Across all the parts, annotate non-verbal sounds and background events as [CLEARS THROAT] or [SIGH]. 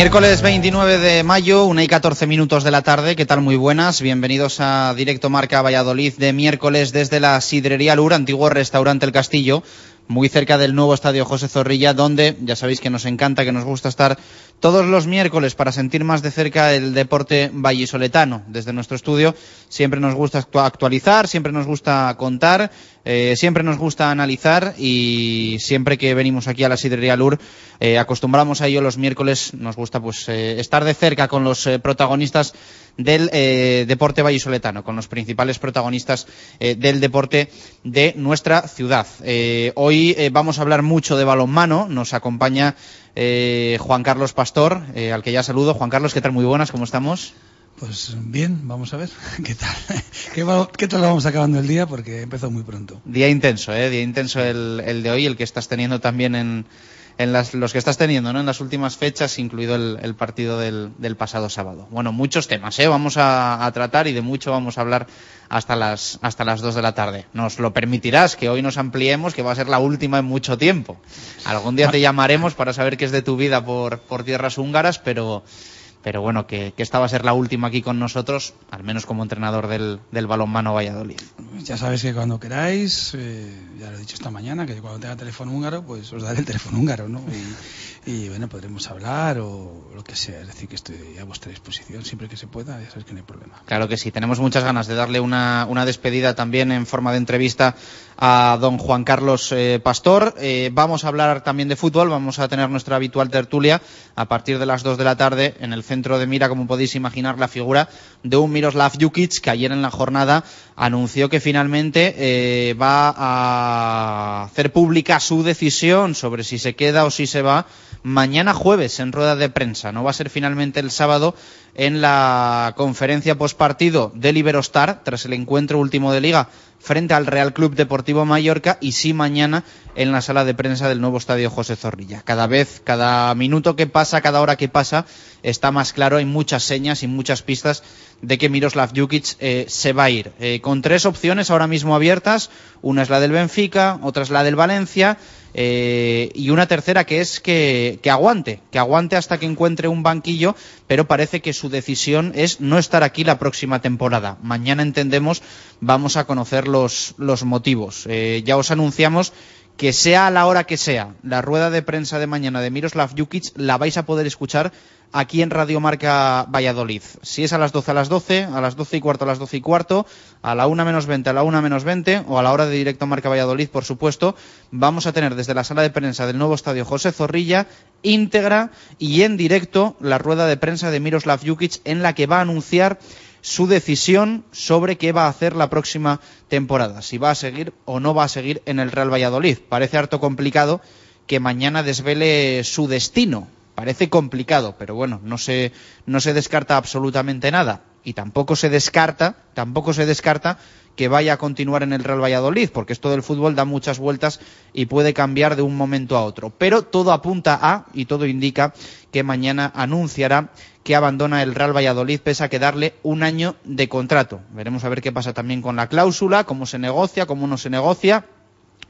Miércoles 29 de mayo, 1 y 14 minutos de la tarde. ¿Qué tal? Muy buenas. Bienvenidos a Directo Marca Valladolid de miércoles desde la Sidrería Lur, antiguo restaurante El Castillo, muy cerca del nuevo estadio José Zorrilla, donde ya sabéis que nos encanta, que nos gusta estar todos los miércoles para sentir más de cerca el deporte vallisoletano. Desde nuestro estudio siempre nos gusta actu- actualizar, siempre nos gusta contar, eh, siempre nos gusta analizar y siempre que venimos aquí a la Sidrería Lur eh, acostumbramos a ello los miércoles, nos gusta pues eh, estar de cerca con los protagonistas del eh, deporte vallisoletano, con los principales protagonistas eh, del deporte de nuestra ciudad. Eh, hoy vamos a hablar mucho de balonmano, nos acompaña eh, Juan Carlos Pastor, al que ya saludo. Juan Carlos, ¿qué tal? Muy buenas, ¿cómo estamos? Pues bien, vamos a ver [LAUGHS] qué tal. [LAUGHS] ¿Qué, qué tal vamos acabando el día? Porque empezó muy pronto. Día intenso, ¿eh? Día intenso el, el de hoy, el que estás teniendo también en, en las, los que estás teniendo, ¿no? En las últimas fechas, incluido el, el partido del, del pasado sábado. Bueno, muchos temas, ¿eh? Vamos a, a tratar y de mucho vamos a hablar hasta las, hasta las 2 de la tarde. Nos lo permitirás que hoy nos ampliemos, que va a ser la última en mucho tiempo. Algún día te llamaremos para saber qué es de tu vida por, por tierras húngaras, pero, pero bueno, que, que esta va a ser la última aquí con nosotros, al menos como entrenador del, del balonmano Valladolid. Ya sabéis que cuando queráis, eh, ya lo he dicho esta mañana, que cuando tenga teléfono húngaro, pues os daré el teléfono húngaro, ¿no? Y, y, bueno, podremos hablar o lo que sea. Es decir, que estoy a vuestra disposición siempre que se pueda, ya sabéis que no hay problema. Claro que sí, tenemos muchas ganas de darle una, una despedida también en forma de entrevista a don Juan Carlos eh, Pastor. Eh, vamos a hablar también de fútbol, vamos a tener nuestra habitual tertulia a partir de las 2 de la tarde en el centro de mira, como podéis imaginar, la figura de un Miroslav Jukic que ayer en la jornada anunció que finalmente eh, va a hacer pública su decisión sobre si se queda o si se va mañana jueves en rueda de prensa. No va a ser finalmente el sábado en la conferencia postpartido del Iberostar tras el encuentro último de liga frente al Real Club Deportivo Mallorca y sí mañana en la sala de prensa del nuevo estadio José Zorrilla. Cada vez, cada minuto que pasa, cada hora que pasa, está más claro, hay muchas señas y muchas pistas de que Miroslav Jukic eh, se va a ir. Eh, con tres opciones ahora mismo abiertas, una es la del Benfica, otra es la del Valencia, eh, y una tercera que es que, que, aguante, que aguante hasta que encuentre un banquillo, pero parece que su decisión es no estar aquí la próxima temporada. Mañana entendemos, vamos a conocer los, los motivos. Eh, ya os anunciamos que sea a la hora que sea, la rueda de prensa de mañana de Miroslav Jukic la vais a poder escuchar aquí en Radio Marca Valladolid. Si es a las 12 a las 12, a las 12 y cuarto a las 12 y cuarto, a la 1 menos 20 a la 1 menos 20 o a la hora de directo Marca Valladolid, por supuesto, vamos a tener desde la sala de prensa del nuevo estadio José Zorrilla íntegra y en directo la rueda de prensa de Miroslav Jukic en la que va a anunciar su decisión sobre qué va a hacer la próxima temporada, si va a seguir o no va a seguir en el Real Valladolid. Parece harto complicado que mañana desvele su destino. Parece complicado, pero bueno, no se, no se descarta absolutamente nada. Y tampoco se descarta, tampoco se descarta que vaya a continuar en el Real Valladolid, porque esto del fútbol da muchas vueltas y puede cambiar de un momento a otro. Pero todo apunta a, y todo indica, que mañana anunciará que abandona el Real Valladolid pese a quedarle un año de contrato. Veremos a ver qué pasa también con la cláusula, cómo se negocia, cómo no se negocia.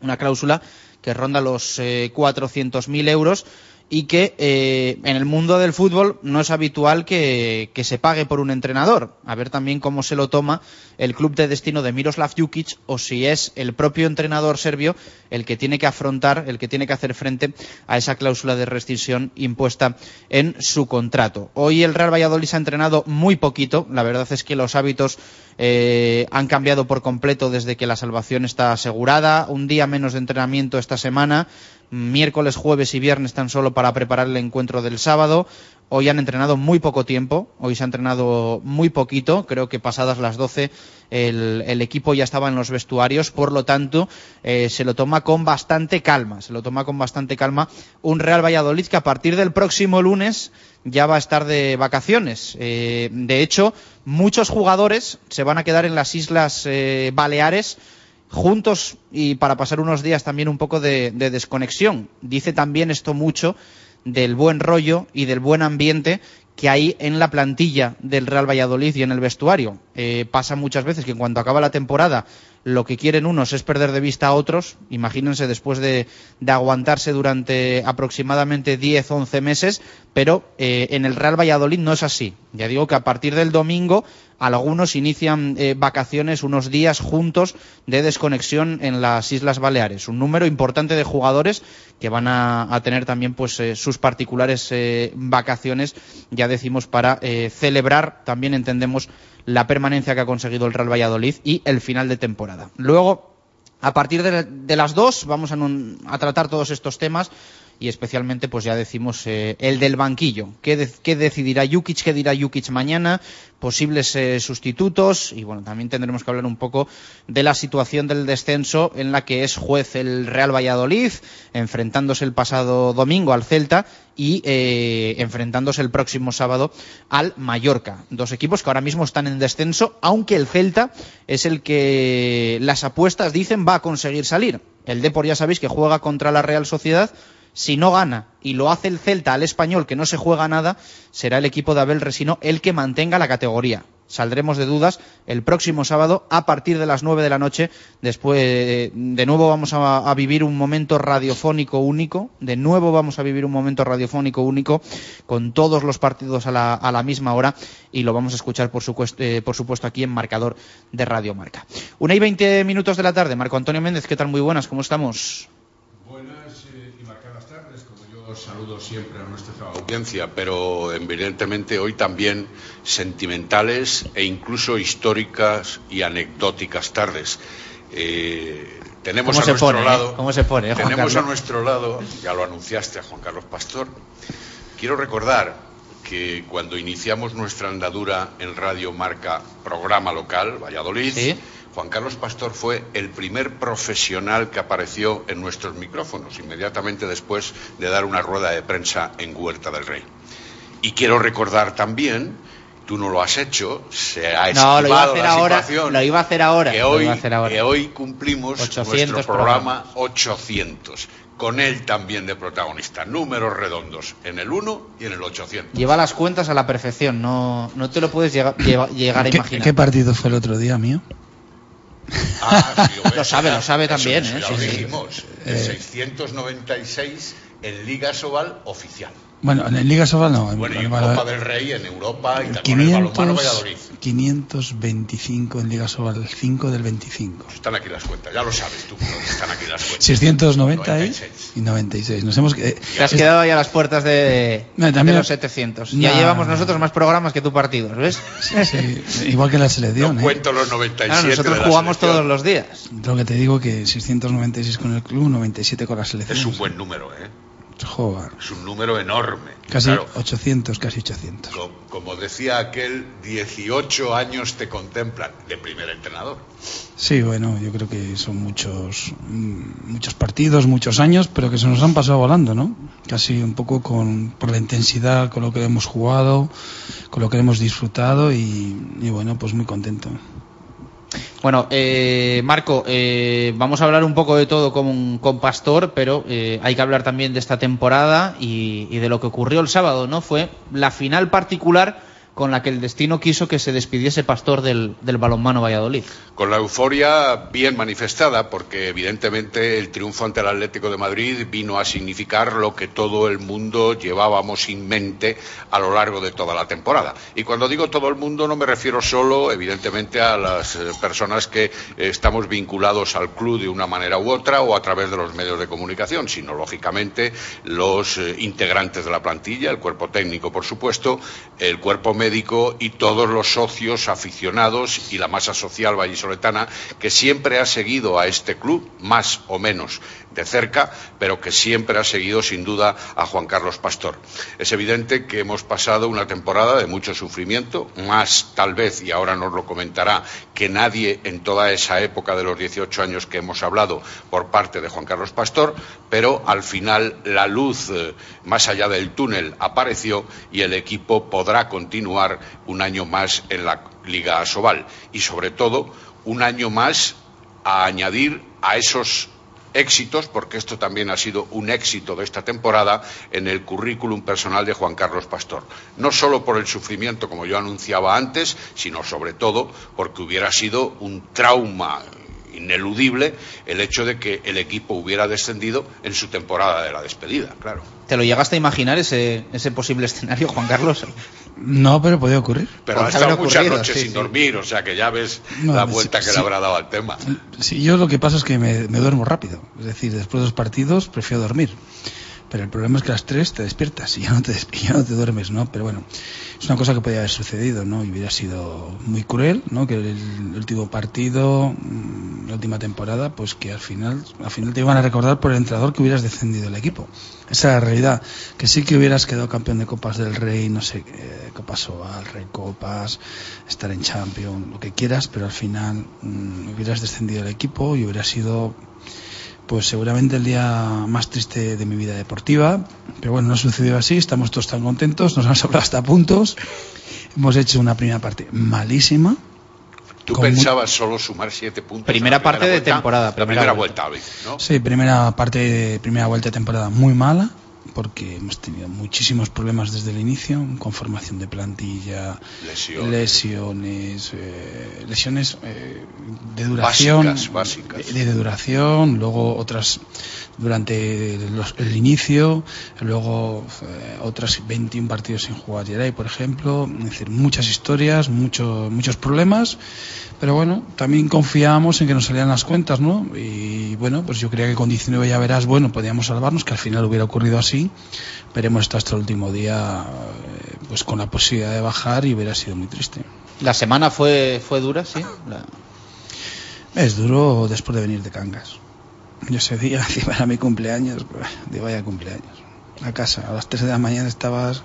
Una cláusula que ronda los eh, 400.000 euros y que eh, en el mundo del fútbol no es habitual que, se pague por un entrenador. A ver también cómo se lo toma el club de destino de Miroslav Jukic o si es el propio entrenador serbio el que tiene que afrontar, el que tiene que hacer frente a esa cláusula de rescisión impuesta en su contrato. Hoy el Real Valladolid se ha entrenado muy poquito. La verdad es que los hábitos eh, han cambiado por completo desde que la salvación está asegurada. Un día menos de entrenamiento esta semana miércoles, jueves y viernes tan solo para preparar el encuentro del sábado. Hoy han entrenado muy poco tiempo, hoy se ha entrenado muy poquito, creo que pasadas las 12 el, el equipo ya estaba en los vestuarios, por lo tanto eh, se lo toma con bastante calma, se lo toma con bastante calma un Real Valladolid que a partir del próximo lunes ya va a estar de vacaciones. Eh, de hecho, muchos jugadores se van a quedar en las Islas eh, Baleares juntos y para pasar unos días también un poco de, de, desconexión. Dice también esto mucho del buen rollo y del buen ambiente que hay en la plantilla del Real Valladolid y en el vestuario. Eh, pasa muchas veces que cuando acaba la temporada lo que quieren unos es perder de vista a otros. Imagínense después de, aguantarse durante aproximadamente 10, 11 meses, pero eh, en el Real Valladolid no es así. Ya digo que a partir del domingo algunos inician eh, vacaciones unos días juntos de desconexión en las Islas Baleares. Un número importante de jugadores que van a, tener también pues sus particulares vacaciones, ya decimos, para eh, celebrar, también entendemos, la permanencia que ha conseguido el Real Valladolid y el final de temporada. Luego, a partir de, de las dos, vamos a, a tratar todos estos temas y especialmente pues ya decimos eh, el del banquillo. ¿Qué, de, ¿Qué, decidirá Jukic? ¿Qué dirá Jukic mañana? Posibles eh, sustitutos y bueno, también tendremos que hablar un poco de la situación del descenso en la que es juez el Real Valladolid, enfrentándose el pasado domingo al Celta y eh, enfrentándose el próximo sábado al Mallorca. Dos equipos que ahora mismo están en descenso, aunque el Celta es el que las apuestas dicen va a conseguir salir. El Depor ya sabéis que juega contra la Real Sociedad si no gana y lo hace el Celta al español que no se juega nada, será el equipo de Abel Resino el que mantenga la categoría. Saldremos de dudas el próximo sábado a partir de las 9 de la noche. Después, de nuevo vamos a, a, vivir un momento radiofónico único. De nuevo vamos a vivir un momento radiofónico único con todos los partidos a la, a la misma hora y lo vamos a escuchar, por, supuesto, eh, por supuesto, aquí en marcador de Radio Marca. Una y 20 minutos de la tarde. Marco Antonio Méndez, ¿qué tal? Muy buenas, ¿cómo estamos? Saludo siempre a nuestra audiencia, pero evidentemente hoy también sentimentales e incluso históricas y anecdóticas tardes. Eh, tenemos ¿Cómo a se nuestro pone, lado, eh? ¿Cómo se pone, eh, Juan tenemos Carlos? a nuestro lado, ya lo anunciaste a Juan Carlos Pastor. Quiero recordar que cuando iniciamos nuestra andadura en Radio Marca, programa local, Valladolid, ¿Sí? Juan Carlos Pastor fue el primer profesional que apareció en nuestros micrófonos, inmediatamente después de dar una rueda de prensa en Huerta del Rey. Y quiero recordar también, tú no lo has hecho, se ha No, lo iba a esquivado hacer la ahora. situación, Lo iba a hacer ahora. que lo hoy, iba a hacer ahora. que hoy cumplimos 800 nuestro programa programas. 800, con él también de protagonista, números redondos, en el 1 y en el 800. Lleva las cuentas a la perfección, no, no te lo puedes llegar a ¿Qué, imaginar. qué partido fue el otro día mío? Ah, sí, Lo sabe, lo sabe eso también, ya ¿eh? lo sí. dijimos. El 696 en Liga Sobal oficial. Bueno, en Liga Sobal no. en- Bueno, y en Copa del Rey en Europa y con el balonmano 500, Valladolid. 525 en Liga Sobal, 5 del 25. Están aquí las cuentas, ya lo sabes tú, pero están aquí las cuentas. 690 y- 96. y 96. Nos hemos eh, Te has quedado ahí a las puertas de, No, de también- los 700. Ya No. llevamos nosotros más programas que tú partidos, ¿ves? sí, igual que la No selección. ¿eh? cuento los 97 Claro, nosotros de la jugamos selección. todos los días. Lo que te digo que 696 con el club, 97 con la selección. Es un buen número, ¿eh? Joder, Es un número enorme. casi Claro, 800, casi 800. co- como decía aquel, 18 años te contemplan de primer entrenador. Sí, bueno, yo creo que son muchos mm, muchos partidos, muchos años, pero que se nos han pasado volando, ¿no? Casi un poco con por la intensidad con lo que hemos jugado, con lo que hemos disfrutado y, y bueno, pues muy contento. Bueno, eh, Marco, eh, vamos a hablar un poco de todo con, con Pastor, pero eh, hay que hablar también de esta temporada y, y de lo que ocurrió el sábado, ¿no? Fue la final particular con la que el destino quiso que se despidiese Pastor del, balonmano Valladolid. Con la euforia bien manifestada, porque evidentemente el triunfo ante el Atlético de Madrid vino a significar lo que todo el mundo llevábamos en mente a lo largo de toda la temporada. Y cuando digo todo el mundo no me refiero solo, evidentemente, a las eh, personas que eh, estamos vinculados al club de una manera u otra o a través de los medios de comunicación, sino lógicamente los eh, integrantes de la plantilla, el cuerpo técnico, por supuesto, el cuerpo médico y todos los socios aficionados y la masa social vallisoletana que siempre ha seguido a este club, más o menos de cerca, pero que siempre ha seguido sin duda a Juan Carlos Pastor. Es evidente que hemos pasado una temporada de mucho sufrimiento, más tal vez, y ahora nos lo comentará, que nadie en toda esa época de los 18 años que hemos hablado por parte de Juan Carlos Pastor, pero al final la luz eh, más allá del túnel apareció y el equipo podrá continuar un año más en la Liga Asobal y sobre todo un año más a añadir a esos éxitos, porque esto también ha sido un éxito de esta temporada en el currículum personal de Juan Carlos Pastor. No solo por el sufrimiento, como yo anunciaba antes, sino sobre todo porque hubiera sido un trauma ineludible el hecho de que el equipo hubiera descendido en su temporada de la despedida, claro. ¿Te lo llegaste a imaginar ese, ese posible escenario, Juan Carlos? No, pero podía ocurrir. Pero ha estado muchas noches sí, sin sí. dormir, o sea que ya ves No, la sí, vuelta que sí. le habrá dado al tema. Sí, yo lo que pasa es que me, me duermo rápido. Es decir, después de los partidos prefiero dormir. Pero el problema es que a las 3 te despiertas y ya no te, ya no te duermes, ¿no? Pero bueno, es una cosa que podía haber sucedido, ¿no? Y hubiera sido muy cruel, ¿no? Que el, el último partido, mm, la última temporada, pues que al final, al final te iban a recordar por el entrenador que hubieras descendido el equipo. Esa es la realidad. Que sí que hubieras quedado campeón de Copas del Rey, no sé, eh, Copas Oval, Rey Copas, estar en Champions, lo que quieras, pero al final mm, hubieras descendido el equipo y hubiera sido pues seguramente el día más triste de mi vida deportiva. Pero bueno, no ha sucedido así, estamos todos tan contentos, nos han sobrado hasta puntos. Hemos hecho una primera parte malísima. Tú pensabas solo sumar siete puntos. Primera la parte de vuelta, temporada, La primera primera vuelta. vuelta, David, ¿no? Sí, primera parte, primera vuelta de temporada muy mala, porque hemos tenido muchísimos problemas desde el inicio, con formación de plantilla, Lesiones. lesiones, eh, lesiones eh, de duración, Básicas, básicas. De, de duración, luego otras durante los- el inicio, luego eh, otras 21 partidos sin jugar Geray, por ejemplo, es decir, muchas historias, muchos muchos problemas, pero bueno, también confiábamos en que nos salían las cuentas, ¿no? Y bueno, pues yo creía que con 19 ya verás, bueno, podíamos salvarnos, que al final hubiera ocurrido así, pero hemos estado hasta el último día eh, pues con la posibilidad de bajar y hubiera sido muy triste. La semana fue, fue dura, sí. La- Es duro después de venir de Cangas. Yo ese día, [LAUGHS] encima era mi cumpleaños, pues, de vaya cumpleaños. A casa, a las 3 de la mañana estabas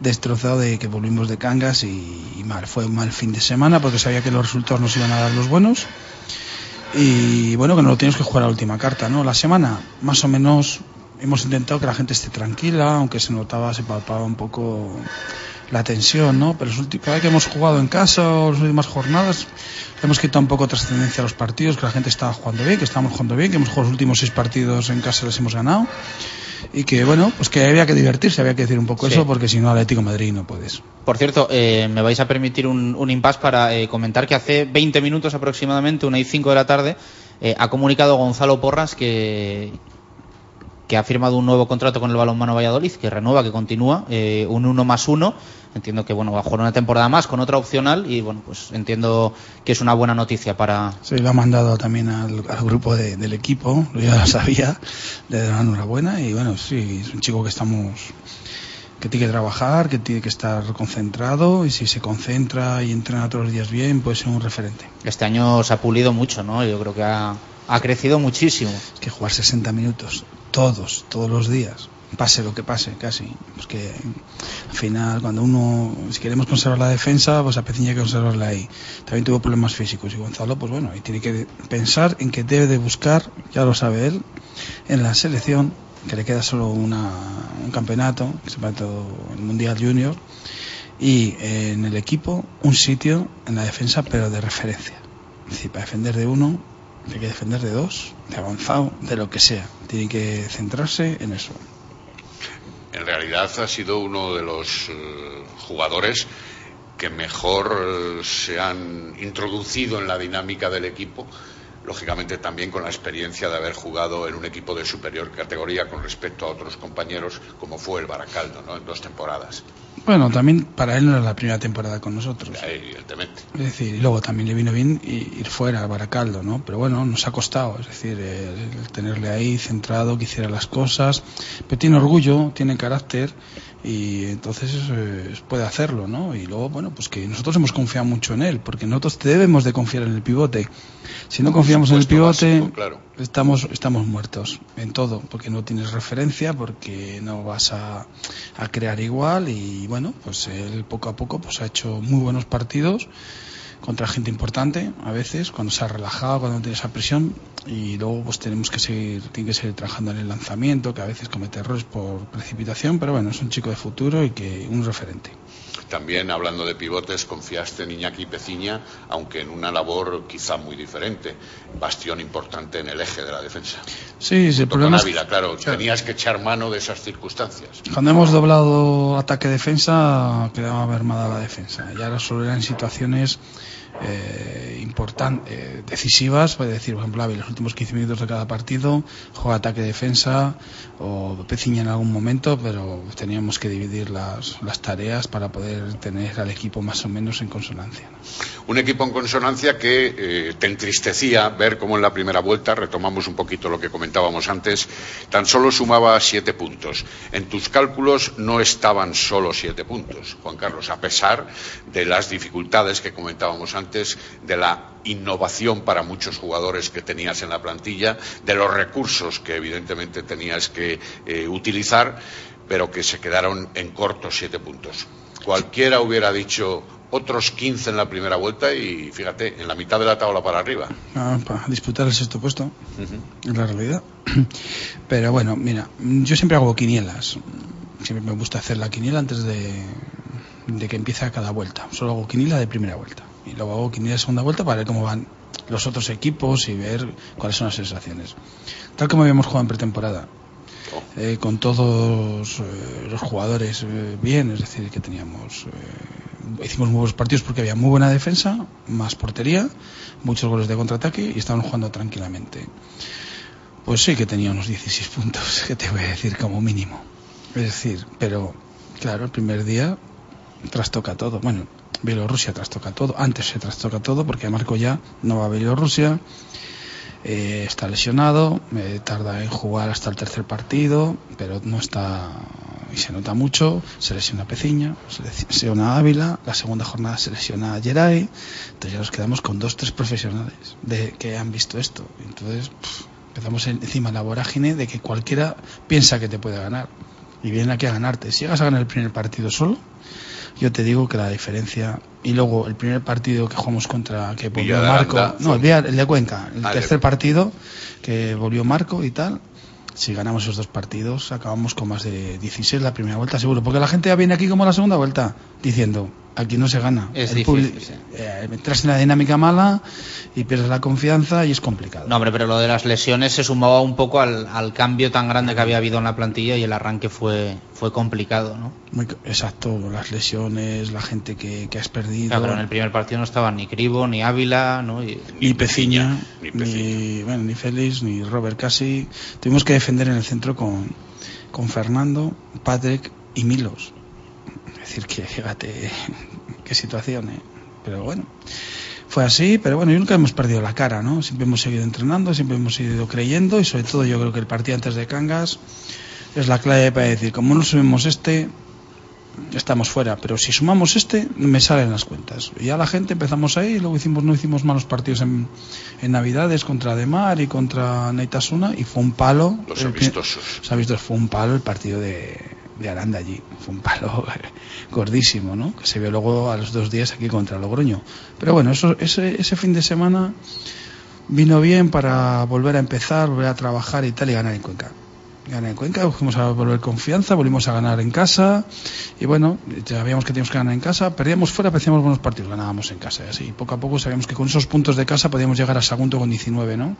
destrozado de que volvimos de Cangas y, mal. Fue un mal fin de semana porque sabía que los resultados nos iban a dar los buenos. Y bueno, que no lo tienes que jugar a la última carta, ¿no? La semana, más o menos, hemos intentado que la gente esté tranquila, aunque se notaba, se palpaba un poco la tensión, ¿no? Pero los últimos, cada vez que hemos jugado en casa o las últimas jornadas, hemos quitado un poco trascendencia a los partidos, que la gente estaba jugando bien, que estábamos jugando bien, que hemos jugado los últimos seis partidos en casa les hemos ganado. Y que bueno, pues que había que divertirse, había que decir un poco Sí. eso, porque si no Atlético de Madrid no puedes. Por cierto, eh, me vais a permitir un, un impasse para eh, comentar que hace 20 minutos aproximadamente, una y 5 de la tarde, eh, ha comunicado Gonzalo Porras que, que ha firmado un nuevo contrato con el Balonmano Valladolid, que renueva, que continúa, eh, un uno más uno. Entiendo que bueno va a jugar una temporada más con otra opcional y bueno pues entiendo que es una buena noticia para Sí, lo ha mandado también al, al grupo de- del equipo, yo ya lo sabía, le dan enhorabuena y bueno, sí, es un chico que estamos que tiene que trabajar, que tiene que estar concentrado y si se concentra y entrena todos los días bien, puede ser un referente. este año se ha pulido mucho, ¿no? Yo creo que ha, ha crecido muchísimo. Es que jugar 60 minutos, todos, todos los días, pase lo que pase, casi. Pues que al final, cuando uno, si queremos conservar la defensa, pues a Peciña hay que conservarla ahí. También tuvo problemas físicos y Gonzalo, pues bueno, ahí tiene que pensar en que debe de buscar, ya lo sabe él, en la selección, que le queda solo un campeonato, el Mundial Junior, y en el equipo un sitio en la defensa, pero de referencia. Es decir, para defender de uno, hay que defender de dos, de avanzado, de lo que sea. Tiene que centrarse en eso. En realidad ha sido uno de los eh, jugadores que mejor eh, se han introducido en la dinámica del equipo, lógicamente también con la experiencia de haber jugado en un equipo de superior categoría con respecto a otros compañeros, como fue el Baracaldo, ¿no? en dos temporadas, Bueno, también para él no era la primera temporada con nosotros. evidentemente. Es decir, y luego también le vino bien ir fuera a Baracaldo, ¿no? Pero bueno, nos ha costado, es decir, el tenerle ahí centrado, que hiciera las cosas, pero tiene orgullo, tiene carácter y entonces eh, puede hacerlo, ¿no? Y luego, bueno, pues que nosotros hemos confiado mucho en él, porque nosotros debemos de confiar en el pivote. Si no confiamos en el pivote, básico, claro. estamos, estamos muertos en todo, porque no tienes referencia, porque no vas a, a crear igual y bueno, pues él poco a poco pues ha hecho muy buenos partidos contra gente importante a veces, cuando se ha relajado, cuando no tiene esa presión y luego pues tenemos que seguir, tiene que seguir trabajando en el lanzamiento, que a veces comete errores por precipitación, pero bueno, es un chico de futuro y que un referente. También hablando de pivotes, confiaste en Iñaki Peciña, aunque en una labor quizá muy diferente, bastión importante en el eje de la defensa. Sí, sí, el Junto con problema es Ávila, claro, tenías que echar mano de esas circunstancias. Cuando hemos doblado ataque-defensa, quedaba mermada la defensa. Y ahora solo eran situaciones eh, importantes, decisivas, puede decir, por ejemplo, Ávila, los últimos 15 minutos de cada partido, juega ataque-defensa o Peciña en algún momento, pero teníamos que dividir las, las tareas para poder tener al equipo más o menos en consonancia. ¿no? Un equipo en consonancia que eh, te entristecía ver cómo en la primera vuelta, retomamos un poquito lo que comentábamos antes, tan solo sumaba siete puntos. En tus cálculos no estaban solo siete puntos, Juan Carlos, a pesar de las dificultades que comentábamos antes, de la innovación para muchos jugadores que tenías en la plantilla, de los recursos que evidentemente tenías que eh, utilizar, pero que se quedaron en cortos siete puntos. Cualquiera hubiera dicho otros 15 en la primera vuelta y fíjate, en la mitad de la tabla para arriba. Ah, para disputar el sexto puesto, en la realidad. [CLEARS THROAT] Pero bueno, mira, yo siempre hago quinielas. Siempre me gusta hacer la quiniela antes de, de que empiece cada vuelta. Solo hago quiniela de primera vuelta. Y luego hago quiniela de segunda vuelta para ver cómo van los otros equipos y ver cuáles son las sensaciones. Tal como habíamos jugado en pretemporada. eh, con todos eh, los jugadores eh, bien, es decir, que teníamos hicimos muy buenos partidos porque había muy buena defensa, más portería, muchos goles de contraataque y estábamos jugando tranquilamente. Pues sí que tenía unos 16 puntos, [LAUGHS] que te voy a decir como mínimo. Es decir, pero claro, el primer día trastoca todo. Bueno, Bielorrusia trastoca todo. Antes se trastoca todo porque Marco ya no va a Bielorrusia. eh, está lesionado, eh, tarda en jugar hasta el tercer partido, pero no está y se nota mucho. Se lesiona Peciña, se lesiona Ávila, la segunda jornada se lesiona Geray. Entonces ya nos quedamos con dos, tres profesionales de que han visto esto. Entonces empezamos en- encima la vorágine de que cualquiera piensa que te puede ganar y viene aquí a ganarte. Si llegas a ganar el primer partido solo, yo te digo que la diferencia y luego el primer partido que jugamos contra que volvió Marco, Aranda no, el, de Cuenca, el tercer partido que volvió Marco y tal. Si ganamos esos dos partidos, acabamos con más de 16 la primera vuelta, seguro. Porque la gente ya viene aquí como la segunda vuelta. Diciendo, aquí no se gana. Es El difícil, sí. eh, entras en la dinámica mala y pierdes la confianza y es complicado. No, hombre, pero lo de las lesiones se sumaba un poco al, al cambio tan grande que había habido en la plantilla y el arranque fue, fue complicado, ¿no? Muy co- exacto, las lesiones, la gente que, que has perdido. Claro, pero en el primer partido no estaban ni Cribo, ni Ávila, ¿no? Y- ni Peciña, ni ni, bueno, ni Félix, ni Robert casi. Tuvimos que defender en el centro con, con Fernando, Patrick y Milos. Decir, que fíjate qué situación, ¿eh? Pero bueno, fue así, pero bueno, y nunca hemos perdido la cara, ¿no? Siempre hemos seguido entrenando, siempre hemos ido creyendo y sobre todo yo creo que el partido antes de Cangas es la clave para decir, como no subimos este, estamos fuera, pero si sumamos este, me salen las cuentas. Y ya la gente empezamos ahí, y luego hicimos, no hicimos malos partidos en, en Navidades contra Demar y contra Neitasuna, y fue un palo. Los el pri- amistosos. Los amistosos fue un palo el partido de, de Aranda allí. Fue un palo [LAUGHS] gordísimo, ¿no? Que se vio luego a los dos días aquí contra Logroño. Pero bueno, eso, ese, ese fin de semana vino bien para volver a empezar, volver a trabajar y tal, y ganar en Cuenca. Ganar en Cuenca, fuimos a volver confianza, volvimos a ganar en casa, y bueno, sabíamos que teníamos que ganar en casa, perdíamos fuera, pero hacíamos buenos partidos, ganábamos en casa, y así, poco a poco sabíamos que con esos puntos de casa podíamos llegar a Sagunto con 19, ¿no?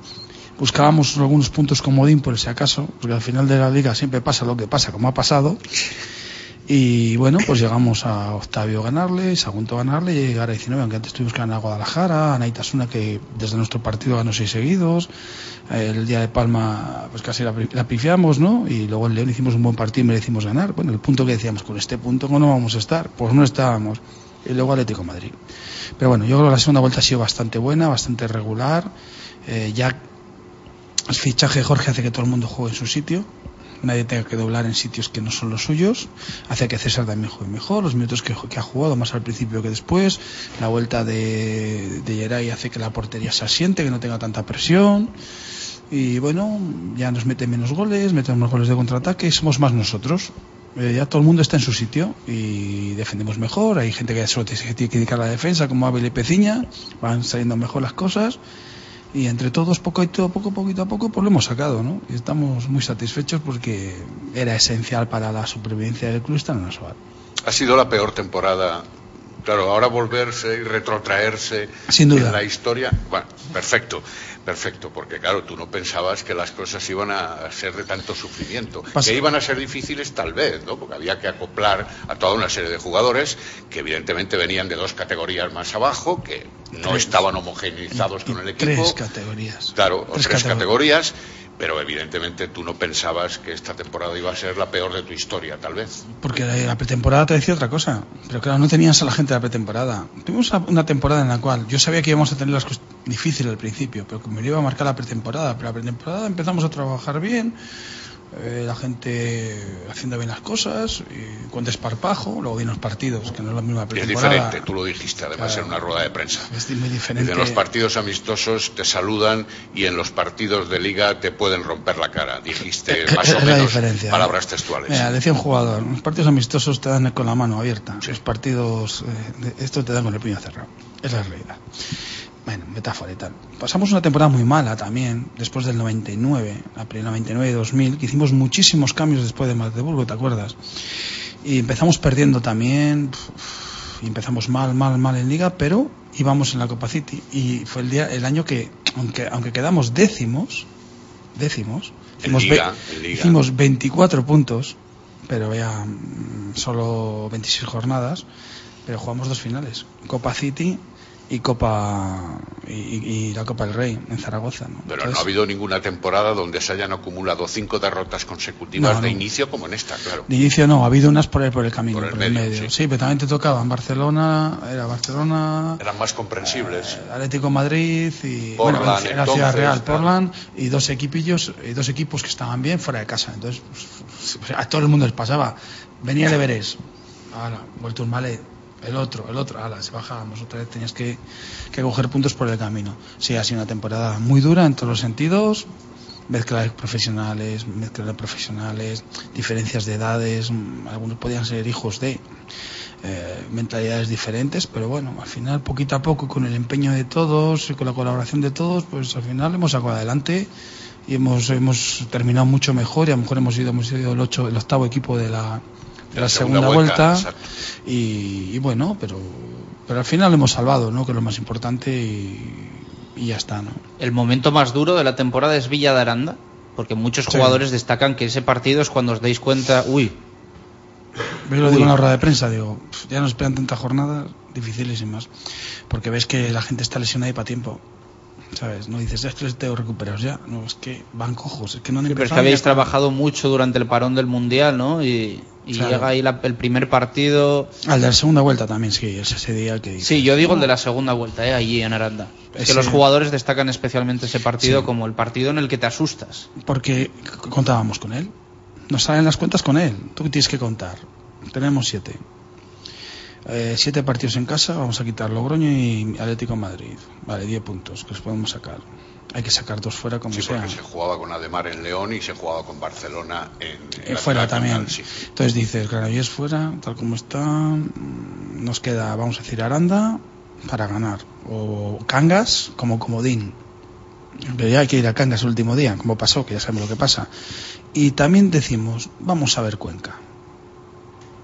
Buscábamos algunos puntos comodín por si acaso, porque al final de la liga siempre pasa lo que pasa, como ha pasado, y bueno, pues llegamos a Octavio ganarle, Sagunto ganarle y llegar a 19, aunque antes tuvimos que ganar a Guadalajara, a Naitasuna que desde nuestro partido ganó seis seguidos, el día de Palma pues casi la, la pifiamos, ¿no? Y luego en León hicimos un buen partido y merecimos ganar. Bueno, el punto que decíamos, con este punto ¿cómo no vamos a estar? Pues no estábamos. Y luego Atlético Madrid. Pero bueno, yo creo que la segunda vuelta ha sido bastante buena, bastante regular. Eh, ya el fichaje de Jorge hace que todo el mundo juegue en su sitio. Nadie tenga que doblar en sitios que no son los suyos. Hace que César también juegue mejor. Los minutos que, ha jugado, más al principio que después. La vuelta de, de Geray hace que la portería se asiente, que no tenga tanta presión. Y bueno, ya nos mete menos goles, metemos goles de contraataque somos más nosotros. Eh, ya todo el mundo está en su sitio y defendemos mejor. Hay gente que solo tiene que dedicar a la defensa, como Abel y Peciña. Van saliendo mejor las cosas y entre todos poco a poco, poquito a poco, pues lo hemos sacado, ¿no? Y estamos muy satisfechos porque era esencial para la supervivencia del club estar en la. Ha sido la peor temporada. Claro, ahora volverse y retrotraerse Sin duda. en la historia. Bueno, perfecto, perfecto, porque claro, tú no pensabas que las cosas iban a ser de tanto sufrimiento. Que iban a ser difíciles, tal vez, ¿no? Porque había que acoplar a toda una serie de jugadores que evidentemente venían de dos categorías más abajo, que no Tres. estaban homogeneizados con el equipo. Tres categorías. Claro, o Tres tres, categor- categorías, pero evidentemente tú no pensabas que esta temporada iba a ser la peor de tu historia, tal vez. Porque la, pretemporada te decía otra cosa. Pero claro, no tenías a la gente de la pretemporada. Tuvimos una temporada en la cual yo sabía que íbamos a tener las cosas difíciles al principio, pero que me lo iba a marcar la pretemporada. Pero la pretemporada empezamos a trabajar bien, eh, la gente haciendo bien las cosas, y con desparpajo, luego vienen los partidos, que no es la misma Es pretemporada. diferente, tú lo dijiste además Claro. en una rueda de prensa. Es muy diferente. En los partidos amistosos te saludan y en los partidos de liga te pueden romper la cara. Dijiste más es o menos palabras textuales. Mira, decía un jugador, los partidos amistosos te dan con la mano abierta, Sí. los partidos, eh, de- esto te dan con el puño cerrado. Es la realidad. Bueno, metáfora y tal. Pasamos una temporada muy mala también, después del 99, la primera 99-2000, que hicimos muchísimos cambios después de Magdeburgo, ¿te acuerdas? Y empezamos perdiendo también, y empezamos mal, mal, mal en liga, pero íbamos en la Copa City. Y fue el día, el año que, aunque, aunque quedamos décimos, décimos, hicimos, liga, ve- hicimos 24 puntos, pero ya mm, solo 26 jornadas, pero jugamos dos finales, Copa City y Copa y, la Copa del Rey en Zaragoza. ¿no? Pero no ha habido ninguna temporada donde se hayan acumulado cinco derrotas consecutivas No, de no. inicio como en esta, claro. De inicio no, ha habido unas por el, por el camino, Por por el el, medio, sí. Sí. pero también te tocaban Barcelona, era Barcelona, Eran más comprensibles. eh, Atlético Madrid y Portland, bueno, era entonces, Ciudad Real. Portland y dos equipillos, y dos equipos que estaban bien fuera de casa. Entonces, pues, a todo el mundo les pasaba. Venía el Everest, ahora, vuelto un malet, el otro, el otro, ala, se bajábamos otra vez, tenías que, que coger puntos por el camino. Sí, ha sido una temporada muy dura en todos los sentidos, mezcla de profesionales, mezcla de profesionales, diferencias de edades, mm, algunos podían ser hijos de eh, mentalidades diferentes, pero bueno, al final poquito a poco con el empeño de todos y con la colaboración de todos, pues al final hemos sacado adelante y hemos, hemos terminado mucho mejor y a lo mejor hemos sido, hemos sido el, ocho, el octavo equipo de la, de la segunda, vuelta, y, y bueno, pero, pero al final lo hemos salvado, ¿no? Que es lo más importante y, y ya está, ¿no? El momento más duro de la temporada es Villa de Aranda, porque muchos Sí. jugadores destacan que ese partido es cuando os dais cuenta, uy, Yo lo digo en la rueda de prensa, digo, "Pf, ya nos esperan tantas jornadas dificilísimas, porque ves que la gente está lesionada y para tiempo. ¿Sabes? No dices, es que les tengo recuperados ya. No, es que van cojos, es que no han pero es que habéis trabajado mucho durante el parón del Mundial, ¿no? Y, y Claro. llega ahí la- el primer partido. Al de la segunda vuelta también, sí, es ese día que dices, Sí, yo digo el de la segunda vuelta, ¿eh? allí en Aranda. Es que los jugadores destacan especialmente ese partido Sí. como el partido en el que te asustas. Porque contábamos con él. Nos salen las cuentas con él. Tú tienes que contar. Tenemos siete. Eh, siete partidos en casa, vamos a quitar Logroño y Atlético Madrid. Vale, 10 puntos que los podemos sacar. Hay que sacar dos fuera como Sí, sea. porque se jugaba con Ademar en León y se jugaba con Barcelona en, en Eh, fuera también. Sí. Entonces dices, Granollers fuera, tal como está. Nos queda, vamos a decir, Aranda para ganar. O Cangas como comodín. Pero ya hay que ir a Cangas el último día, como pasó, que ya sabemos lo que pasa. Y también decimos, vamos a ver Cuenca.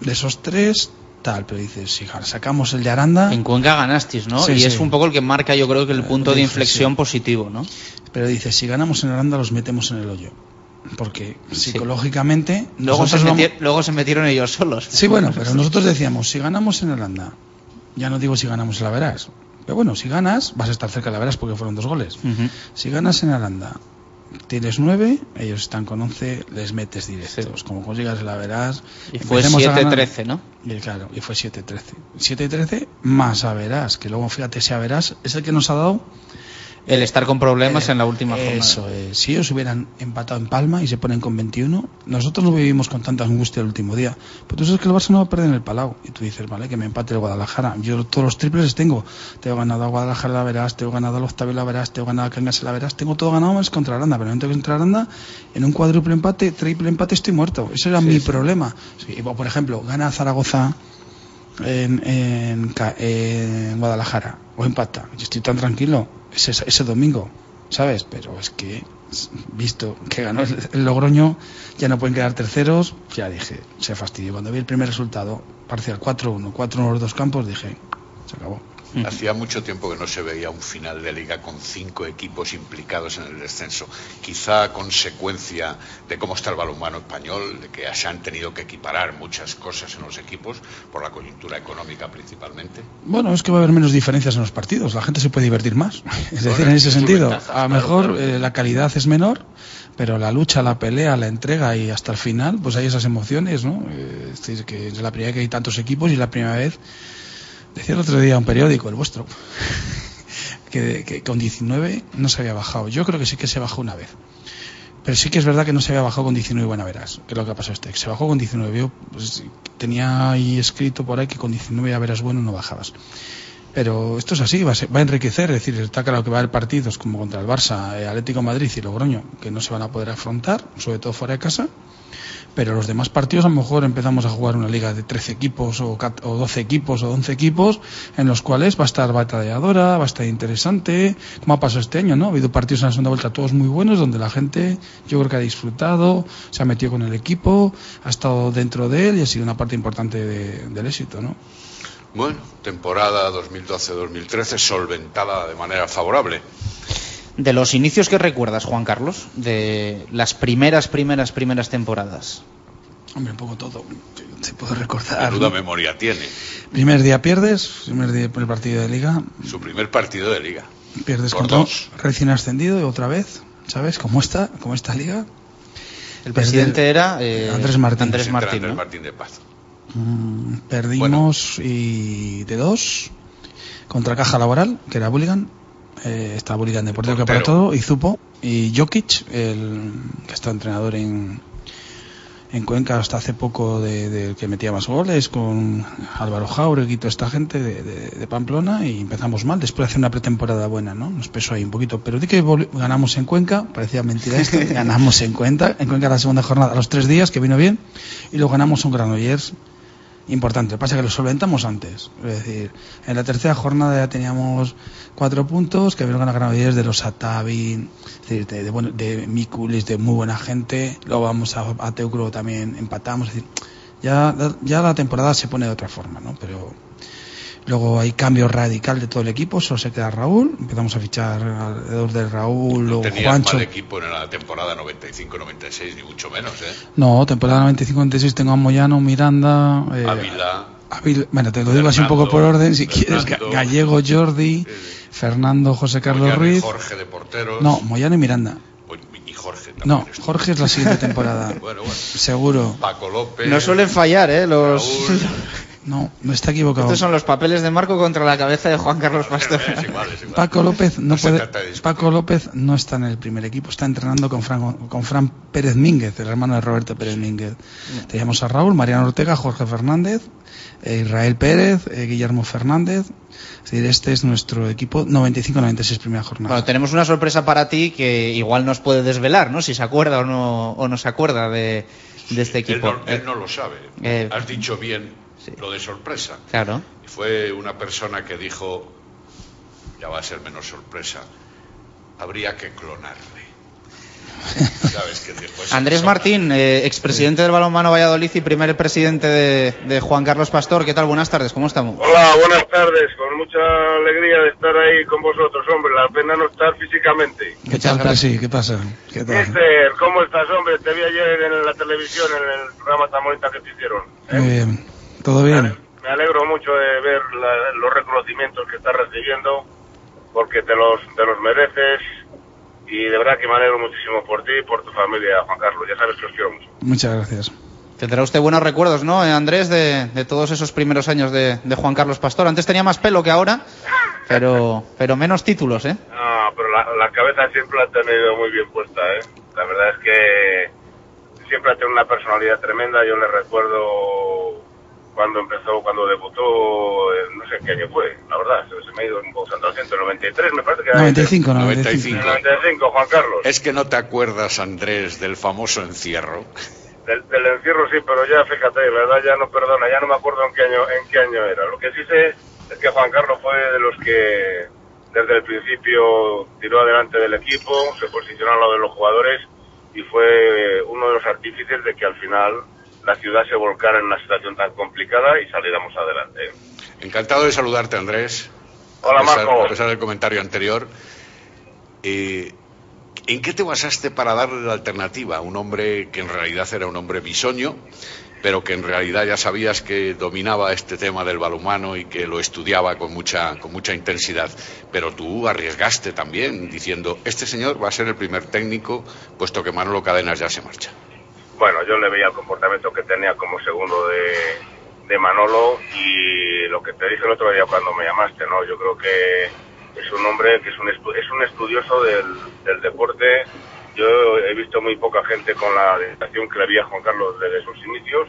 De esos tres, tal, pero dices, si sacamos el de Aranda, En Cuenca ganasteis, ¿no? Sí, y sí. es un poco el que marca, yo creo que el Eh, punto de inflexión positivo, ¿no? pero dices, si ganamos en Aranda los metemos en el hoyo. Porque psicológicamente... Luego se, vamos- luego se metieron ellos solos. Sí, bueno, [LAUGHS] pero nosotros decíamos, si ganamos en Holanda, ya no digo si ganamos en la Verás, pero bueno, si ganas, vas a estar cerca de la Verás porque fueron dos goles. Si ganas en Holanda, tienes nueve, ellos están con once, les metes directos. Como consigas la Verás. Y fue empecemos a ganar. 7-13, ¿no? Y claro, y fue 7-13. 7-13 más a Verás, que luego fíjate, si a Verás es el que nos ha dado El estar con problemas eh, en la última jornada. Eso es. Si ellos hubieran empatado en Palma y se ponen con 21, nosotros no vivimos con tanta angustia el último día. Pero tú sabes que el Barça no va a perder en el Palau. Y tú dices, vale, que me empate el Guadalajara. Yo todos los triples les tengo. Tengo ganado a Guadalajara la verás, tengo ganado al Octavio la verás, tengo ganado a Cangas la verás. Tengo todo ganado más contra Aranda. Pero momento que contra Aranda, en un cuádruple empate, triple empate, estoy muerto. Ese era mi problema. Sí, por ejemplo, gana Zaragoza en, en, en Guadalajara o empata. Yo estoy tan tranquilo ese, ese domingo, ¿sabes? Pero es que, visto que ganó el, el Logroño, ya no pueden quedar terceros, ya dije, se fastidió. Cuando vi el primer resultado, parcial 4-1, 4-1 los dos campos, dije, se acabó. Hacía mucho tiempo que no se veía un final de liga con cinco equipos implicados en el descenso. Quizá a consecuencia de cómo está el balonmano español, de que se han tenido que equiparar muchas cosas en los equipos, por la coyuntura económica principalmente. Bueno, es que va a haber menos diferencias en los partidos, la gente se puede divertir más. [LAUGHS] Es decir, en ese sentido, ventajas, a lo mejor claro. eh, la calidad es menor, pero la lucha, la pelea, la entrega y hasta el final, pues hay esas emociones, ¿no? Eh, Es decir, que es la primera vez que hay tantos equipos y la primera vez, decía el otro día un periódico, el vuestro, que, con 19 no se había bajado. Yo creo que sí que se bajó una vez. Pero sí que es verdad que no se había bajado con 19 buena verás, que es lo que ha pasado este. Se bajó con 19. Yo pues, tenía ahí escrito por ahí que con 19 ya verás bueno no bajabas. Pero esto es así, va a, va a enriquecer, es decir, está claro que va a haber partidos como contra el Barça, eh, Atlético Madrid y Logroño, que no se van a poder afrontar, sobre todo fuera de casa. Pero los demás partidos a lo mejor empezamos a jugar una liga de 13 equipos o, cat- o 12 equipos o 11 equipos en los cuales va a estar batalladora, va a estar interesante, como ha pasado este año, ¿no? Ha habido partidos en la segunda vuelta todos muy buenos donde la gente yo creo que ha disfrutado, se ha metido con el equipo, ha estado dentro de él y ha sido una parte importante de- del éxito, ¿no? Bueno, temporada 2012-2013 solventada de manera favorable. De los inicios que recuerdas, Juan Carlos, de las primeras, primeras, primeras temporadas. Hombre, un poco todo. Se puede recordar. Menuda ¿no? memoria tiene. Primer día pierdes, primer día primer partido de liga, Su primer partido de liga. pierdes Por contra dos. recién ascendido y otra vez, ¿sabes? ¿Cómo está? ¿Cómo está liga? El Perder- presidente era eh, Andrés Martín. Andrés Martín, Andrés ¿no? Martín de Paz. Mm, perdimos y de dos contra Caja Laboral, que era Bulligan. Eh, está Bulligan de portero que para portero. todo, y Zupo, y Jokic, el que está entrenador en, en Cuenca hasta hace poco de, de que metía más goles, con Álvaro Jauregui y toda esta gente de, de- de Pamplona, y empezamos mal, después de hacer una pretemporada buena, ¿no? Nos pesó ahí un poquito, pero de que ganamos en Cuenca, parecía mentira esto, [LAUGHS] ganamos en Cuenca, en Cuenca la segunda jornada, a los tres días, que vino bien, y luego ganamos un Granollers importante. Lo que pasa es que lo solventamos antes. Es decir, en la tercera jornada ya teníamos cuatro puntos, que vieron Granollers de los Atavi, es decir, de, de, de Mikulis, de muy buena gente. Luego vamos a, a Teucro también empatamos. Es decir, Ya, ya la temporada se pone de otra forma, ¿no? Pero luego hay cambio radical de todo el equipo, solo se queda Raúl, empezamos a fichar alrededor de Raúl No o tenías Juancho. mal equipo en la temporada 95-96, ni mucho menos, ¿eh? No, temporada 95-96 tengo a Moyano, Miranda, eh, Ávila, Ávila- bueno, te lo digo así un poco por orden, si quieres. Gallego, Jordi, Fernando, José Carlos Moyano y Ruiz, Jorge de porteros. no, Moyano y Miranda. Y Jorge también. No. Jorge es la siguiente [LAUGHS] temporada, Bueno, bueno. seguro. Paco López. No suelen fallar, ¿eh? Los... Raúl. [LAUGHS] No, no está equivocado. Estos son los papeles de Marco contra la cabeza de Juan Carlos Pastor. Es igual, es igual. Paco López no, No puede. Paco López no está en el primer equipo, está entrenando con Fran, con Fran Pérez Mínguez, el hermano de Roberto Pérez Mínguez. Teníamos a Raúl, Mariano Ortega, Jorge Fernández, eh, Israel Pérez, eh, Guillermo Fernández. Es decir, este es nuestro equipo 95-96 primera jornada. Bueno, tenemos una sorpresa para ti que igual nos puede desvelar, ¿no? Si se acuerda o no, o no se acuerda de, de este Él equipo. no, él no lo sabe. Eh, Has dicho bien sí. lo de sorpresa. Claro. Y Fue una persona que dijo, ya va a ser menos sorpresa, habría que clonarle. [LAUGHS] ¿Sabes qué dijo esa Andrés persona? Martín, eh, expresidente del Balonmano Valladolid y primer presidente de, de Juan Carlos Pastor. ¿Qué tal? Buenas tardes, ¿cómo estamos? Hola, buenas tardes. Con mucha alegría de estar ahí con vosotros, hombre. La pena no estar físicamente. ¿Qué tal, Presi? ¿Qué pasa? ¿Qué tal? Mister, ¿cómo estás, hombre? Te vi ayer en la televisión, en el programa tan bonita que te hicieron. ¿eh? Muy bien. ¿Todo bien? Me alegro mucho de ver la- los reconocimientos que estás recibiendo, porque te los, te los mereces. Y de verdad que me alegro muchísimo por ti y por tu familia, Juan Carlos. Ya sabes que os quiero mucho. Muchas gracias. Tendrá usted buenos recuerdos, ¿no, eh, Andrés, de, de todos esos primeros años de, de Juan Carlos Pastor? Antes tenía más pelo que ahora, pero, pero menos títulos, ¿eh? No, pero la, la cabeza siempre la ha tenido muy bien puesta, ¿eh? La verdad es que siempre ha tenido una personalidad tremenda. Yo le recuerdo cuando empezó, cuando debutó, eh, no sé qué año fue, la verdad, se, se me ha ido un poco santo al ciento, 93 me parece que era. 95, 95. 95. 95, Juan Carlos. Es que no te acuerdas, Andrés, del famoso encierro. Del, del encierro sí, pero ya fíjate, la verdad ya no perdona, ya no me acuerdo en qué año, en qué año era. Lo que sí sé es que Juan Carlos fue de los que desde el principio tiró adelante del equipo, se posicionó al lado de los jugadores y fue uno de los artífices de que al final la ciudad se volcara en una situación tan complicada y saliéramos adelante. Encantado de saludarte, Andrés. Hola, a pesar, Marco. A pesar del comentario anterior. Eh, ¿En qué te basaste para darle la alternativa a un hombre que en realidad era un hombre bisoño, pero que en realidad ya sabías que dominaba este tema del balonmano y que lo estudiaba con mucha, con mucha intensidad? Pero tú arriesgaste también diciendo, este señor va a ser el primer técnico, puesto que Manolo Cadenas ya se marcha. Bueno, yo le veía el comportamiento que tenía como segundo de, de Manolo y lo que te dije el otro día cuando me llamaste, ¿no? Yo creo que es un hombre que es un, estu- es un estudioso del, del deporte. Yo he visto muy poca gente con la dedicación que le había Juan Carlos desde sus inicios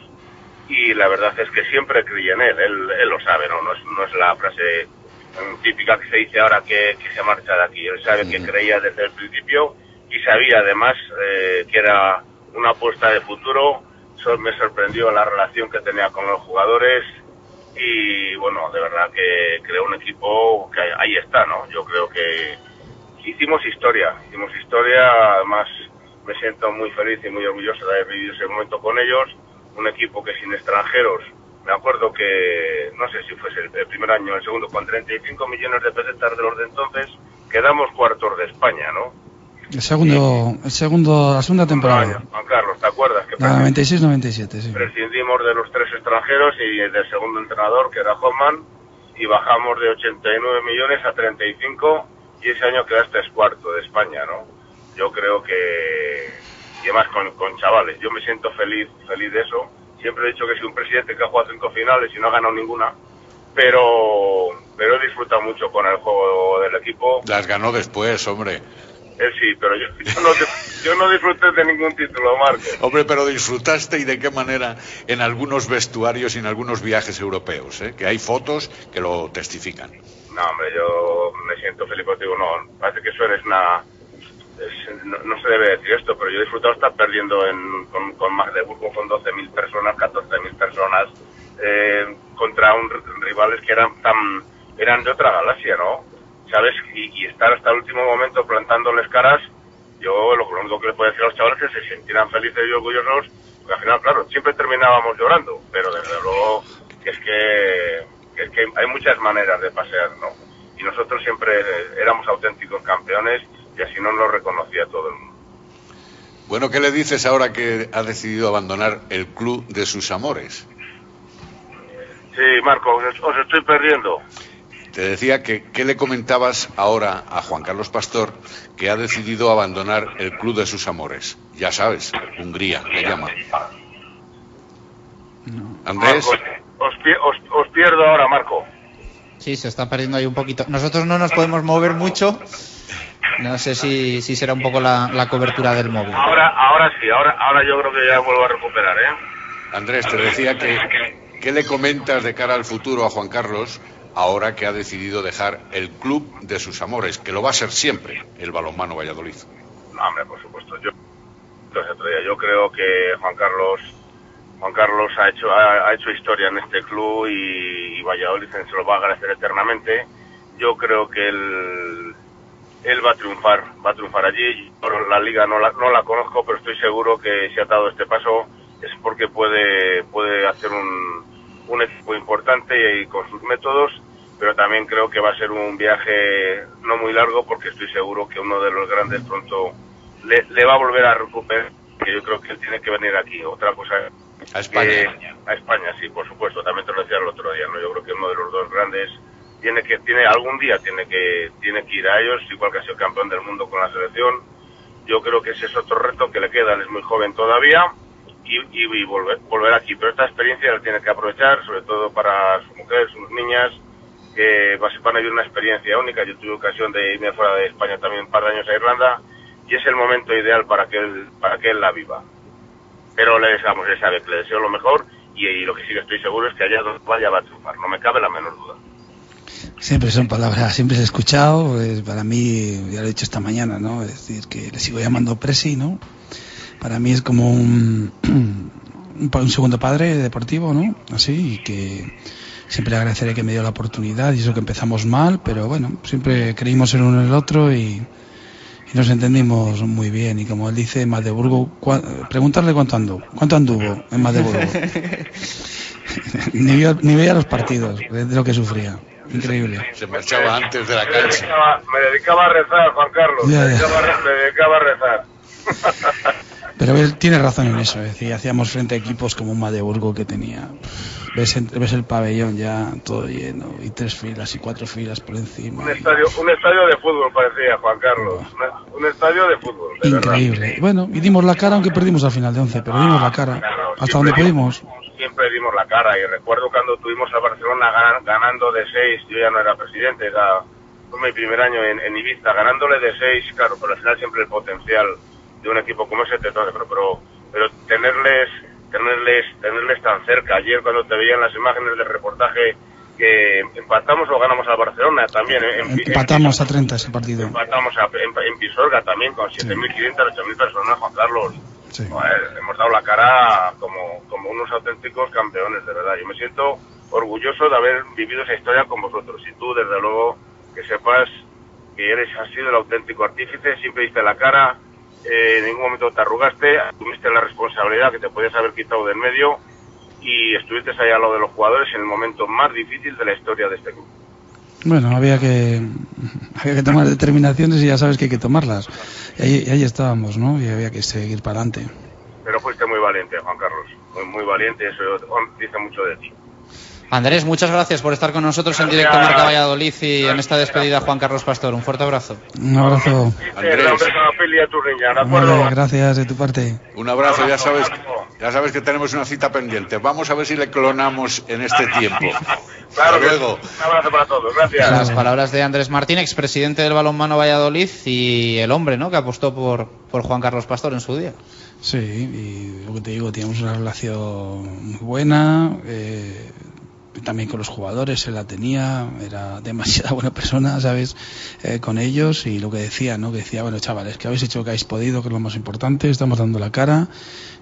y la verdad es que siempre creí en él, él, él lo sabe, ¿no? No es, no es la frase mm, típica que se dice ahora que, que se marcha de aquí. Él sabe que creía desde el principio y sabía además eh, que era una apuesta de futuro. Me sorprendió la relación que tenía con los jugadores y bueno, de verdad que creó un equipo que ahí está, ¿no? Yo creo que hicimos historia, hicimos historia, además me siento muy feliz y muy orgulloso de haber vivido ese momento con ellos, un equipo que sin extranjeros, me acuerdo que, no sé si fuese el primer año o el segundo, con 35 millones de pesetas de los de entonces, quedamos cuartos de España, ¿no? El segundo, el segundo, la segunda temporada. Juan Carlos, ¿te acuerdas? Que La 96-97, sí. prescindimos de los tres extranjeros y del segundo entrenador, que era Hoffman, y bajamos de 89 millones a 35 y ese año quedaste cuarto de España, ¿no? Yo creo que, y además con, con chavales, yo me siento feliz, feliz de eso. Siempre he dicho que soy un presidente que ha jugado cinco finales y no ha ganado ninguna, pero, pero he disfrutado mucho con el juego del equipo. Las ganó después, hombre. Él sí, pero yo, yo, no, yo no disfruté de ningún título, Marco. Hombre, pero disfrutaste y de qué manera en algunos vestuarios y en algunos viajes europeos, ¿eh? que hay fotos que lo testifican. No, hombre, yo me siento feliz porque digo, no, parece que eso eres una... es- no, no se debe decir esto, pero yo he disfrutado estar perdiendo en, con, con Magdeburgo con 12.000 personas, 14.000 personas, eh, contra un, rivales que eran tan eran de otra galaxia, ¿no? ¿Sabes? Y, y estar hasta el último momento plantándoles caras, yo lo, único que le puedo decir a los chavales es que se sintieran felices y orgullosos Porque al final, claro, siempre terminábamos llorando, pero desde luego es que, es que hay muchas maneras de pasear, ¿no? Y nosotros siempre éramos auténticos campeones y así nos lo reconocía todo el mundo. Bueno, ¿qué le dices ahora que ha decidido abandonar el club de sus amores? Sí, Marco, os, os estoy perdiendo. Te decía que qué le comentabas ahora a Juan Carlos Pastor que ha decidido abandonar el club de sus amores. Ya sabes, Hungría le llama. Andrés, Marco, os, os- os pierdo ahora, Marco. Sí, se está perdiendo ahí un poquito. Nosotros no nos podemos mover mucho. No sé si, si será un poco la, la cobertura del móvil. Ahora, ahora sí, ahora, ahora yo creo que ya vuelvo a recuperar, ¿eh? Andrés, te decía que qué le comentas de cara al futuro a Juan Carlos ahora que ha decidido dejar el club de sus amores, que lo va a ser siempre, el balonmano Valladolid. No, hombre, por supuesto. Yo, yo creo que Juan Carlos, Juan Carlos ha hecho, ha, hecho historia en este club y, Valladolid se lo va a agradecer eternamente. Yo creo que él, va a triunfar, va a triunfar allí. Bueno, la liga no la, no la conozco, pero estoy seguro que si ha dado este paso es porque puede, puede hacer un, un equipo importante y con sus métodos, pero también creo que va a ser un viaje no muy largo porque estoy seguro que uno de los grandes pronto le, le va a volver a recuperar, que yo creo que él tiene que venir aquí. Otra cosa A España. que- a España, sí, por supuesto, también te lo decía el otro día, ¿no? Yo creo que uno de los dos grandes tiene que, tiene, algún día tiene que, tiene que ir a ellos, igual que ha sido campeón del mundo con la selección. Yo creo que ese es otro reto que le queda, él es muy joven todavía y, y, volver, volver aquí. Pero esta experiencia la tiene que aprovechar, sobre todo para su mujer, sus niñas, que va- van a vivir una experiencia única. Yo tuve ocasión de irme fuera de España también un par de años a Irlanda y es el momento ideal para que él, para que él la viva. Pero le deseamos, ya sabe, le deseo lo mejor y, y lo que sí que estoy seguro es que allá donde vaya va a triunfar, no me cabe la menor duda. Siempre son palabras, siempre se he escuchado, pues, para mí, ya lo he dicho esta mañana, ¿no? Es decir, que le sigo llamando Presi, ¿no? Para mí es como un, [CLEARS THROAT] un, segundo padre deportivo, ¿no? Así, y que siempre le agradeceré que me dio la oportunidad y eso que empezamos mal, pero bueno, siempre creímos en uno en el otro y, y nos entendimos muy bien. Y como él dice, en Magdeburgo, preguntarle cuánto anduvo, cuánto anduvo en Magdeburgo. [LAUGHS] ni, veía, ni veía los partidos, de lo que sufría. Increíble. Se marchaba antes de la Me cancha. dedicaba, me dedicaba a rezar, Juan Carlos, Ya, me, dedicaba me dedicaba a rezar. [LAUGHS] Pero él tiene razón en eso, es decir, hacíamos frente a equipos como un Magdeburgo que tenía, ves, ves el pabellón ya todo lleno, y tres filas y cuatro filas por encima. Un y- estadio, un estadio de fútbol parecía, Juan Carlos. Un estadio de fútbol, de verdad. Increíble. Bueno, y dimos la cara, aunque perdimos al final de 11, pero dimos la cara Claro, hasta donde pudimos. Siempre dimos la cara y recuerdo cuando tuvimos a Barcelona ganan- ganando de seis, yo ya no era presidente, era, fue mi primer año en, en Ibiza, ganándole de seis, claro, pero al final siempre el potencial de un equipo como ese te pero, pero, pero tenerles, tenerles, tenerles tan cerca. Ayer cuando te veían las imágenes del reportaje que empatamos o ganamos a Barcelona también. En, en- Empatamos a 30 ese partido. Empatamos a- en, en Pisuerga también con 7.500, 8.000 personas, Juan Carlos. Sí. Joder, hemos dado la cara como, como unos auténticos campeones, de verdad. Yo me siento orgulloso de haber vivido esa historia con vosotros. Y tú, desde luego, que sepas que eres, has sido el auténtico artífice, siempre diste la cara, eh, en ningún momento te arrugaste, asumiste la responsabilidad que te podías haber quitado del medio y estuviste ahí al lado de los jugadores en el momento más difícil de la historia de este club. Bueno, había que, había que tomar determinaciones y ya sabes que hay que tomarlas. Y ahí, ahí estábamos, ¿no? Y había que seguir para adelante. Pero fuiste muy valiente, Juan Carlos. Muy, muy valiente, eso dice mucho de ti. Andrés, muchas gracias por estar con nosotros en directo Gracias. Marca Valladolid y en esta despedida Juan Carlos Pastor. Un fuerte abrazo. Un abrazo. Gracias de tu parte. Un abrazo, ya sabes, ya sabes que tenemos una cita pendiente. Vamos a ver si le clonamos en este tiempo. Claro Hasta luego. Un abrazo para todos, gracias. Las palabras de Andrés Martín, expresidente del balonmano Valladolid y el hombre ¿no? que apostó por, por Juan Carlos Pastor en su día. Sí, y lo que te digo, teníamos una relación muy buena, eh, también con los jugadores, él la tenía, era demasiada buena persona, ¿sabes? Eh, con ellos y lo que decía, ¿no? Que decía, bueno, chavales, que habéis hecho lo que habéis podido, que es lo más importante, estamos dando la cara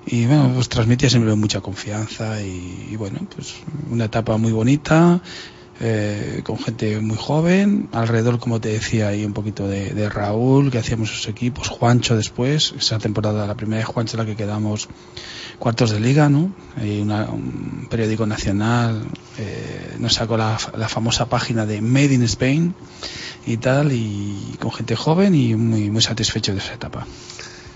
y bueno, pues transmitía siempre mucha confianza y, bueno, pues una etapa muy bonita. eh, con gente muy joven, alrededor, como te decía, hay un poquito de, de Raúl, que hacíamos sus equipos, Juancho después, esa temporada, la primera de Juancho, la que quedamos cuartos de liga, ¿no? Y una- un periódico nacional eh, nos sacó la, la famosa página de Made in Spain y tal, y con gente joven y muy, muy satisfecho de esa etapa.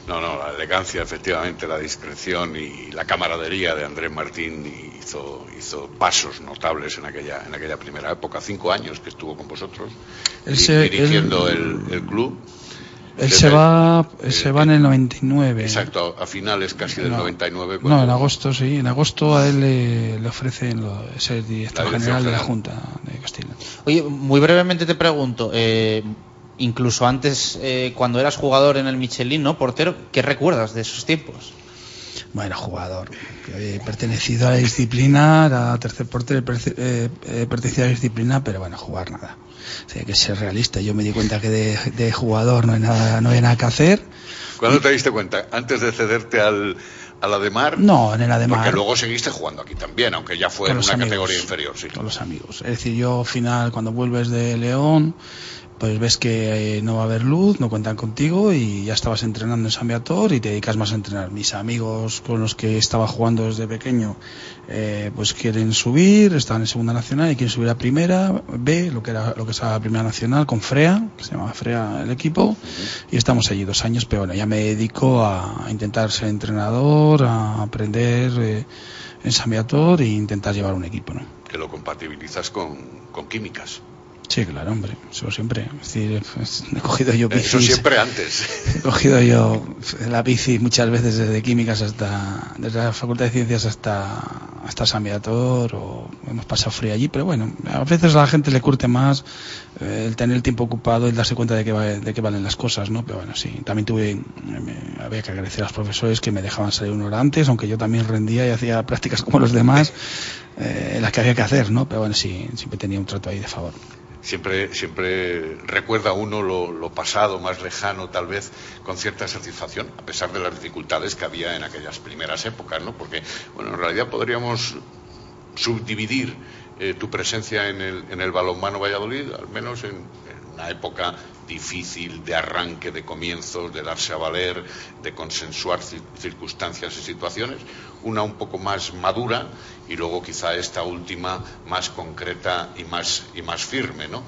No, no, la elegancia, efectivamente, la discreción y la camaradería de Andrés Martín hizo, hizo pasos notables en aquella, en aquella primera época, cinco años que estuvo con vosotros, Él di- se- dirigiendo él- el, el club. Él se va, eh, se va en el 99. Exacto, a finales casi del No, 99. No, cuando- en agosto, sí. En agosto a él le, le ofrecen lo- ser director general de la. Junta de Castilla. Oye, muy brevemente te pregunto, eh, incluso antes, eh, cuando eras jugador en el Michelin, ¿no? Portero, ¿qué recuerdas de esos tiempos? Bueno, jugador. que He pertenecido a la disciplina, era tercer portero, he perce- eh, he pertenecido a la disciplina, pero bueno, jugar nada. O sea, hay que ser realista. Yo me di cuenta que de, de jugador no hay nada, no hay nada que hacer. ¿Cuándo te diste cuenta? ¿Antes de cederte al, a la de Mar? No, en el Ademar. Porque luego seguiste jugando aquí también, aunque ya fue en una amigos, categoría inferior, sí. Con los amigos. Es decir, yo al final, cuando vuelves de León, pues ves que eh, no va a haber luz, no cuentan contigo y ya estabas entrenando en San y te dedicas más a entrenar. Mis amigos con los que estaba jugando desde pequeño, eh, pues quieren subir, están en Segunda Nacional y quieren subir a Primera B, lo que era lo que estaba Primera Nacional, con Frea, que se llama Frea el equipo, y estamos allí dos años, pero bueno, ya me dedico a, intentar ser entrenador, a aprender eh, en San Beator e intentar llevar un equipo, ¿no? Que lo compatibilizas con, con químicas. Sí, claro, hombre, eso siempre. Es decir, he cogido yo bicis. Eso siempre antes. He cogido yo la bici muchas veces desde químicas hasta, desde la Facultad de Ciencias hasta, hasta San Beator, o hemos pasado frío allí, pero bueno, a veces a la gente le curte más eh, el tener el tiempo ocupado y darse cuenta de que, va- de que valen las cosas, ¿no? Pero bueno, sí, también tuve, me- había que agradecer a los profesores que me dejaban salir una hora antes, aunque yo también rendía y hacía prácticas como los demás, eh, las que había que hacer, ¿no? Pero bueno, sí, siempre tenía un trato ahí de favor. Siempre, siempre recuerda uno lo, pasado, más lejano, tal vez, con cierta satisfacción, a pesar de las dificultades que había en aquellas primeras épocas, ¿no? Porque, bueno, en realidad podríamos subdividir eh, tu presencia en el, en el balonmano Valladolid, al menos en, en una época difícil de arranque, de comienzos, de darse a valer, de consensuar ci- circunstancias y situaciones, una un poco más madura y luego quizá esta última más concreta y más, y más firme, ¿no? Eh,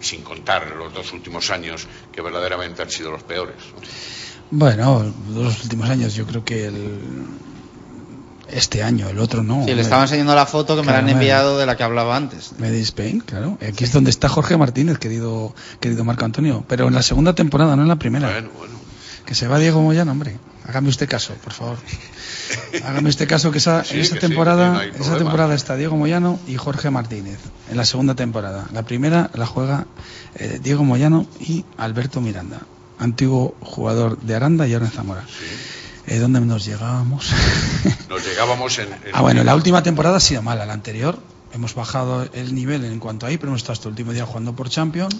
sin contar los dos últimos años que verdaderamente han sido los peores. ¿no? Bueno, los últimos años yo creo que el, este año, el otro no. Sí, le estaba enseñando la foto que me la han Claro, enviado de la que hablaba antes. Made in Spain, claro. Aquí es donde está Jorge Martínez, querido, querido Marco Antonio. Pero en la segunda temporada, no en la primera. Bueno, bueno. Que se va Diego Moyano, hombre. Hágame usted caso, por favor. Hágame usted caso que esa, Sí, en esa que sí, temporada, que no hay esa temporada está Diego Moyano y Jorge Martínez. En la segunda temporada. La primera la juega eh, Diego Moyano y Alberto Miranda, antiguo jugador de Aranda y ahora en Zamora. Eh, ¿Dónde nos llegábamos? Nos llegábamos en. en- Ah, bueno, la última temporada ha sido mala, la anterior. Hemos bajado el nivel en cuanto ahí, pero hemos estado hasta el último día jugando por Champions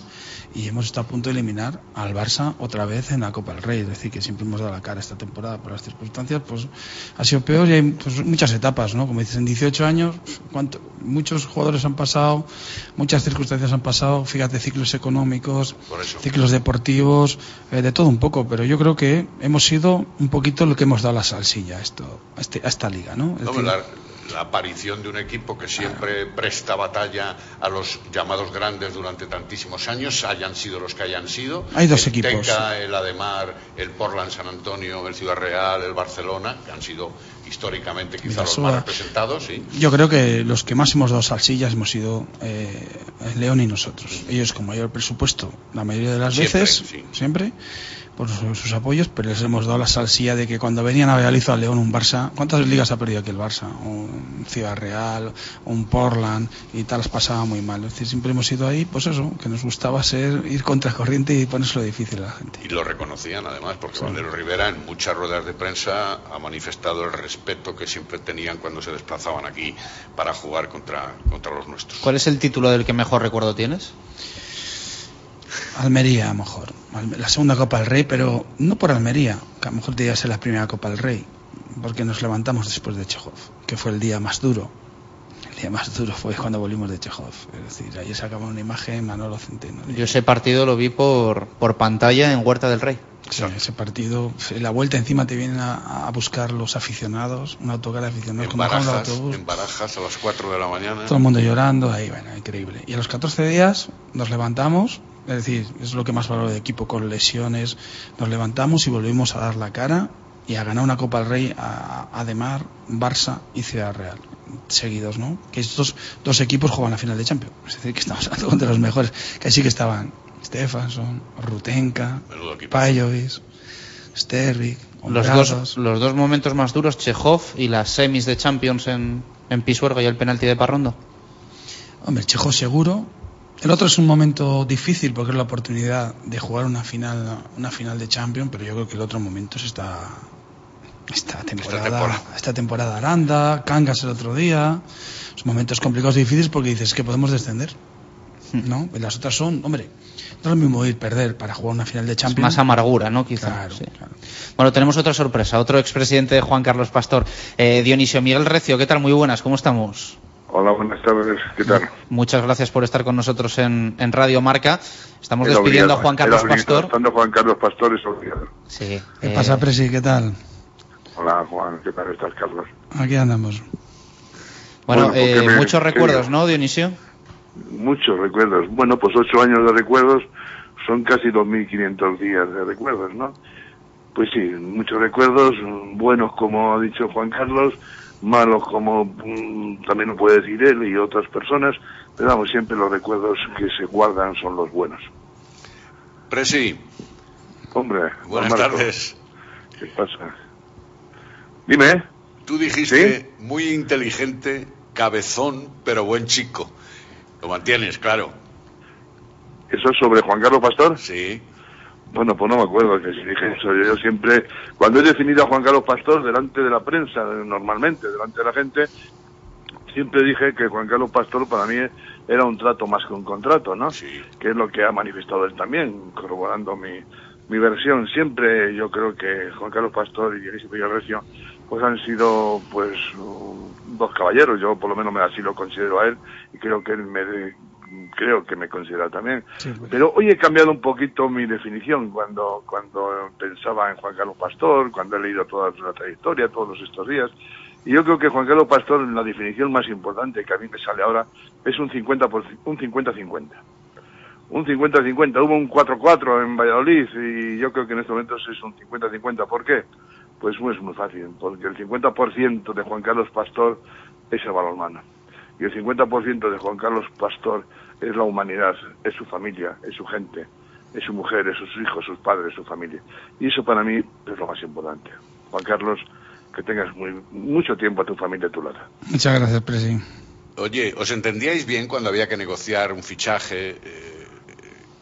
y hemos estado a punto de eliminar al Barça otra vez en la Copa del Rey. Es decir, que siempre hemos dado la cara esta temporada por las circunstancias, pues ha sido peor y hay pues, muchas etapas, ¿no? Como dices, en 18 años, ¿cuánto- muchos jugadores han pasado, muchas circunstancias han pasado, fíjate, ciclos económicos, ciclos deportivos, eh, de todo un poco, pero yo creo que hemos sido un poquito lo que hemos dado la salsilla a, esto, a, este- a esta liga, ¿no? Es No, decir, la, aparición de un equipo que siempre presta batalla a los llamados grandes durante tantísimos años, hayan sido los que hayan sido. Hay dos el equipos. Teca, el Ademar, el Portland San Antonio, el Ciudad Real, el Barcelona, que han sido históricamente quizá los más representados, sí. Yo creo que los que más hemos dado salsillas hemos sido eh, León y nosotros. Ellos con mayor presupuesto, la mayoría de las Siempre, veces, sí. siempre, por sus, apoyos, pero les hemos dado la salsilla de que cuando venían a Valladolid o a León un Barça, ¿cuántas ligas ha perdido aquí el Barça? Un Ciudad Real, un Portland y tal, las pasaba muy mal. Es decir, siempre hemos ido ahí, pues eso, que nos gustaba ser, ir contra corriente y ponérselo difícil a la gente. Y lo reconocían además, porque Valdero Rivera en muchas ruedas de prensa ha manifestado el respeto que siempre tenían cuando se desplazaban aquí para jugar contra, contra los nuestros. ¿Cuál es el título del que mejor recuerdo tienes? Almería, a lo mejor. La segunda Copa del Rey, pero no por Almería, que a lo mejor debía ser la primera Copa del Rey, porque nos levantamos después de Chejov, que fue el día más duro. El día más duro fue cuando volvimos de Chejov. Es decir, ahí sacamos una imagen Manolo Centeno. Yo ese partido lo vi por, por pantalla en Huerta del Rey. Sí, ese partido, la vuelta encima te vienen a, a buscar los aficionados, un autocar de aficionados, En barajas, autobús, en barajas a las 4 de la mañana. todo el mundo llorando, ahí, bueno, increíble. Y a los 14 días nos levantamos, es decir, es lo que más valoro de equipo, con lesiones, nos levantamos y volvimos a dar la cara y a ganar una Copa del Rey a Ademar, Barça y Ciudad Real, seguidos, ¿no? Que estos dos equipos juegan la final de Champions, es decir, que estamos [LAUGHS] hablando contra los mejores, que así que estaban Stefansson, Rutenka. Pajovic, Stervik, Los dos, los dos momentos más duros, Chejov y las semis de Champions en, en Pisuerga y el penalti de Parrondo. Hombre, Chejo seguro. El otro es un momento difícil porque es la oportunidad de jugar una final, una final de Champions, pero yo creo que el otro momento es esta, esta temporada, temporada. esta temporada Aranda, Cangas el otro día. Son momentos complicados y difíciles porque dices que podemos descender. ¿No? Y las otras son, hombre, no es lo mismo ir perder para jugar una final de Es Champions. más amargura, ¿no? Quizá. Claro, sí. claro. Bueno, tenemos otra sorpresa, otro expresidente de Juan Carlos Pastor, eh, Dionisio Miguel Recio. ¿Qué tal? Muy buenas, ¿cómo estamos? Hola, buenas tardes. ¿Qué tal? Muchas gracias por estar con nosotros en, en Radio Marca. Estamos Era despidiendo a obligado, Juan era Carlos obligado. Pastor. Estando Juan Carlos Pastor es obligado. Sí. ¿Qué eh, pasa, Presi? ¿Qué tal? Hola, Juan. ¿Qué tal estás, Carlos? Aquí andamos. Bueno, Bueno, eh, me- muchos ¿qué recuerdos? ¿no, Dionisio? Muchos recuerdos. Bueno, pues ocho años de recuerdos son casi 2.500 días de recuerdos, ¿no? Pues sí, muchos recuerdos, buenos como ha dicho Juan Carlos, malos como mm, también lo puede decir él y otras personas, pero vamos, siempre los recuerdos que se guardan son los buenos. Presi, Hombre, buenas tardes. ¿Qué pasa? Dime. Tú dijiste muy inteligente, cabezón, pero buen chico. Lo mantienes, claro. ¿eso es sobre Juan Carlos Pastor? Sí. Bueno, pues no me acuerdo que si dije eso. Yo, yo siempre, cuando he definido a Juan Carlos Pastor delante de la prensa, normalmente, delante de la gente, siempre dije que Juan Carlos Pastor para mí era un trato más que un contrato, ¿no? Sí. Que es lo que ha manifestado él también, corroborando mi, mi versión. Siempre yo creo que Juan Carlos Pastor y Dionisio Villarrecio pues han sido pues dos caballeros. Yo por lo menos me así lo considero a él y creo que él me creo que me considera también. Sí, pues. Pero hoy he cambiado un poquito mi definición cuando, cuando pensaba en Juan Carlos Pastor, cuando he leído toda la trayectoria, todos estos días. Y yo creo que Juan Carlos Pastor, la definición más importante que a mí me sale ahora, es un 50 por, un 50-50. Un 50-50. Hubo un 4-4 en Valladolid y yo creo que en estos momentos es un 50-50. ¿Por qué? Pues es muy fácil, porque el 50% de Juan Carlos Pastor es el balonmano. Y el 50% de Juan Carlos Pastor es la humanidad, es su familia, es su gente, es su mujer, es sus hijos, sus padres, su familia. Y eso para mí es lo más importante. Juan Carlos, que tengas muy, mucho tiempo a tu familia a tu lado. Muchas gracias, Presi. Oye, ¿os entendíais bien cuando había que negociar un fichaje? eh,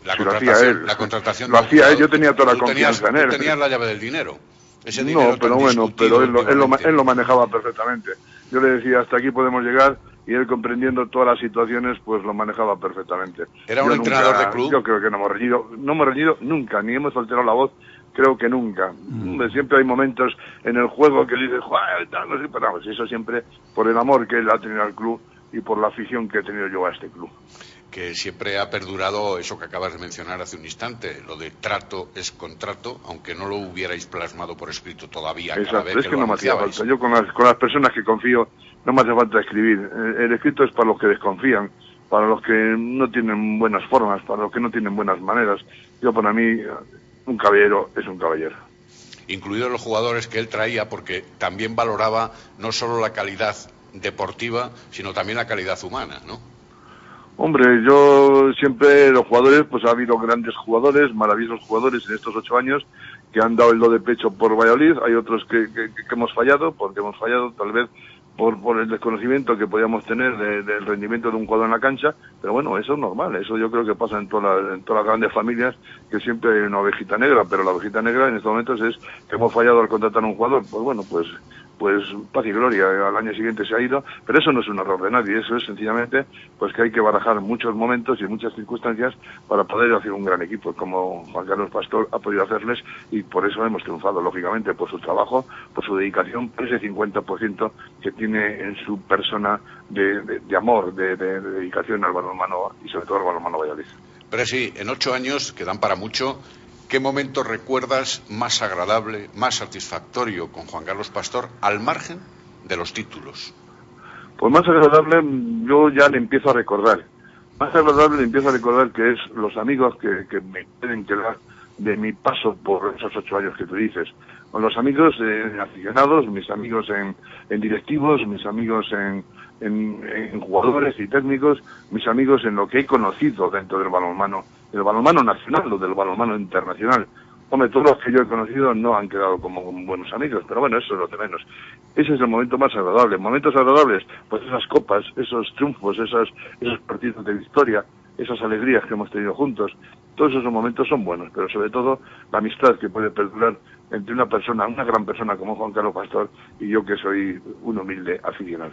la, Sí, lo hacía contratación, él. la contratación Lo hacía él, yo tenía toda la Tú tenías- confianza en él. tú tenías la llave del dinero. Ese dinero No, pero bueno, pero él lo, él, lo, ma- últimamente. él lo manejaba perfectamente. Yo le decía, hasta aquí podemos llegar, y él comprendiendo todas las situaciones, pues lo manejaba perfectamente. ¿Era Yo un entrenador de club? Yo creo que no hemos reñido, no hemos reñido nunca, ni hemos alterado la voz, creo que nunca. Mm. Siempre hay momentos en el juego que dices, no sé, pero vamos, eso siempre por el amor que él ha tenido al club y por la afición que he tenido yo a este club. Que siempre ha perdurado eso que acabas de mencionar hace un instante, lo de trato es contrato, aunque no lo hubierais plasmado por escrito todavía. cada Exacto, vez es que no me hacía falta. Yo con las, con las personas que confío no me hace falta escribir. El, el escrito es para los que desconfían, para los que no tienen buenas formas, para los que no tienen buenas maneras. Yo para mí, un caballero es un caballero. incluidos los jugadores que él traía, porque también valoraba no solo la calidad deportiva, sino también la calidad humana, ¿no? Hombre, yo siempre los jugadores, pues ha habido grandes jugadores, maravillosos jugadores en estos ocho años que han dado el do de pecho por Valladolid. Hay otros que, que- que hemos fallado, porque hemos fallado tal vez por, por el desconocimiento que podíamos tener de- del rendimiento de un jugador en la cancha. Pero bueno, eso es normal. Eso yo creo que pasa en, en todas las grandes familias, que siempre hay una ovejita negra. Pero la ovejita negra en estos momentos es que hemos fallado al contratar a un jugador. Pues bueno, pues pues paz y gloria, al año siguiente se ha ido, pero eso no es un error de nadie, eso es sencillamente pues que hay que barajar muchos momentos y muchas circunstancias para poder hacer un gran equipo, como Juan Carlos Pastor ha podido hacerles y por eso hemos triunfado, lógicamente, por su trabajo, por su dedicación, por ese 50% que tiene en su persona de, de- amor, de dedicación al balonmano y sobre todo al balonmano Valladolid. Pero sí, en ocho años, que dan para mucho, ¿qué momento recuerdas más agradable, más satisfactorio con Juan Carlos Pastor, al margen de los títulos? Pues más agradable yo ya le empiezo a recordar. Más agradable le empiezo a recordar que es los amigos que, que me pueden quedar de mi paso por esos ocho años que tú dices. Con los amigos eh, aficionados, mis amigos en, en directivos, mis amigos en, en- en jugadores y técnicos, mis amigos en lo que he conocido dentro del balonmano, del balonmano nacional o del balonmano internacional. Hombre, todos los que yo he conocido no han quedado como buenos amigos, pero bueno, eso es lo de menos. Ese es el momento más agradable. Momentos agradables, pues esas copas, esos triunfos, esas, esos partidos de victoria, esas alegrías que hemos tenido juntos. Todos esos momentos son buenos, pero sobre todo la amistad que puede perdurar entre una persona, una gran persona como Juan Carlos Pastor y yo que soy un humilde aficionado.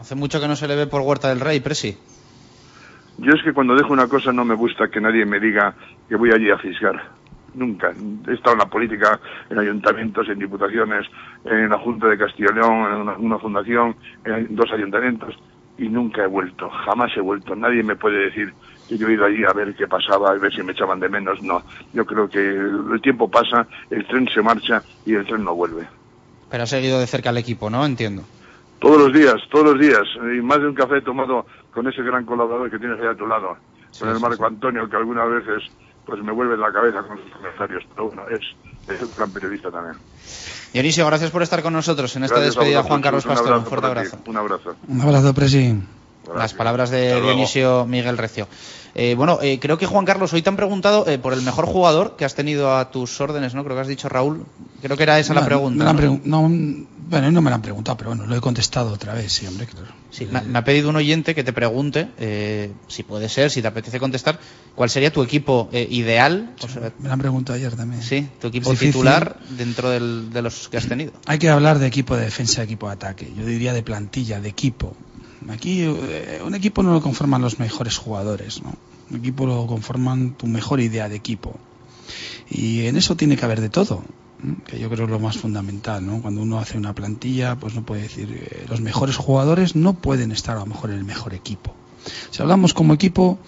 Hace mucho que no se le ve por Huerta del Rey, Presi. Yo es que cuando dejo una cosa no me gusta que nadie me diga que voy allí a fisgar. Nunca. He estado en la política, en ayuntamientos, en diputaciones, en la Junta de Castilla y León, en una, una fundación, en dos ayuntamientos, y nunca he vuelto. Jamás he vuelto. Nadie me puede decir que yo he ido allí a ver qué pasaba, a ver si me echaban de menos. No. Yo creo que el tiempo pasa, el tren se marcha y el tren no vuelve. Pero ha seguido de cerca al equipo, ¿no? Entiendo. Todos los días, todos los días. Y más de un café he tomado con ese gran colaborador que tienes ahí a tu lado, con el Marco Antonio, que algunas veces pues me vuelve la cabeza con sus comentarios. Pero bueno, es, es un gran periodista también. Dionisio, gracias por estar con nosotros en esta Gracias a despedida, vosotros, Juan Carlos Pastor. Un abrazo fuerte para ti, abrazo. Un abrazo. Un abrazo, Presi. Las palabras de. Dionisio Miguel Recio. Eh, bueno, eh, creo que Juan Carlos, hoy te han preguntado eh, por el mejor jugador que has tenido a tus órdenes, ¿no? Creo que has dicho Raúl. Creo que era esa la pregunta. me la han ¿no? no, bueno, no me la han preguntado, pero bueno, lo he contestado otra vez, sí, hombre, claro. Sí, me, me ha pedido un oyente que te pregunte, eh, si puede ser, si te apetece contestar, ¿cuál sería tu equipo eh, ideal? O sea, Me la han preguntado ayer también. sí, tu equipo titular dentro del- de los que has tenido. Hay que hablar de equipo de defensa, equipo de ataque. Yo diría de plantilla, de equipo. Aquí eh, un equipo no lo conforman los mejores jugadores, ¿no? Un equipo lo conforman tu mejor idea de equipo. Y en eso tiene que haber de todo, que yo creo es lo más fundamental, ¿no? Cuando uno hace una plantilla, pues no puede decir eh, los mejores jugadores no pueden estar a lo mejor en el mejor equipo. Si hablamos como equipo,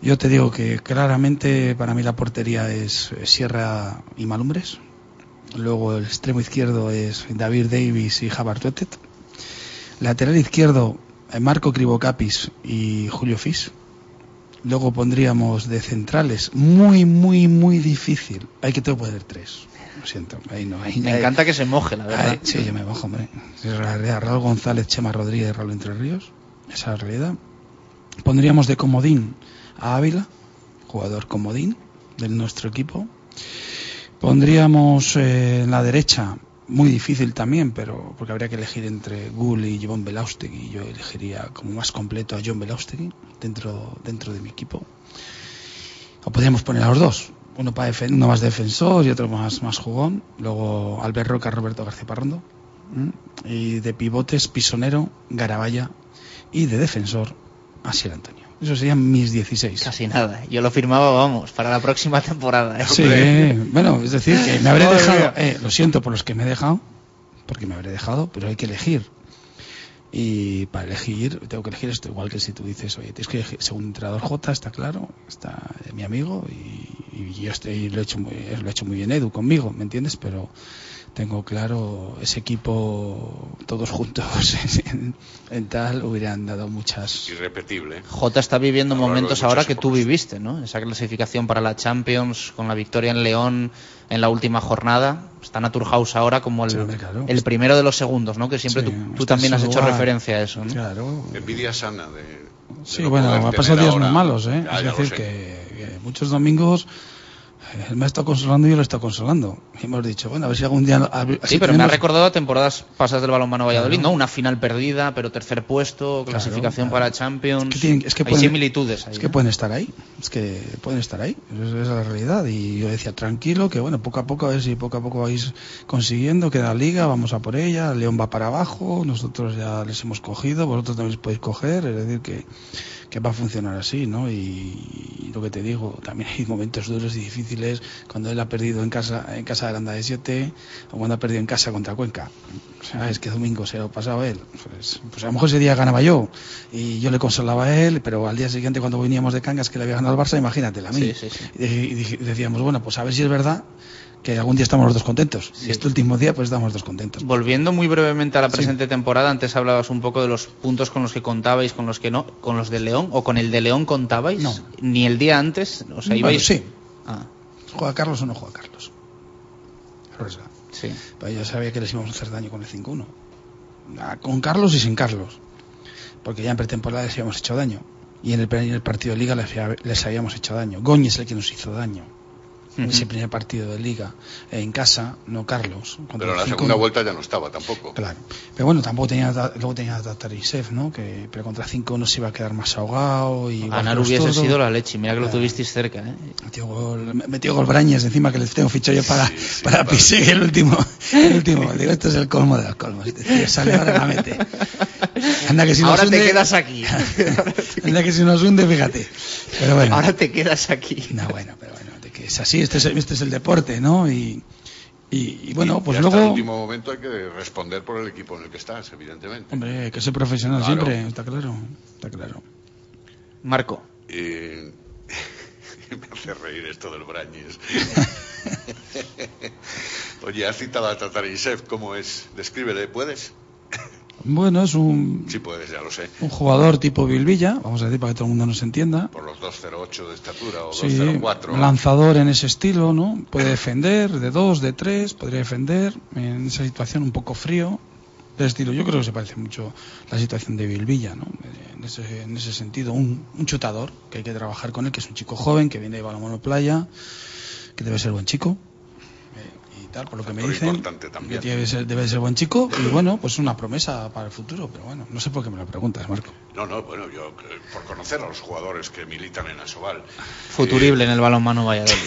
yo te digo que claramente para mí la portería es eh, Sierra y Malumbres. Luego el extremo izquierdo es David Davis y Javier Tuetet. Lateral izquierdo, Marco Cribocapis y Julio Fis. Luego pondríamos de centrales, muy, muy, muy difícil. Hay que que poner tres. Lo siento, ahí no. Ahí, Me ahí- encanta que se moje, la verdad. ahí- sí, yo me bajo, hombre. Es la realidad. Raúl González, Chema Rodríguez, Raúl Entre Ríos. Esa es la realidad. Pondríamos de comodín a Ávila, jugador comodín de nuestro equipo. Pondríamos eh, en la derecha, muy difícil también, pero porque habría que elegir entre Gul y John Belaustegui. Yo elegiría como más completo a John Belaustegui dentro, dentro de mi equipo. O podríamos poner a los dos. Uno, para uno más defensor y otro más, más jugón. Luego Albert Roca, Roberto García Parrondo. Y de pivotes, Pisonero, Garabaya. Y de defensor, Asiel Antonio. Esos serían mis 16. Casi nada. Yo lo firmaba, vamos, para la próxima temporada. ¿eh? Sí, bueno, es decir, que me habré [LAUGHS] dejado, eh, lo siento por los que me he dejado, porque me habré dejado, pero hay que elegir. Y para elegir, tengo que elegir esto, igual que si tú dices, oye, tienes que elegir, según entrenador J, está claro, está mi amigo, y, y yo estoy, lo, he hecho muy, lo he hecho muy bien Edu conmigo, ¿me entiendes? Pero tengo claro, ese equipo, todos juntos, [LAUGHS] en, en tal, hubieran dado muchas... Irrepetible. Jota está viviendo momentos ahora que tú viviste, ¿no? Esa clasificación para la Champions, con la victoria en León en la última jornada. Está Naturhaus ahora como el, Sí, claro. el primero de los segundos, ¿no? Que siempre Sí, tú, tú también has hecho lugar. referencia a eso, ¿no? Claro, Envidia sana de. de Sí, no bueno, ha pasado días muy ahora- malos, ¿eh? Ya, es ya decir, que, que muchos domingos Él me ha estado consolando y yo lo he estado consolando. Y hemos dicho, bueno, a ver si algún día... a Sí, si pero me ha recordado temporadas pasadas del balonmano Valladolid, Claro. ¿no? Una final perdida, pero tercer puesto, clasificación claro. para Champions. Es que tienen- es que Hay pueden- similitudes ahí. Es que ¿eh? pueden estar ahí, es que pueden estar ahí, esa es la realidad. Y yo decía, tranquilo, que bueno, poco a poco, a ver si poco a poco vais consiguiendo, queda la liga, vamos a por ella, León va para abajo, nosotros ya les hemos cogido, vosotros también les podéis coger, es decir, que, que va a funcionar así, ¿no? Y, lo que te digo, también hay momentos duros y difíciles cuando él ha perdido en casa, en casa de Aranda de 7 o cuando ha perdido en casa contra Cuenca. O sea, es que domingo se lo ha pasado él. Pues, pues a lo mejor ese día ganaba yo y yo le consolaba a él, pero al día siguiente cuando veníamos de Cangas que le había ganado al Barça, imagínatela a mí. Sí, sí, sí. Y, decíamos, bueno, pues a ver si es verdad que algún día estamos los dos contentos. Sí. Y este último día pues estamos los dos contentos. Volviendo muy brevemente a la Sí. presente temporada, antes hablabas un poco de los puntos con los que contabais, con los que no, con los de León o con el de León contabais. No. Ni el día antes, o sea, Bueno, ibais. sí. Ah, ¿Juega Carlos o no juega Carlos? Arriesga. sí. Pero yo sabía que les íbamos a hacer daño con el 5-1. Ah, Con Carlos y sin Carlos. Porque ya en pretemporada les habíamos hecho daño. Y en el, en el partido de Liga les, les habíamos hecho daño. Goñi es el que nos hizo daño. En ese primer partido de Liga. En casa, no Carlos. Pero en la el 5-1. segunda vuelta ya no estaba tampoco. Claro. Pero bueno, tampoco tenía, luego tenía a Tatarisef, ¿no? Que, pero contra 5-1 se iba a quedar más ahogado. Y Ganar hubiese sido la leche. Mira que lo tuvisteis cerca, ¿eh? Metió gol, metió gol Brañes encima que les tengo fichado yo para, Sí, sí, para el último, el último. Digo, esto es el colmo de los colmos. Este tío sale ahora la mete. Anda que si Ahora nos te hunde- quedas aquí. [LAUGHS] Anda que si nos hunde, fíjate. Pero bueno. Ahora te quedas aquí. No, bueno, pero bueno, que es así, este es, este es el deporte, ¿no? Y, y, y bueno, Y pues hasta el luego, último momento hay que responder por el equipo en el que estás, evidentemente. hombre, hay que ser profesional Claro. siempre, está claro, está claro. Marco. Eh, [LAUGHS] me hace reír esto del Brañes. [LAUGHS] Oye, has citado a Tatarisev, ¿cómo es? Descríbele, ¿puedes? Bueno, es un, Sí puedes, ya lo sé. un jugador tipo Bilbilla, vamos a decir para que todo el mundo nos entienda. Por los 2.08 de estatura o Sí, 2.04. lanzador en ese estilo, ¿no? Puede defender de dos, de tres, podría defender en esa situación un poco frío. De estilo, yo creo que se parece mucho la situación de Bilbilla, ¿no? En ese, en ese sentido, un, un chutador que hay que trabajar con él, que es un chico joven, que viene de balonmano playa, que debe ser buen chico. Eh, tal, por lo que me dicen, importante también. que debe ser, debe ser buen chico y bueno, pues una promesa para el futuro, pero bueno, no sé por qué me lo preguntas, Marco. No, no, bueno, yo eh, por conocer a los jugadores que militan en Asobal. Futurible en el balonmano Valladolid. [LAUGHS]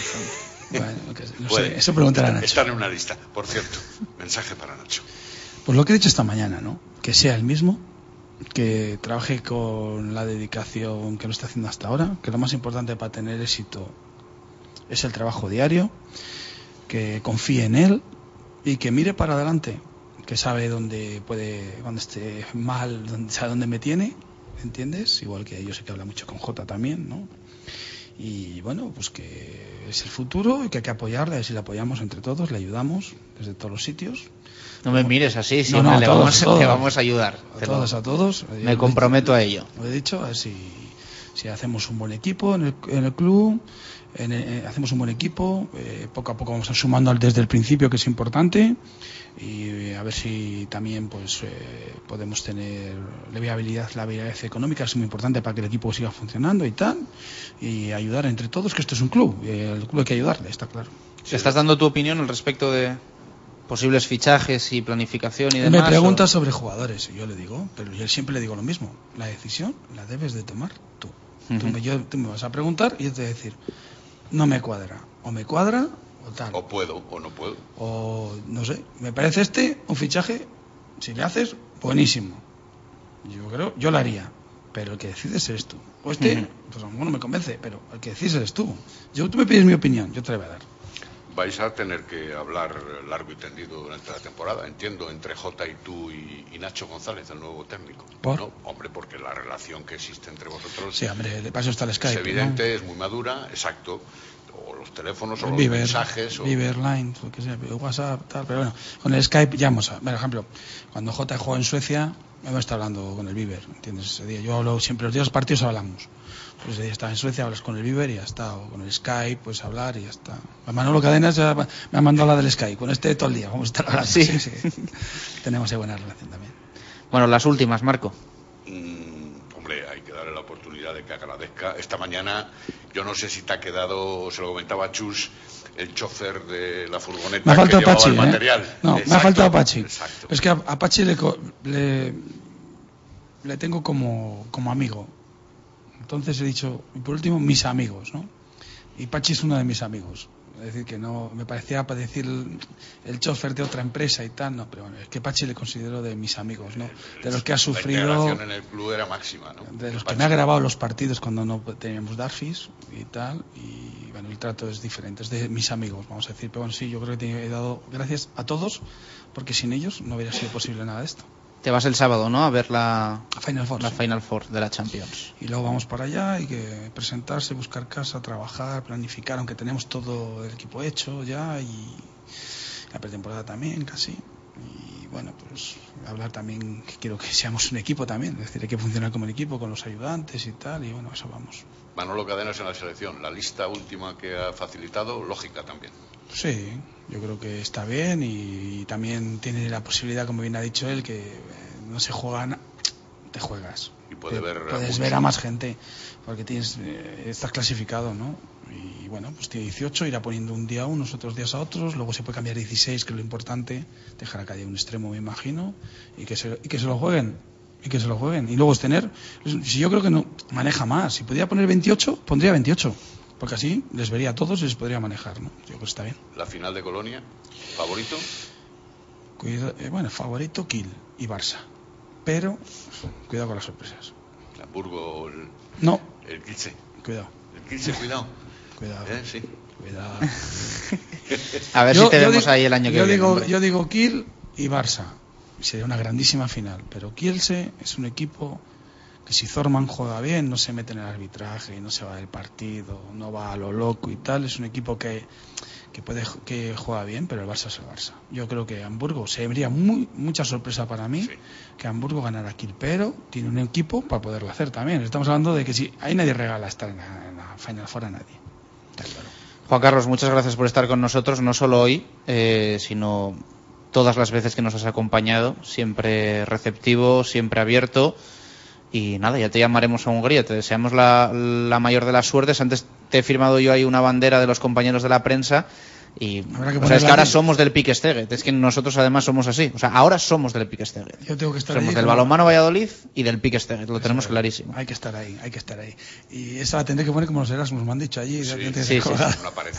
Bueno, que- no Puede. sé, eso preguntará a Nacho. Están en una lista, por cierto. Mensaje para Nacho. Pues lo que he dicho esta mañana, ¿no? Que sea el mismo, que trabaje con la dedicación que lo está haciendo hasta ahora, que lo más importante para tener éxito es el trabajo diario, que confíe en él y que mire para adelante, que sabe dónde puede, dónde esté mal, dónde, sabe dónde me tiene, ¿entiendes? Igual que yo sé que habla mucho con Jota también, ¿no? Y bueno, pues que es el futuro y que hay que apoyarle, a ver si le apoyamos entre todos, le ayudamos desde todos los sitios. No me mires así, No, siempre no, le, todos, vamos, todos. te vamos a ayudar. A Te lo- todos, a todos. me comprometo a ello. Lo he dicho, a ver si, si hacemos un buen equipo en el, en el club, en eh, hacemos un buen equipo, eh, poco a poco vamos a sumando al- desde el principio, que es importante, y eh, a ver si también pues eh, podemos tener la viabilidad, la viabilidad económica, es muy importante para que el equipo siga funcionando y tal, y ayudar entre todos, que esto es un club, y el club hay que ayudarle, está claro. ¿Te estás dando tu opinión al respecto de posibles fichajes y planificación y demás? me pregunta o- sobre jugadores y yo le digo, pero yo siempre le digo lo mismo, la decisión la debes de tomar tú. tú, Ujú. me, yo- tú me vas a preguntar y yo te voy a decir, no me cuadra, o me cuadra o tal, O puedo o no puedo. o no sé, me parece este un fichaje, si le haces, buenísimo. Yo creo, yo lo haría, pero el que decides eres tú. O este, pues a lo mejor no me convence, pero el que decides eres tú. Yo, tú me pides mi opinión, yo te la voy a dar. Vais a tener que hablar largo y tendido durante la temporada, entiendo, entre Jota y tú y, y Nacho González, el nuevo técnico. ¿Por? ¿No? Hombre, porque la relación que existe entre vosotros Sí, hombre, de paso está el es evidente, es muy madura, exacto. O los teléfonos o los Viber, mensajes. O... Viber Line, lo que sea, WhatsApp, tal, pero bueno, con el Skype ya vamos a, por ejemplo, cuando J jugó en Suecia, hemos estado hablando con el Viber, ¿entiendes? Ese día, yo hablo siempre, los días partidos hablamos. Pues ese día estaba en Suecia, hablas con el Viber y ya está, o con el Skype, puedes hablar y ya está. Manolo Cadenas ya me ha mandado la del Skype, con este todo el día, vamos a estar hablando. Sí. sí. [LAUGHS] Tenemos ahí buena relación también. Bueno, las últimas, Marco. Mm, que que agradezca. Esta mañana, yo no sé si te ha quedado, se lo comentaba Chus, el chofer de la furgoneta Me ha que faltado llevaba Apache. el ¿eh? material. No, me ha faltado Apache. Exacto. Es que a Apache le, le, le tengo como, como amigo. Entonces he dicho, y por último, mis amigos, ¿no? Y Pachi es uno de mis amigos. Es decir, que no me parecía para decir el, el chofer de otra empresa y tal, no, pero bueno, es que Pachi le considero de mis amigos, ¿no? De los que ha La sufrido, integración en el club era máxima, ¿no? de los que me ha grabado los partidos cuando no teníamos Darfis y tal, y bueno, el trato es diferente, es de mis amigos, vamos a decir, pero bueno, sí, yo creo que he dado gracias a todos, porque sin ellos no hubiera sido posible nada de esto. Te vas el sábado, ¿no? A ver la, Final Four. la sí. Final Four de la Champions. Y luego vamos para allá, hay que presentarse, buscar casa, trabajar, planificar, aunque tenemos todo el equipo hecho ya y la pretemporada también casi. Y bueno, pues hablar también, que quiero que seamos un equipo también, es decir, hay que funcionar como un equipo con los ayudantes y tal, y bueno, a eso vamos. Manolo Cadenas en la selección. La lista última que ha facilitado, lógica también. Sí, yo creo que está bien y, también tiene la posibilidad, como bien ha dicho él, que eh, no se juegan, te juegas. Y puede Te- ver puedes muchos. ver a más gente, porque tienes, eh, estás clasificado, ¿no? Y bueno, pues tiene 18, irá poniendo un día a unos, otros días a otros, luego se puede cambiar 16, que es lo importante, dejar a día un extremo, me imagino, y que se, y que se lo jueguen. Y que se lo jueguen. Y luego es tener, si yo creo que no maneja más, si pudiera poner 28, pondría 28. Porque así les vería a todos y les podría manejar, ¿no? Yo creo que está bien. La final de Colonia, favorito. Cuida- eh, bueno, favorito Kiel y Barça. Pero cuidado con las sorpresas. Hamburgo, el, No, el Kielce. cuidado, El Kielce, cuidado. cuidado. ¿Eh? Sí. Cuidado. [LAUGHS] A ver Yo- si te vemos digo- ahí el año que yo viene. Digo, hombre. yo digo Kiel y Barça. Sería una grandísima final. Pero Kielce es un equipo que si Zorman juega bien, no se mete en el arbitraje, no se va del partido, no va a lo loco y tal. Es un equipo que, que puede que juega bien, pero el Barça es el Barça. Yo creo que Hamburgo sería muy, mucha sorpresa para mí Sí. que Hamburgo ganara Kiel, pero tiene un equipo para poderlo hacer también. Estamos hablando de que si ahí nadie regala estar en la, en la Final Four a nadie. Claro. Juan Carlos, muchas gracias por estar con nosotros, no solo hoy, eh, sino todas las veces que nos has acompañado, siempre receptivo, siempre abierto. Y nada, ya te llamaremos a Hungría, te deseamos la, la mayor de las suertes. Antes te he firmado yo ahí una bandera de los compañeros de la prensa. Y que o sea, es que ahora somos del Pique Steget, es que nosotros además somos así. O sea, ahora somos del Pique Steget. Yo tengo que estar Somos ahí del como- balonmano Valladolid y del Pique Steget, lo tenemos clarísimo. Hay que estar ahí, hay que estar ahí. Y esa la tendré que poner como los Erasmus, me han dicho allí. Sí, sí, sí. Una pared.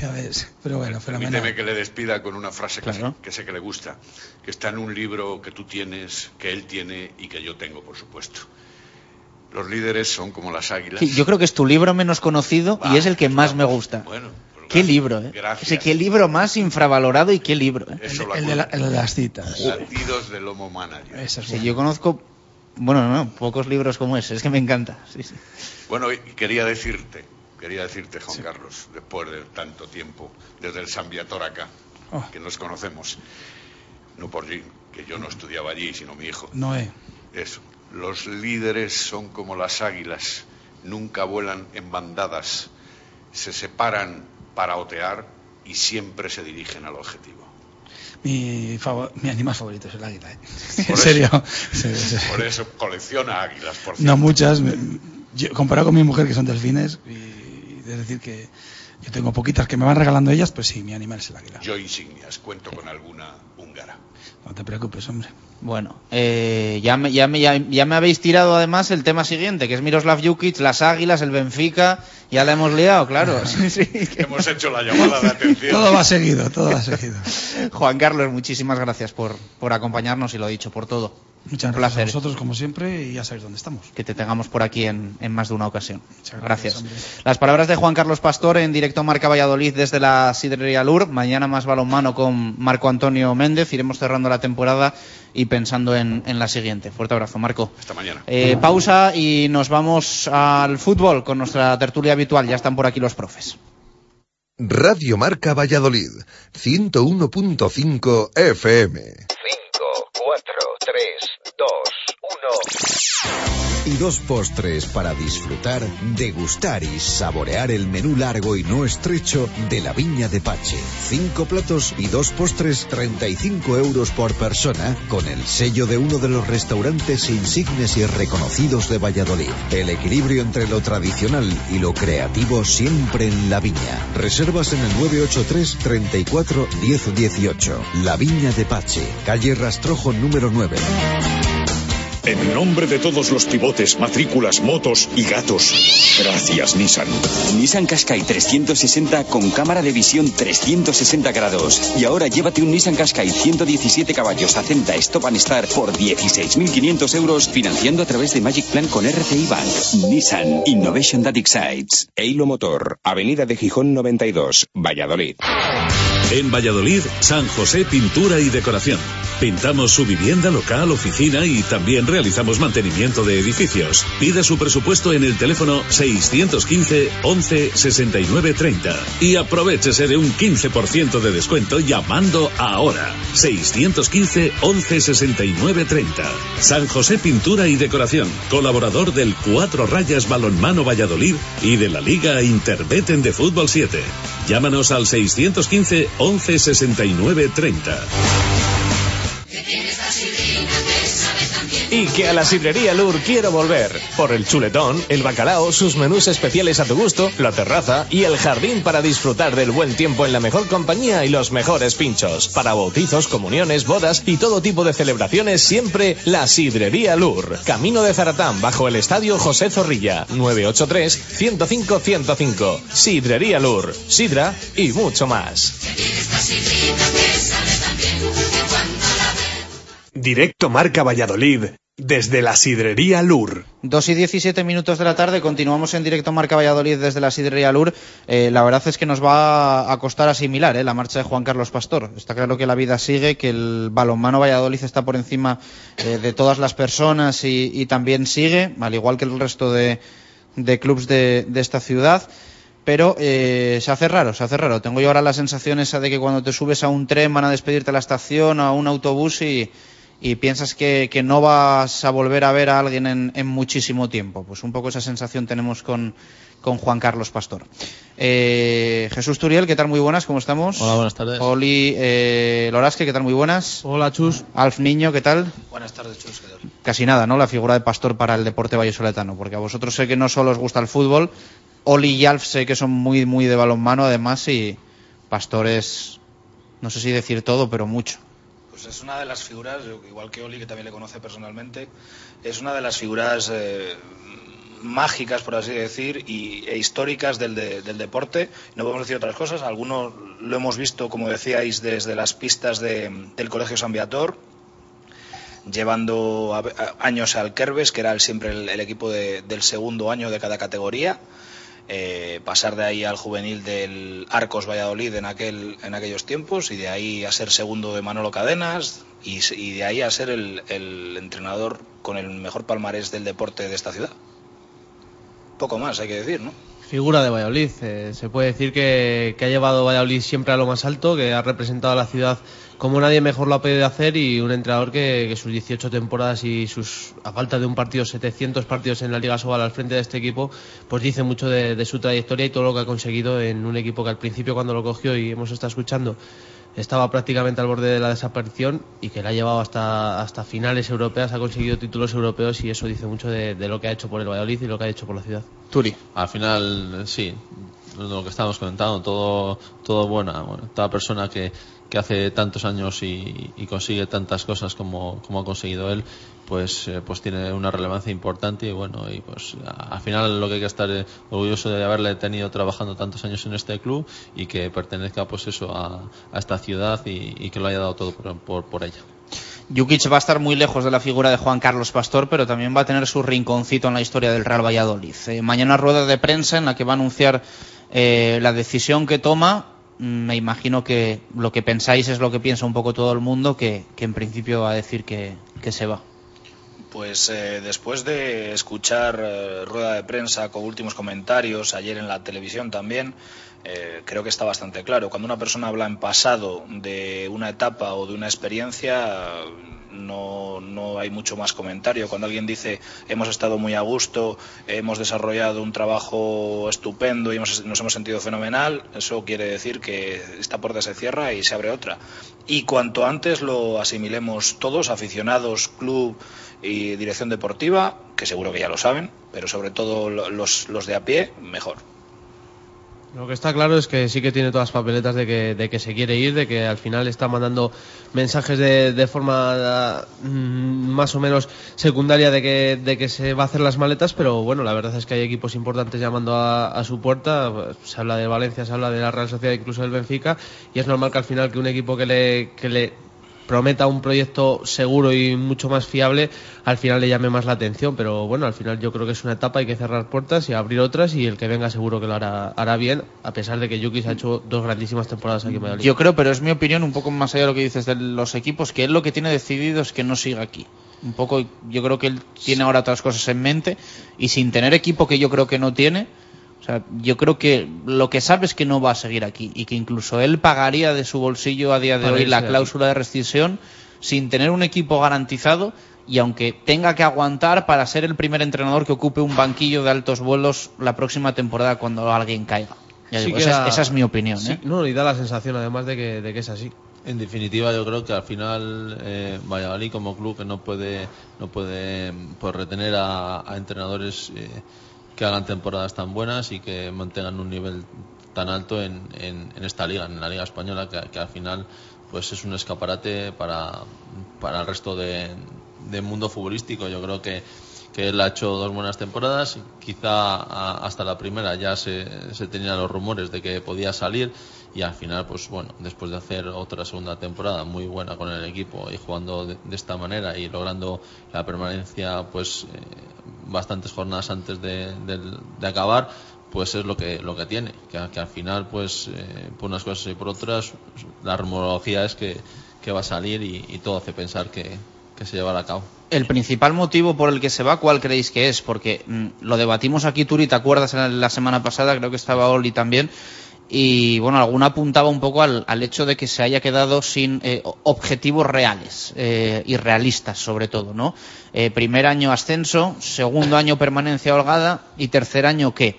Ya ves, pero bueno, Permíteme fenomenal. que le despida con una frase que, Claro. sé, que sé que le gusta, que está en un libro que tú tienes, que él tiene y que yo tengo, por supuesto. Los líderes son como las águilas. Sí, yo creo que es tu libro menos conocido y Va, es el que más me gusta. Bueno, pues Qué gracias. libro, ¿eh? Gracias. Ese, qué libro más infravalorado y qué libro, ¿eh? Eso El, lo el de la- el de las citas. Latidos del Homo Manager. Es Sí, yo conozco, bueno, no, pocos libros como ese, es que me encanta. Sí, sí. Bueno, y quería decirte, quería decirte, Juan Carlos, después de tanto tiempo, desde el San Viator acá, Oh. que nos conocemos, no por que yo no estudiaba allí, sino mi hijo. Noé, Eso. Los líderes son como las águilas, nunca vuelan en bandadas, se separan para otear y siempre se dirigen al objetivo. mi, mi animal favorito es el águila. ¿eh? Por [LAUGHS] en eso. [LAUGHS] serio. Por eso colecciona águilas, por No cierto. muchas. me- yo- comparado con mi mujer, que son delfines, y, es decir, que yo tengo poquitas que me van regalando ellas, pues sí, mi animal es el águila. Yo insignias, cuento con alguna húngara. No te preocupes, hombre. Bueno, eh, ya, me, ya, me, ya, ya me habéis tirado además el tema siguiente, que es Miroslav Jukic, las Águilas, el Benfica, ya la hemos liado, claro. [LAUGHS] Sí, sí. [LAUGHS] Hemos hecho la llamada de atención. Todo va seguido, todo va seguido. [LAUGHS] Juan Carlos, muchísimas gracias por, por acompañarnos y lo dicho, por todo. Muchas gracias placer. a vosotros, como siempre, y ya sabéis dónde estamos. que te tengamos por aquí en, en más de una ocasión. Muchas Gracias. Las palabras de Juan Carlos Pastor en directo Marca Valladolid desde la Sidrería Lur. Mañana más balonmano con Marco Antonio Méndez. Iremos cerrando la temporada y pensando en, en la siguiente. Fuerte abrazo, Marco. Hasta mañana. Eh, pausa y nos vamos al fútbol con nuestra tertulia habitual. Ya están por aquí los profes. Radio Marca Valladolid, 101.5 FM. 5, 4, 3, 2, 1. Y dos postres para disfrutar, degustar y saborear el menú largo y no estrecho de la Viña de Pache. Cinco platos y dos postres, 35 euros por persona, con el sello de uno de los restaurantes insignes y reconocidos de Valladolid. El equilibrio entre lo tradicional y lo creativo siempre en la viña. Reservas en el 983 34 10 18. La Viña de Pache, calle Rastrojo número 9. En nombre de todos los pivotes, matrículas, motos y gatos, gracias Nissan. Nissan Qashqai 360 con cámara de visión 360 grados. Y ahora llévate un Nissan Qashqai 117 caballos Acenta Stop and Start por 16.500 euros financiando a través de Magic Plan con RCI Bank. Nissan Innovation That Excites. Eilo Motor, Avenida de Gijón 92, Valladolid. En Valladolid, San José Pintura y Decoración. Pintamos su vivienda, local, oficina y también realizamos mantenimiento de edificios. Pida su presupuesto en el teléfono 615 11 69 30 y aprovechese de un 15% de descuento llamando ahora. 615 11 69 30. San José Pintura y Decoración, colaborador del Cuatro Rayas Balonmano Valladolid y de la Liga Interbeten de Fútbol 7. Llámanos al 615 11 69 30. Y que a la sidrería Lur quiero volver. Por el chuletón, el bacalao, sus menús especiales a tu gusto, la terraza y el jardín para disfrutar del buen tiempo en la mejor compañía y los mejores pinchos. Para bautizos, comuniones, bodas y todo tipo de celebraciones, siempre la sidrería Lur. Camino de Zaratán, bajo el estadio José Zorrilla. 983-105-105. Sidrería Lur. Sidra y mucho más. Directo Marca Valladolid, desde la Sidrería Lur. 2 y 17 minutos de la tarde, continuamos en directo Marca Valladolid desde la Sidrería Lur. Eh, la verdad es que nos va a costar asimilar eh, la marcha de Juan Carlos Pastor. Está claro que la vida sigue, que el balonmano Valladolid está por encima eh, de todas las personas y, también sigue, al igual que el resto de, de clubes de, esta ciudad. Pero eh, se hace raro, se hace raro. Tengo yo ahora la sensación esa de que cuando te subes a un tren van a despedirte a la estación a un autobús y, y piensas que, que no vas a volver a ver a alguien en, en muchísimo tiempo. Pues un poco esa sensación tenemos con, con Juan Carlos Pastor. Eh, Jesús Turiel, ¿qué tal? Muy buenas, ¿cómo estamos? Hola, buenas tardes. Oli eh, Lorasque, ¿qué tal? Muy buenas. Hola, Chus. Alf Niño, ¿qué tal? Buenas tardes, Chus. ¿qué tal? Casi nada, ¿no? La figura de Pastor para el deporte vallesoletano, porque a vosotros sé que no solo os gusta el fútbol, Oli y Alf sé que son muy, muy de balonmano, además, y Pastor es, no sé si decir todo, pero mucho. Pues es una de las figuras, igual que Oli, que también le conoce personalmente, es una de las figuras eh, mágicas, por así decir, y, e históricas del, de- del deporte. No podemos decir otras cosas. Algunos lo hemos visto, como decíais, desde las pistas de- del Colegio San Viator, llevando años al Kerbes, que era siempre el, equipo de- del segundo año de cada categoría. Eh, pasar de ahí al juvenil del Arcos Valladolid en, aquel, en aquellos tiempos y de ahí a ser segundo de Manolo Cadenas y, de ahí a ser el entrenador con el mejor palmarés del deporte de esta ciudad. Poco más hay que decir, ¿no? Figura de Valladolid. eh, se puede decir que, ha llevado Valladolid siempre a lo más alto, que ha representado a la ciudad como nadie mejor lo ha podido hacer y un entrenador que, que sus 18 temporadas y sus, a falta de un partido, 700 partidos en la Liga Sobal al frente de este equipo, pues dice mucho de, de su trayectoria y todo lo que ha conseguido en un equipo que al principio cuando lo cogió y hemos estado escuchando estaba prácticamente al borde de la desaparición y que la ha llevado hasta, hasta finales europeas, ha conseguido títulos europeos y eso dice mucho de, de lo que ha hecho por el Valladolid y lo que ha hecho por la ciudad. Turi. Al final, sí, lo que estábamos comentando, todo, todo buena. Bueno, toda persona que, que hace tantos años y, consigue tantas cosas como, ha conseguido él, pues, eh, pues tiene una relevancia importante y bueno, y pues al final lo que hay que estar eh, orgulloso de haberle tenido trabajando tantos años en este club y que pertenezca pues eso a, esta ciudad y, que lo haya dado todo por, por, ella. Jukic va a estar muy lejos de la figura de Juan Carlos Pastor, pero también va a tener su rinconcito en la historia del Real Valladolid. Eh, mañana rueda de prensa en la que va a anunciar la decisión que toma. Mm, Me imagino que lo que pensáis es lo que piensa un poco todo el mundo, que, en principio va a decir que, que se va. Pues eh, después de escuchar eh, rueda de prensa con últimos comentarios, ayer en la televisión también, eh, creo que está bastante claro. Cuando una persona habla en pasado de una etapa o de una experiencia, no, no hay mucho más comentario. Cuando alguien dice hemos estado muy a gusto, hemos desarrollado un trabajo estupendo y hemos- nos hemos sentido fenomenal, eso quiere decir que esta puerta se cierra y se abre otra. Y cuanto antes lo asimilemos todos, aficionados, club y dirección deportiva, que seguro que ya lo saben, pero sobre todo lo- los, los de a pie, mejor. Lo que está claro es que sí que tiene todas las papeletas de que, de que se quiere ir, de que al final está mandando mensajes de, de forma mm, más o menos secundaria de que, se va a hacer las maletas, pero bueno, la verdad es que hay equipos importantes llamando a, a su puerta. Se habla de Valencia, se habla de la Real Sociedad, incluso del Benfica, y es normal que al final que un equipo que le, que le prometa un proyecto seguro y mucho más fiable, al final le llame más la atención. Pero bueno, al final yo creo que es una etapa, hay que cerrar puertas y abrir otras y el que venga seguro que lo hará, hará bien, a pesar de que Yuki se ha hecho dos grandísimas temporadas aquí en Valladolid. Yo creo, pero es mi opinión, un poco más allá de lo que dices de los equipos, que él lo que tiene decidido es que no siga aquí. Un poco, yo creo que él tiene ahora otras cosas en mente y sin tener equipo que yo creo que no tiene, o sea, yo creo que lo que sabe es que no va a seguir aquí y que incluso él pagaría de su bolsillo a día de Para hoy la aquí. cláusula de rescisión sin tener un equipo garantizado y aunque tenga que aguantar para ser el primer entrenador que ocupe un banquillo de altos vuelos la próxima temporada cuando alguien caiga. Ya Sí digo, esa, da- es, esa es mi opinión. sí, ¿eh? no, y da la sensación además de que, de que es así. En definitiva, yo creo que al final eh, Valladolid como club que no puede no puede pues, retener a, a entrenadores eh, que hagan temporadas tan buenas y que mantengan un nivel tan alto en, en- esta liga, en la liga española, que, al final pues es un escaparate para, para el resto de, del mundo futbolístico. Yo creo que que él ha hecho dos buenas temporadas, quizá hasta la primera ya se tenían los rumores de que podía salir y al final, pues bueno, después de hacer otra segunda temporada muy buena con el equipo y jugando de, de esta manera y logrando la permanencia, pues eh, bastantes jornadas antes de, del- de acabar, pues es lo que lo que tiene, que, que al final, pues eh, por unas cosas y por otras, la rumorología es que, que va a salir y, y todo hace pensar que, que se llevará a cabo. El principal motivo por el que se va, ¿cuál creéis que es? Porque mm, lo debatimos aquí, Turi, ¿te acuerdas la semana pasada? Creo que estaba Oli también. Y bueno, alguna apuntaba un poco al, hecho de que se haya quedado sin eh, objetivos reales eh, y realistas, sobre todo, ¿no? Eh, primer año ascenso, segundo año permanencia holgada y tercer año qué?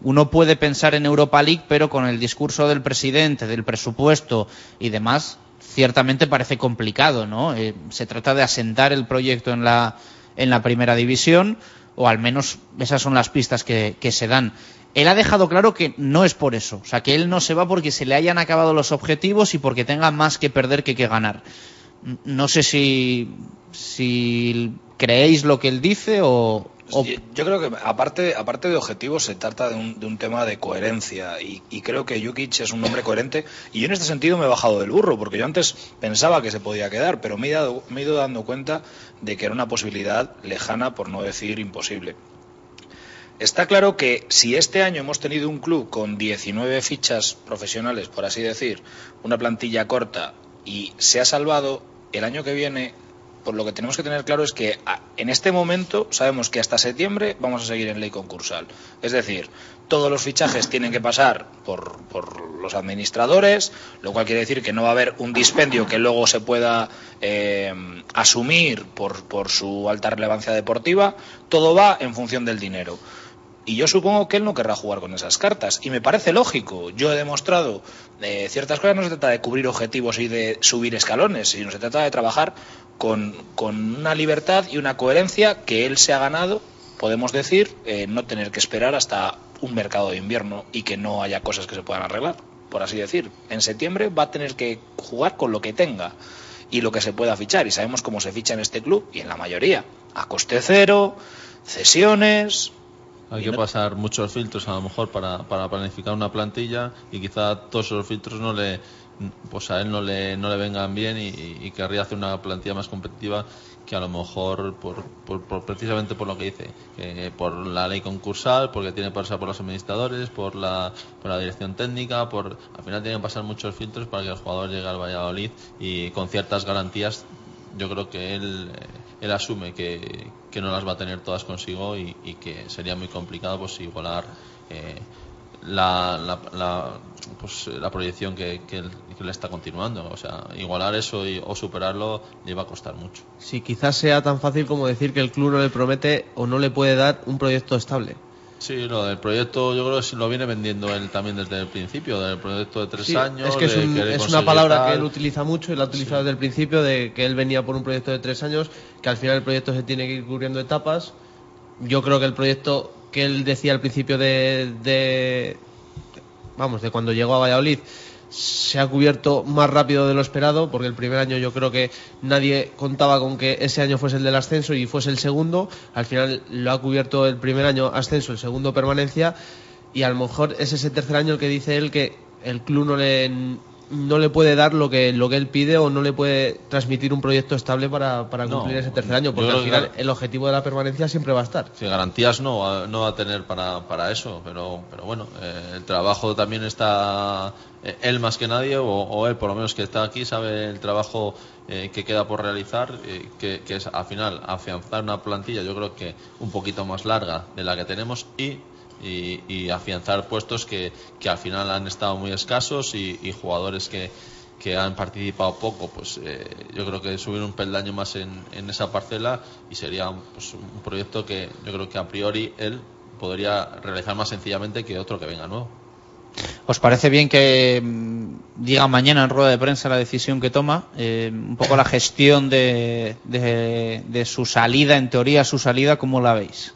Uno puede pensar en Europa League, pero con el discurso del presidente, del presupuesto y demás, ciertamente parece complicado, ¿no? Se trata de asentar el proyecto en la, en la primera división, o al menos esas son las pistas que se dan. Él ha dejado claro que no es por eso, o sea, que él no se va porque se le hayan acabado los objetivos y porque tenga más que perder que que ganar. No sé si, creéis lo que él dice o, Yo creo que aparte, aparte de objetivos se trata de un, de un tema de coherencia y, creo que Jukic es un hombre coherente y yo en este sentido me he bajado del burro porque yo antes pensaba que se podía quedar pero me he ido dando cuenta de que era una posibilidad lejana por no decir imposible. Está claro que si este año hemos tenido un club con 19 fichas profesionales, por así decir, una plantilla corta y se ha salvado, el año que viene, por lo que tenemos que tener claro es que a- en este momento sabemos que hasta septiembre vamos a seguir en ley concursal. Es decir, todos los fichajes tienen que pasar por, por los administradores, lo cual quiere decir que no va a haber un dispendio que luego se pueda eh, asumir por, por su alta relevancia deportiva. Todo va en función del dinero. Y yo supongo que él no querrá jugar con esas cartas. Y me parece lógico. Yo he demostrado eh, ciertas cosas. No se trata de cubrir objetivos y de subir escalones, sino se trata de trabajar con, una libertad y una coherencia que él se ha ganado, podemos decir, eh, no tener que esperar hasta un mercado de invierno y que no haya cosas que se puedan arreglar, por así decir. En septiembre va a tener que jugar con lo que tenga y lo que se pueda fichar. Y sabemos cómo se ficha en este club y en la mayoría. A coste cero, cesiones, Hay que pasar muchos filtros a lo mejor para, para planificar una plantilla y quizá todos esos filtros no le pues a él no le, no le vengan bien y, y querría hacer una plantilla más competitiva que a lo mejor por, por- por- precisamente por lo que dice que por la ley concursal porque tiene que pasar por los administradores por la, por la dirección técnica por al final tienen que pasar muchos filtros para que el jugador llegue al Valladolid y con ciertas garantías yo creo que él, eh, él asume que, que no las va a tener todas consigo y, que sería muy complicado pues igualar eh, la, la, la, pues, la proyección que, que, le está continuando. O sea, igualar eso y- o superarlo le va a costar mucho. Si quizás sea tan fácil como decir que el club no le promete o no le puede dar un proyecto estable. Sí, lo del proyecto yo creo que sí lo viene vendiendo él también desde el principio, del proyecto de tres Sí, años. es que es, un- es una palabra tal. que él utiliza mucho y la ha utilizado desde el principio de que él venía por un proyecto de tres años, que al final el proyecto se tiene que ir cubriendo etapas. Yo creo que el proyecto que él decía al principio de, de- vamos, de cuando llegó a Valladolid se ha cubierto más rápido de lo esperado, porque el primer año yo creo que nadie contaba con que ese año fuese el del ascenso y fuese el segundo. Al final lo ha cubierto el primer año ascenso, el segundo permanencia, y a lo mejor es ese tercer año el que dice él que el club no le no le puede dar lo que lo que él pide o no le puede transmitir un proyecto estable para, para No, cumplir ese tercer año, porque al final el objetivo de la permanencia siempre va a estar. Sí, garantías no, va- no va a tener para, para eso, pero, pero bueno, eh, el trabajo también está eh, él más que nadie, o, o él por lo menos que está aquí, sabe el trabajo eh, que queda por realizar, que, que es al final afianzar una plantilla, yo creo que un poquito más larga de la que tenemos y, y, y afianzar puestos que, al final han estado muy escasos y, jugadores que, han participado poco, pues eh, yo creo que subir un peldaño más en, en esa parcela y sería pues, un proyecto que yo creo que a priori él podría realizar más sencillamente que otro que venga nuevo. ¿Os parece bien que mm, diga mañana en rueda de prensa la decisión que toma? Eh, un poco la gestión de, de, de su salida, en teoría su salida, ¿cómo la veis?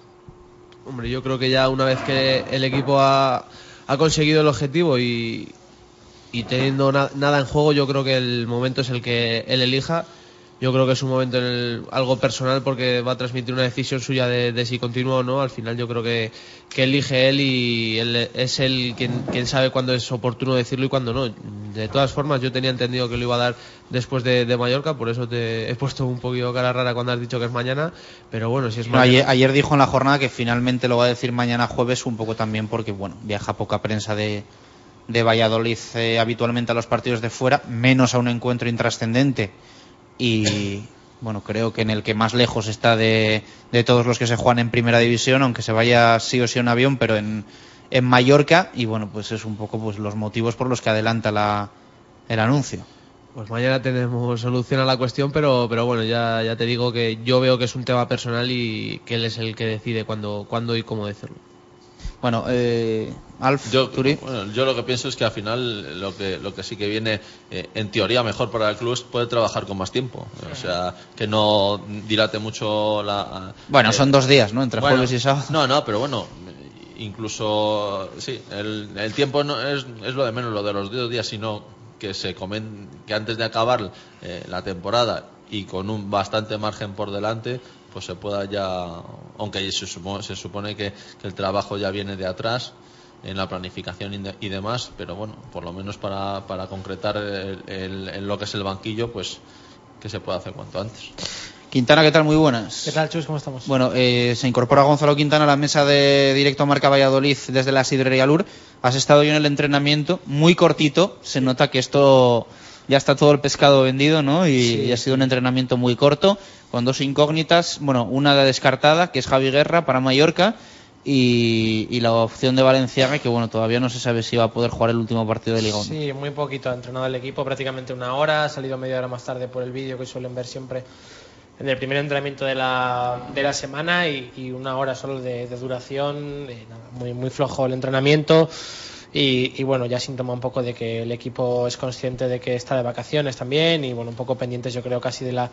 Hombre, yo creo que ya una vez que el equipo ha, conseguido el objetivo y, y teniendo na- nada en juego, yo creo que el momento es el que él elija. Yo creo que es un momento en el- algo personal porque va a transmitir una decisión suya de, de si continúa o no. Al final yo creo que, que elige él y él es él quien, quien sabe cuándo es oportuno decirlo y cuándo no. De todas formas, yo tenía entendido que lo iba a dar después de, de Mallorca, por eso te he puesto un poquito cara rara cuando has dicho que es mañana. Pero bueno, si es mañana... ayer, ayer dijo en la jornada que finalmente lo va a decir mañana jueves, un poco también porque bueno viaja poca prensa de, de Valladolid eh, habitualmente a los partidos de fuera, menos a un encuentro intrascendente. Y bueno, creo que en el que más lejos está de, de todos los que se juegan en primera división, aunque se vaya sí o sí en avión, pero en, en Mallorca. Y bueno, pues es un poco pues los motivos por los que adelanta la, el anuncio. Pues mañana tenemos solución a la cuestión, pero, pero bueno, ya, ya te digo que yo veo que es un tema personal y que él es el que decide cuándo, cuándo y cómo decirlo. Bueno, eh, Alf, Yo, bueno, yo lo que pienso es que al final lo que, lo que sí que viene eh, en teoría mejor para el club es poder trabajar con más tiempo. O sea, que no dilate mucho la... Bueno, eh, son dos días, ¿no? Entre bueno, jueves y sábado. No, no, pero bueno, incluso, sí, el, el tiempo no es, es lo de menos, lo de los dos días, sino que se comen, que antes de acabar eh, la temporada y con un bastante margen por delante, pues se pueda ya, aunque se supone, se supone que, que el trabajo ya viene de atrás en la planificación y, de- y demás, pero bueno, por lo menos para, para concretar el- el- el- lo que es el banquillo, pues que se pueda hacer cuanto antes. Quintana, ¿qué tal? Muy buenas. ¿Qué tal, Chus? ¿Cómo estamos? Bueno, eh, se incorpora Gonzalo Quintana a la mesa de directo Marca Valladolid desde la Sidrería Lur. Has estado hoy en el entrenamiento, muy cortito. Se nota que esto ya está todo el pescado vendido, ¿no? Y, Sí. y ha sido un entrenamiento muy corto, con dos incógnitas. Bueno, una descartada, que es Javi Guerra para Mallorca. Y, y la opción de Valenciaga, que bueno, todavía no se sabe si va a poder jugar el último partido de Liga 1. Sí, muy poquito ha entrenado el equipo, prácticamente una hora, ha salido media hora más tarde por el vídeo que suelen ver siempre en el primer entrenamiento de la, de la semana y, y una hora solo de, duración, eh, muy, muy flojo el entrenamiento y, y bueno, ya síntoma un poco de que el equipo es consciente de que está de vacaciones también y bueno, un poco pendientes yo creo casi de la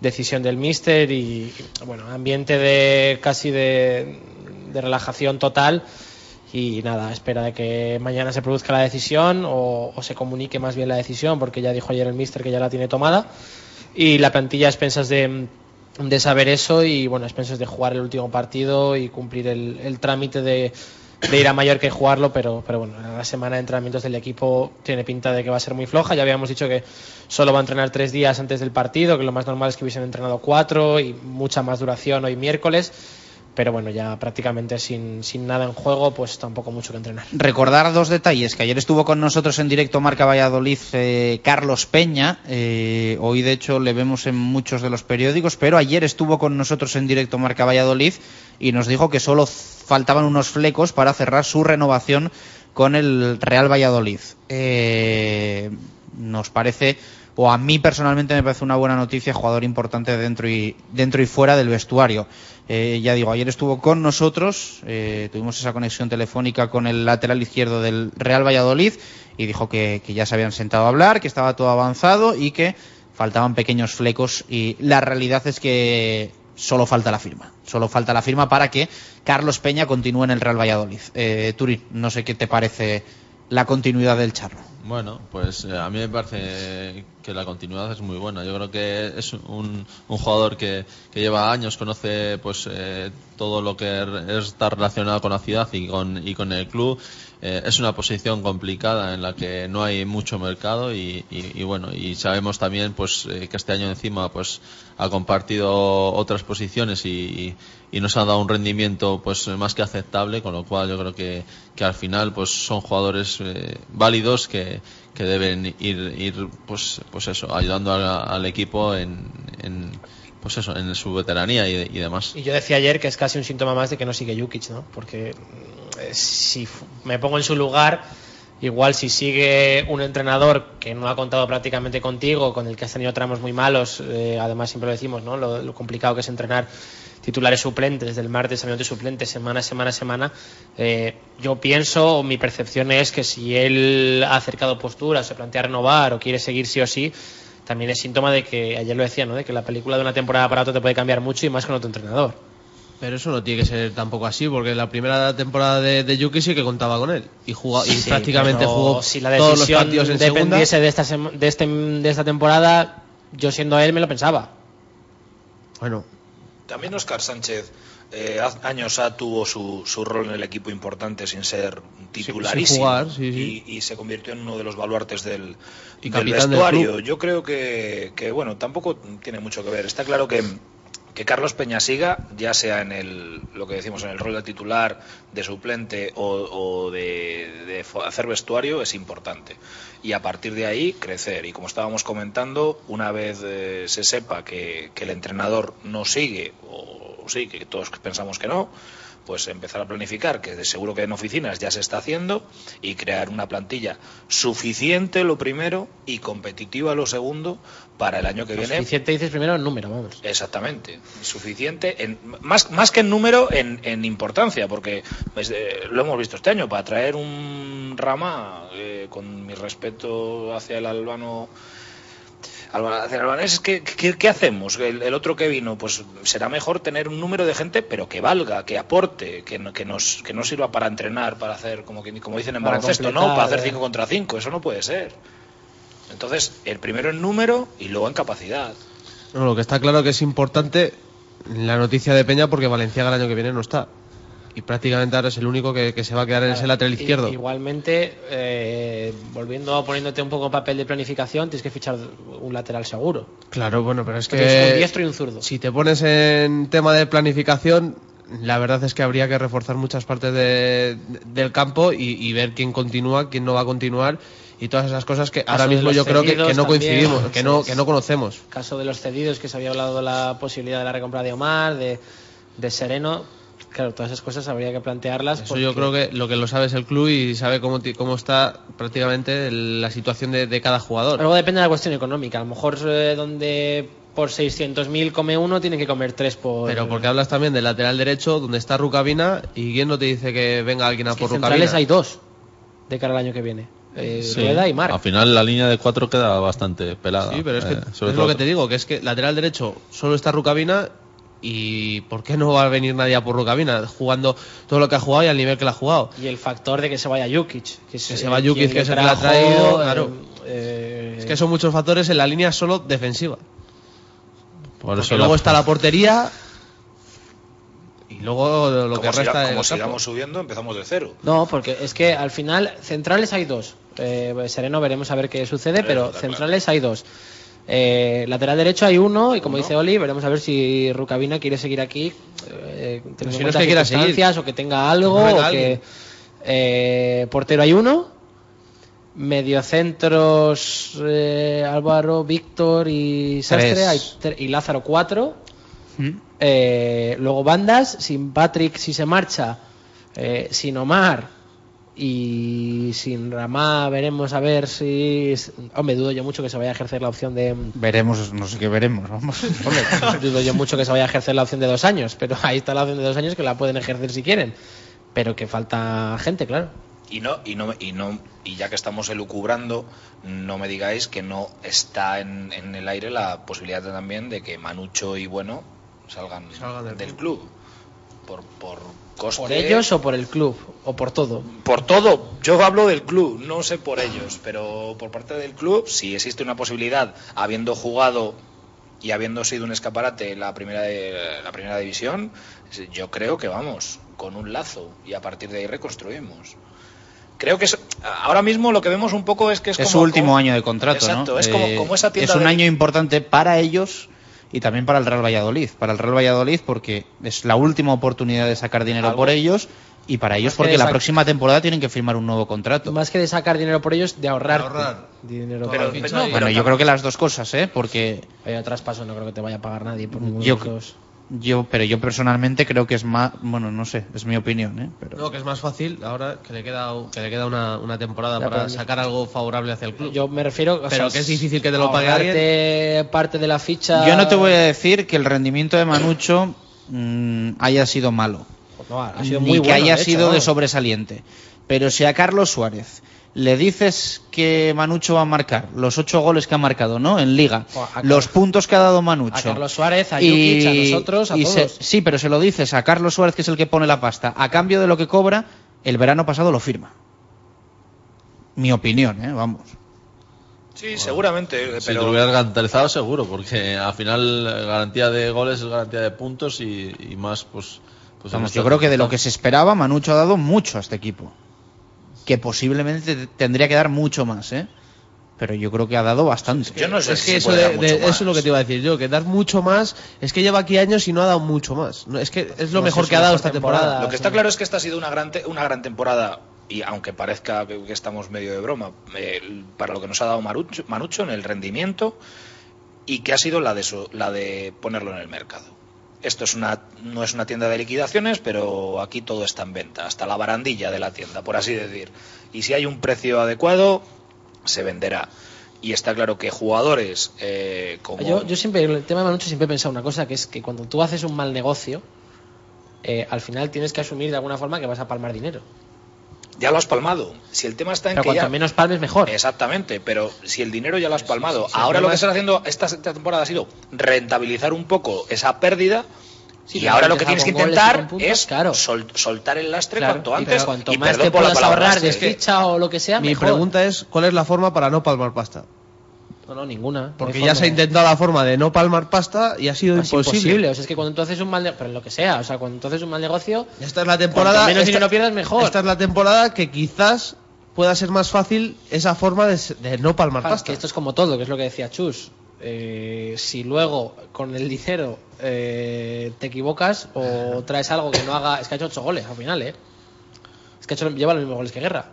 decisión del míster y bueno, ambiente de casi de, de relajación total y nada, espera de que mañana se produzca la decisión o, se comunique más bien la decisión, porque ya dijo ayer el míster que ya la tiene tomada. Y la plantilla a expensas de, de saber eso y bueno, a expensas de jugar el último partido y cumplir el, el trámite de, de ir a Mallorca y jugarlo, pero, pero bueno, la semana de entrenamientos del equipo tiene pinta de que va a ser muy floja. Ya habíamos dicho que solo va a entrenar tres días antes del partido, que lo más normal es que hubiesen entrenado cuatro y mucha más duración hoy miércoles. Pero bueno, ya prácticamente sin, sin nada en juego, pues tampoco mucho que entrenar. Recordar dos detalles, que ayer estuvo con nosotros en directo Marca Valladolid eh, Carlos Peña, eh, hoy de hecho le vemos en muchos de los periódicos, pero ayer estuvo con nosotros en directo Marca Valladolid y nos dijo que solo faltaban unos flecos para cerrar su renovación con el Real Valladolid. Eh, nos parece, o a mí personalmente me parece una buena noticia, jugador importante dentro y, dentro y fuera del vestuario. Eh, ya digo, ayer estuvo con nosotros, eh, tuvimos esa conexión telefónica con el lateral izquierdo del Real Valladolid y dijo que, ya se habían sentado a hablar, que estaba todo avanzado y que faltaban pequeños flecos y la realidad es que solo falta la firma. Solo falta la firma para que Carlos Peña continúe en el Real Valladolid. Eh, Turi, no sé qué te parece la continuidad del charro. Bueno, pues eh, a mí me parece que la continuidad es muy buena. Yo creo que es un, un jugador que, que lleva años, conoce pues eh, todo lo que está relacionado con la ciudad y con, y con el club. Eh, es una posición complicada en la que no hay mucho mercado y, y- bueno, y sabemos también pues eh, que este año encima pues ha compartido otras posiciones y, y- nos ha dado un rendimiento pues más que aceptable, con lo cual yo creo que, que al final pues son jugadores eh, válidos que, que deben ir, ir pues, pues eso, ayudando al equipo en, en, pues eso, en su veteranía y, y demás. Y yo decía ayer que es casi un síntoma más de que no sigue Jukic, ¿no? Porque eh, si me pongo en su lugar, igual si sigue un entrenador que no ha contado prácticamente contigo, con el que has tenido tramos muy malos, eh, además siempre lo decimos, ¿no? Lo, lo complicado que es entrenar titulares suplentes, del martes al minuto suplente, semana, semana, semana. eh, yo pienso, mi percepción es que si él ha acercado posturas, se plantea renovar o quiere seguir sí o sí, también es síntoma de que, ayer lo decía, ¿no? De que la película de una temporada para otra te puede cambiar mucho y más con otro entrenador. Pero eso no tiene que ser tampoco así, porque la primera temporada de, de Yuki sí que contaba con él. Y, jugó, y Sí, prácticamente pero jugó si la todos los partidos en segunda. dependiese de esta, de, este, de esta temporada, yo siendo él me lo pensaba. Bueno, También Oscar Sánchez eh, años ha tuvo su, su rol en el equipo importante sin ser titularísimo jugar, sí, sí. Y, y se convirtió en uno de los baluartes del, Y del vestuario. Yo creo que, que, bueno, tampoco tiene mucho que ver. Está claro que, que Carlos Peña siga, ya sea en el, lo que decimos, en el rol de titular, de suplente o, o de, hacer vestuario, es importante. Y a partir de ahí, crecer. Y como estábamos comentando, una vez eh, se sepa que, que el entrenador no sigue, o sí, que todos pensamos que no, pues empezar a planificar, que de seguro que en oficinas ya se está haciendo, y crear una plantilla suficiente lo primero y competitiva lo segundo para el año que viene. Suficiente dices primero en número, vamos. Exactamente, suficiente, en, más, más que en número, en, en importancia, porque pues, eh, lo hemos visto este año, para traer un rama, eh, con mi respeto hacia el albano, albanés, ¿qué, qué, qué hacemos? El, el otro que vino, pues será mejor tener un número de gente, pero que valga, que aporte, que, no- que, nos, que no sirva para entrenar, para hacer, como, que- como dicen en Para baloncesto, ¿no? Para hacer eh. 5 contra 5, eso no puede ser. Entonces, el primero en número y luego en capacidad. no, lo que está claro que es importante la noticia de Peña porque Valenciaga el año que viene no está. Y prácticamente ahora es el único que, que se va a quedar en ese lateral izquierdo. Igualmente, eh, volviendo poniéndote un poco en papel de planificación, tienes que fichar un lateral seguro. Claro, bueno, pero es Tienes un que diestro y un zurdo. si te pones en tema de planificación, la verdad es que habría que reforzar muchas partes de- del campo y, y ver quién continúa, quién no va a continuar y todas esas cosas que Caso ahora mismo yo creo que, que no también, coincidimos, que no, que no conocemos. Caso de los cedidos, que se había hablado de la posibilidad de la recompra de Omar, de, de Sereno. Claro, todas esas cosas habría que plantearlas. Eso yo creo que lo que lo sabe es el club y sabe cómo, está prácticamente la situación de, de cada jugador. Luego depende de la cuestión económica. A lo mejor eh, donde por 600.000 come uno, tiene que comer tres por. Pero porque hablas también del lateral derecho donde está Rucabina y quién no te dice que venga alguien a Es que por centrales Rucabina. hay dos de cara al año que viene. Eh, Sí, Rueda y Marc. Al final la línea de cuatro queda bastante pelada. Sí, pero es que eh, sobre es todo lo que te digo, que es que lateral derecho solo está Rucabina y ¿por qué no va a venir nadie a por Rucabina jugando todo lo que ha jugado y al nivel que la ha jugado? Y el factor de que se vaya Jukic. Que, Que se va Jukic, que es el que la ha traído, claro. Es que son muchos factores en la línea solo defensiva. Por Porque eso luego la- está la portería y luego lo como que siga- resta como sigamos subiendo, empezamos de cero. No, porque es que al final centrales hay dos. Eh, Sereno veremos a ver qué sucede, pero centrales hay dos. Eh, lateral derecho hay uno y como dice Oli, veremos a ver si Rucabina quiere seguir aquí. Eh, si no es que quiera seguir. o que tenga algo. O que, eh, portero hay uno. Mediocentros eh, Álvaro, Víctor y Sastre hay y Lázaro cuatro. Eh, luego bandas, sin Patrick si se marcha, sin Omar y sin Ramá veremos a ver si hombre dudo yo mucho que se vaya a ejercer la opción de Veremos, no sé qué veremos, vamos. [LAUGHS] hombre dudo yo mucho que se vaya a ejercer la opción de dos años pero [LAUGHS] ahí está la opción de dos años que la pueden ejercer si quieren pero que falta gente claro Y no, y no, y no, y ya que estamos elucubrando, no me digáis que no está en, en el aire la posibilidad también de que Manucho y Bueno salgan, del, club. Por, por coste. por ellos o por el club o por todo Por todo, yo hablo del club, no sé por ellos, pero por parte del club, si existe una posibilidad, habiendo jugado y habiendo sido un escaparate en la primera, de, la primera división, yo creo que vamos, con un lazo y a partir de ahí reconstruimos. Creo que es- ahora mismo lo que vemos un poco es que es, Es como su último como- año de contrato, Exacto, ¿no? es como, Eh, como esa tienda es un de- año importante para ellos y también para el Real Valladolid. Para el Real Valladolid porque es la última oportunidad de sacar dinero Algo- por ellos y para ellos que porque la próxima temporada tienen que firmar un nuevo contrato. más que de sacar dinero por ellos de ahorrar, dinero Pero- por pero- ellos. no, bueno, yo creo que las dos cosas, ¿eh? Porque Vaya traspaso no creo que te vaya a pagar nadie por ninguno yo, de los dos. Yo, pero yo personalmente creo que es más, bueno, no sé, es mi opinión, ¿eh? Pero No, que es más fácil ahora que le queda, que le queda una, una temporada Ya, para sacar algo favorable hacia el club. Yo me refiero o Pero sea, que es difícil que te lo pague alguien. parte de la ficha yo no te voy a decir que el rendimiento de Manucho mm, haya sido malo. No, ha sido ni muy que bueno, haya de hecho, sido de sobresaliente. Pero si a Carlos Suárez le dices que Manucho va a marcar los ocho goles que ha marcado, ¿no? En Liga, a los puntos que ha dado Manucho. a Carlos Suárez, a y- Jukic, a nosotros, a y se- todos. sí, pero se lo dices a Carlos Suárez, que es el que pone la pasta, a cambio de lo que cobra, el verano pasado lo firma. Mi opinión, ¿eh? Vamos. Sí, seguramente, Si pero te lo hubieras garantizado, seguro, porque al final eh, garantía de goles es garantía de puntos y, y más, pues. pues Vamos, esta yo creo que de lo que se esperaba, Manucho ha dado mucho a este equipo. Que posiblemente te- tendría que dar mucho más, ¿eh? Pero yo creo que ha dado bastante. yo no sé es si que se eso, de- eso es lo que te iba a decir yo, que dar mucho más, es que lleva aquí años y no ha dado mucho más. No, es que es lo No, mejor que ha dado esta temporada. temporada. Lo que está claro es que esta ha sido una gran, te- una gran temporada y aunque parezca que que estamos medio de broma, eh, para lo que nos ha dado Marucho, Manucho en el rendimiento y que ha sido la de, su- la de ponerlo en el mercado. Esto es una, no es una tienda de liquidaciones, pero aquí todo está en venta, hasta la barandilla de la tienda, por así decir. Y si hay un precio adecuado, se venderá. Y está claro que jugadores eh, como... Yo, siempre, el tema de Manucho siempre he pensado una cosa, que es que cuando tú haces un mal negocio, eh, al final tienes que asumir de alguna forma que vas a palmar dinero. Ya lo has palmado. Si el tema está en Pero que cuanto ya... menos palmes, mejor. Exactamente, pero si el dinero ya lo has palmado, sí, sí, ahora lo que es- estás haciendo esta temporada ha sido rentabilizar un poco esa pérdida Sí, y ahora lo que tienes que intentar puntos, es claro. sol- soltar el lastre Claro, cuanto antes cuanto y más perdón te por la puedas palabra ahorrar de ficha o lo que sea, Mi mejor. pregunta es, ¿cuál es la forma para no palmar pasta? No, no, ninguna. Porque ya se ha intentado la forma de no palmar pasta y ha sido Es imposible. imposible. O sea, es que cuando tú haces un mal negocio, pero lo que sea, o sea, cuando tú haces un mal negocio, Esta es la temporada. menos esta- dinero pierdas, mejor. Esta es la temporada que quizás pueda ser más fácil esa forma de, de no palmar Claro, pasta. que esto es como todo, que es lo que decía Chus. Eh, si luego con el dinero eh, te equivocas o traes algo que no haga. Es que ha hecho 8 goles al final, ¿eh? Es que ha hecho, lleva los mismos goles que Guerra.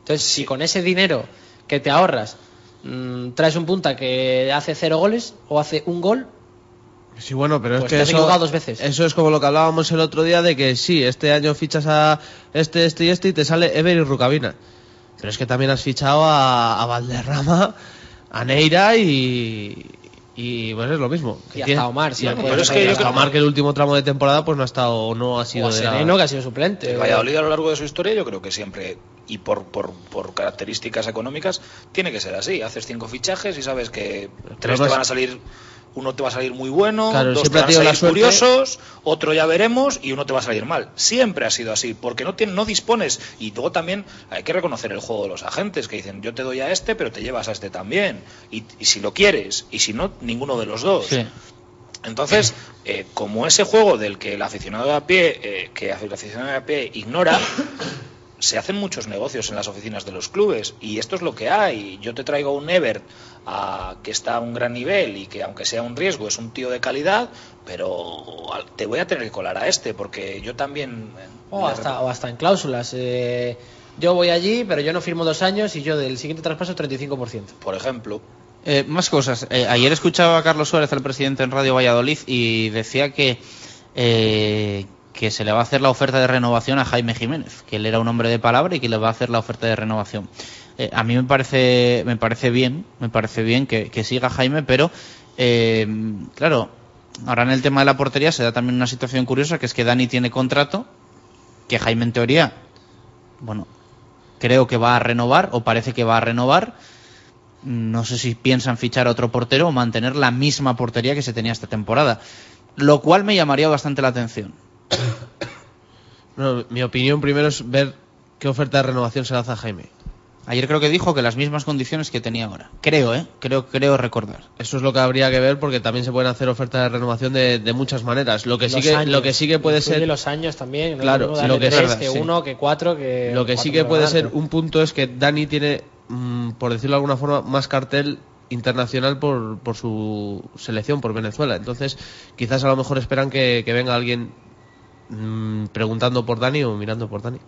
Entonces, si con ese dinero que te ahorras mm, traes un punta que hace 0 goles o hace un gol, Sí, bueno, pero Pues es te que has eso, equivocado dos veces. eso es como lo que hablábamos el otro día de que sí, este año fichas a este, este y este y te sale Ever y Rucabina. Pero es que también has fichado a, a Valderrama, a Neira y, y pues es lo mismo. Y Que hasta tiene- Omar, sí, y- pero es que yo Hasta Omar que el último tramo de temporada pues no ha estado o no ha sido o a de la- que ha sido suplente. El Valladolid a lo largo de su historia yo creo que siempre, y por, por, por características económicas, tiene que ser así. Haces cinco fichajes y sabes que tres te van a salir, uno te va a salir muy bueno, Claro, dos te van a salir curiosos, otro ya veremos y uno te va a salir mal. Siempre ha sido así, porque no, tien- no dispones. Y luego también hay que reconocer el juego de los agentes, que dicen yo te doy a este, pero te llevas a este también. Y, y si lo quieres, y si no, ninguno de los dos. Sí. Entonces, eh, como ese juego del que el aficionado de a pie, eh, que el aficionado de a pie ignora, se hacen muchos negocios en las oficinas de los clubes y esto es lo que hay. Yo te traigo un Everett a- que está a un gran nivel y que aunque sea un riesgo es un tío de calidad, pero al- te voy a tener que colar a este porque yo también... eh, O hasta, o hasta en cláusulas. eh, yo voy allí, pero yo no firmo dos años y yo del siguiente traspaso 35%. Por ejemplo, Eh, más cosas. Eh, ayer escuchaba a Carlos Suárez, el presidente en Radio Valladolid, y decía que, eh, que se le va a hacer la oferta de renovación a Jaime Jiménez, que él era un hombre de palabra y que le va a hacer la oferta de renovación. Eh, a mí me parece, me parece bien, me parece bien que, siga Jaime, pero eh, claro, ahora en el tema de la portería se da también una situación curiosa, que es que Dani tiene contrato, que Jaime en teoría, bueno, creo que va a renovar o parece que va a renovar. No sé si piensan fichar a otro portero o mantener la misma portería que se tenía esta temporada, lo cual me llamaría bastante la atención. [COUGHS] Bueno, mi opinión primero es ver qué oferta de renovación se le hace a Jaime. Ayer creo que dijo que las mismas condiciones que tenía ahora. Creo, ¿eh? Creo, creo recordar. Eso es lo que habría que ver porque también se pueden hacer ofertas de renovación de, de muchas maneras. Lo que sí que, años. lo que sí que puede ser los años también. ¿no? Claro, lo que es tres, verdad, que sí. uno, que cuatro, que Lo que sí que puede ser un punto es que Dani tiene, mm, por decirlo de alguna forma, más cartel internacional por, por su selección, por Venezuela. Entonces, quizás a lo mejor esperan que, que venga alguien mm, preguntando por Dani o mirando por Dani.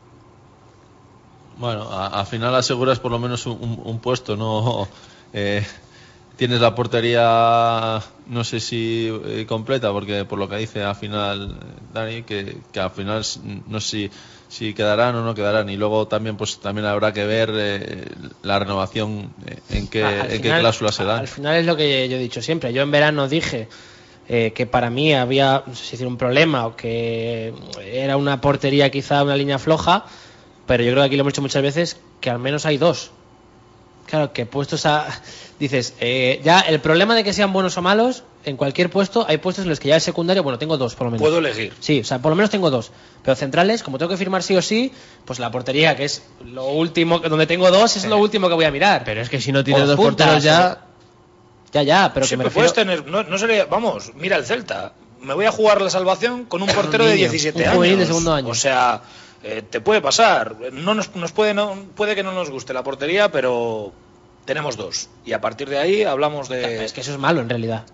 Bueno, a- al final aseguras por lo menos un, un- un puesto, no [LAUGHS] eh, tienes la portería, no sé si eh, completa, porque por lo que dice al final eh, Dani, que, que al final no sé si, si quedarán o no quedarán, y luego también pues también habrá que ver eh, la renovación, eh, en qué, Ah, en qué cláusula se dan. Al final es lo que yo he dicho siempre. Yo en verano dije eh, que para mí había no sé si decir, un problema o que era una portería quizá una línea floja, pero yo creo que aquí lo hemos dicho muchas veces que al menos hay dos. Claro, que puestos a... [LAUGHS] Dices, eh, ya el problema de que sean buenos o malos, en cualquier puesto hay puestos en los que ya es secundario, bueno, tengo dos por lo menos. Puedo elegir. Sí, o sea, por lo menos tengo dos. Pero centrales, como tengo que firmar sí o sí, pues la portería, que es lo último, donde tengo dos, es lo último que voy a mirar. Pero es que si no tienes O dos puntas, porteros ya... Ya, ya, pero que me refiero... puedes tener, no, no sería, vamos, mira el Celta. Me voy a jugar la salvación con un [COUGHS] portero de niño, 17 un años. juvenil de segundo año. O sea, eh, te puede pasar. No nos, nos puede, no, puede que no nos guste la portería, pero tenemos dos. Y a partir de ahí hablamos de. Es que eso es malo en realidad.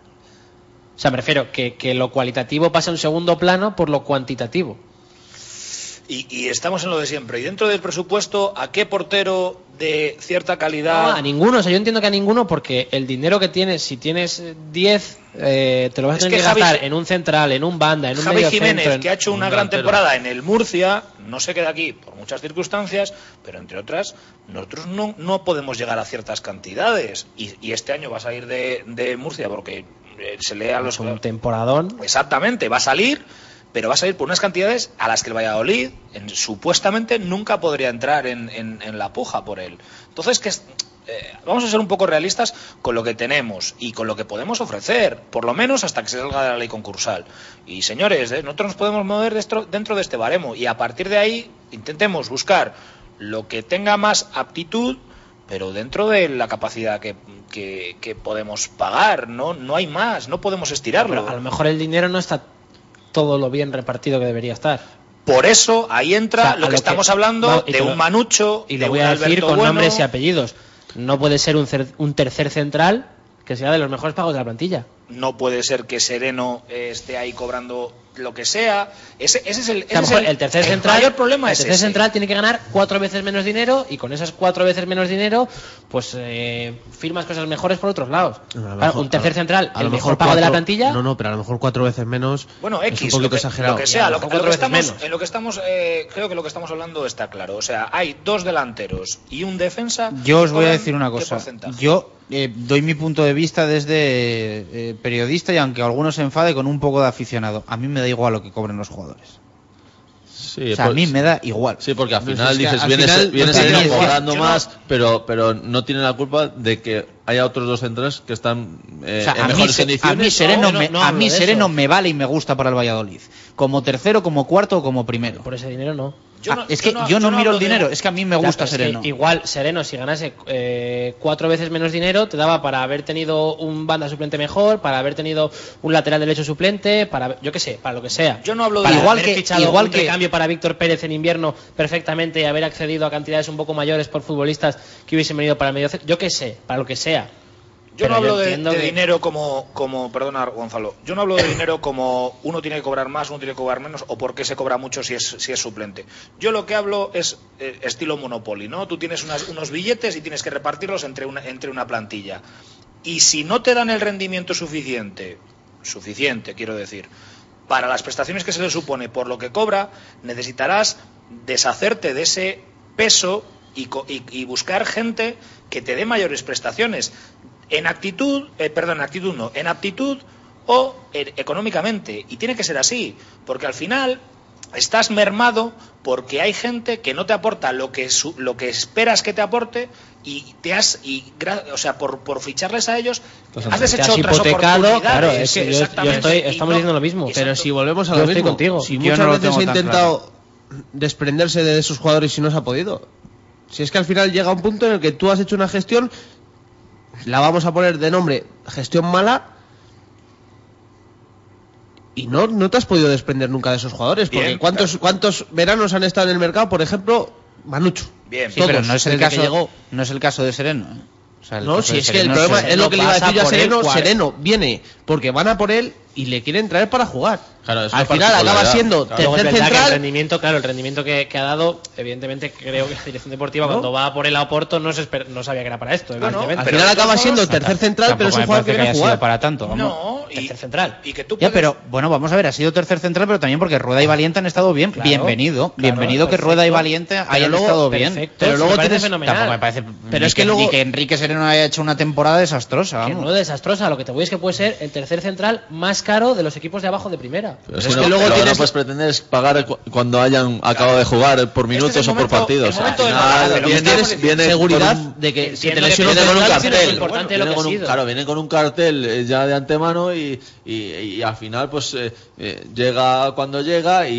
O sea, me refiero que, que lo cualitativo pasa un segundo plano por lo cuantitativo. Y, y estamos en lo de siempre. Y dentro del presupuesto, ¿a qué portero de cierta calidad? No, a ninguno, o sea, yo entiendo que a ninguno porque el dinero que tienes, si tienes eh, 10, eh, te lo vas a tener que que, Javi- gastar en un central, en un banda, en un Javi medio Jiménez, centro, en- que ha hecho una un gran delantero. temporada en el Murcia, no se queda aquí por muchas circunstancias, pero entre otras, nosotros no, no podemos llegar a ciertas cantidades. Y, y este año va a salir de, de Murcia porque eh, se lee a los. un temporadón. Exactamente, va a salir, pero va a salir por unas cantidades a las que el Valladolid en- supuestamente nunca podría entrar en, la puja por él. Entonces, que eh, vamos a ser un poco realistas con lo que tenemos y con lo que podemos ofrecer, por lo menos hasta que se salga de la ley concursal. Y señores, eh, nosotros nos podemos mover destro- dentro de este baremo y a partir de ahí intentemos buscar lo que tenga más aptitud pero dentro de la capacidad que, que- podemos pagar, no, no hay más, no podemos estirarlo. A lo mejor el dinero no está todo lo bien repartido que debería estar. Por eso ahí entra O sea, a lo que lo estamos que- hablando de lo- un Manucho, Y de lo voy a decir Alberto con Bueno. nombres y apellidos. No puede ser un, cer- un tercer central que sea de los mejores pagos de la plantilla. No puede ser que Sereno eh, esté ahí cobrando lo que sea. Ese, ese es el, O sea, es el tercer el central, mayor problema el es tercer ese. central tiene que ganar cuatro veces menos dinero y con esas cuatro veces menos dinero, pues eh, firmas cosas mejores por otros lados. A lo Claro, mejor- un tercer a lo- central, a el lo mejor mejor pago de la plantilla. No, no, pero a lo mejor cuatro veces menos. Bueno, es X, un poquito lo que, exagerado. lo que sea, lo lo, que- estamos, menos. en lo que estamos, eh, creo que lo que estamos hablando está claro. O sea, hay dos delanteros y un defensa. Yo os voy a decir una ¿qué cosa. Yo eh, doy mi punto de vista desde eh, periodista y aunque algunos se enfade con un poco de aficionado, a mí me da igual lo que cobren los jugadores. Sí, o sea, a pues- mí me da igual. Sí, porque al Pues final es que dices, al viene, final viene no tiene Sereno igual. cobrando más, pero, pero no tiene la culpa de que haya otros dos centrales que están eh, O sea, en a mí, mejores Se- condiciones. a mí Sereno, no, me, no a hablo mí de Sereno eso. me vale y me gusta para el Valladolid. Como tercero, como cuarto o como primero. Por ese dinero no. Ah, es que yo no, miro el dinero, es que a mí me gusta pero es que Sereno. igual Sereno, si ganase eh, cuatro veces menos dinero, te daba para haber tenido un banda suplente mejor, para haber tenido un lateral derecho suplente, para yo qué sé, para lo que sea. Yo no hablo de para Igual haber que- fichado igual un que- recambio para Víctor Pérez en invierno perfectamente y haber accedido a cantidades un poco mayores por futbolistas que hubiesen venido para el medio centro. Yo qué sé, para lo que sea. Yo Pero no hablo yo de, entiendo de que- dinero como, como, perdona Gonzalo, yo no hablo de dinero como uno tiene que cobrar más, uno tiene que cobrar menos, o por qué se cobra mucho si es, si es suplente. Yo lo que hablo es eh, estilo Monopoly, ¿no? Tú tienes unas- unos billetes y tienes que repartirlos entre una, entre una plantilla. Y si no te dan el rendimiento suficiente, suficiente quiero decir, para las prestaciones que se le supone por lo que cobra, necesitarás deshacerte de ese peso y- y buscar gente que te dé mayores prestaciones. En actitud, eh, perdón, en actitud no, en aptitud o eh, económicamente. Y tiene que ser así, porque al final estás mermado porque hay gente que no te aporta lo que su- lo que esperas que te aporte y te has y gra- o sea por, por ficharles a ellos has Te deshecho has otras hipotecado, claro, es que yo- yo, estoy, estamos no- diciendo lo mismo. Pero si volvemos a Yo lo estoy mismo, contigo. si Yo muchas no veces he intentado desprenderse de esos jugadores y no se ha podido. Si es que al final llega un punto en el que tú has hecho una gestión, la vamos a poner de nombre gestión mala, y no, no te has podido desprender nunca de esos jugadores. Porque Bien, ¿cuántos, ¿cuántos veranos han estado en el mercado? Por ejemplo, Manucho. Bien, Sí, pero no es, el caso, llegó. no es el caso de Sereno. ¿eh? O sea, el No, si es que el Sereno problema es lo que le iba a decir yo a Sereno. Sereno viene porque van a por él y le quieren traer para jugar. Claro, Al final acaba siendo es tercer que el central. rendimiento, claro, el rendimiento que, que ha dado, evidentemente creo que la dirección deportiva ¿No? cuando va por el Oporto no, se esper- no sabía que era para esto, evidentemente. Al final acaba siendo tercer central, pero es un jugador que quiere sido jugar. para tanto. vamos. no y, tercer central. y que tú Ya, puedes- pero bueno, vamos a ver, ha sido tercer central, pero también porque Rueda y Valiente han estado bien. Claro, bienvenido, claro, bienvenido que. Rueda y Valiente Pero hayan luego, estado bien. perfecto, Pero luego me parece tienes- fenomenal. Tampoco me parece. Pero ni es que luego- ni que Enrique Sereno haya hecho una temporada desastrosa. No desastrosa, lo que te voy es que puede ser el tercer central más caro de los equipos de abajo de primera. Pero Es es que que luego tienes- no puedes pretender es pagar cu- cuando hayan acabado de jugar por minutos Este es el o por partidos. el momento Al final balance, lo que viene, estamos diciendo. viene seguridad con un- de que si te que lesionas viene de con un cartel. viene con un- claro, viene con un cartel ya de antemano y, y, y al final pues eh, eh, llega cuando llega y,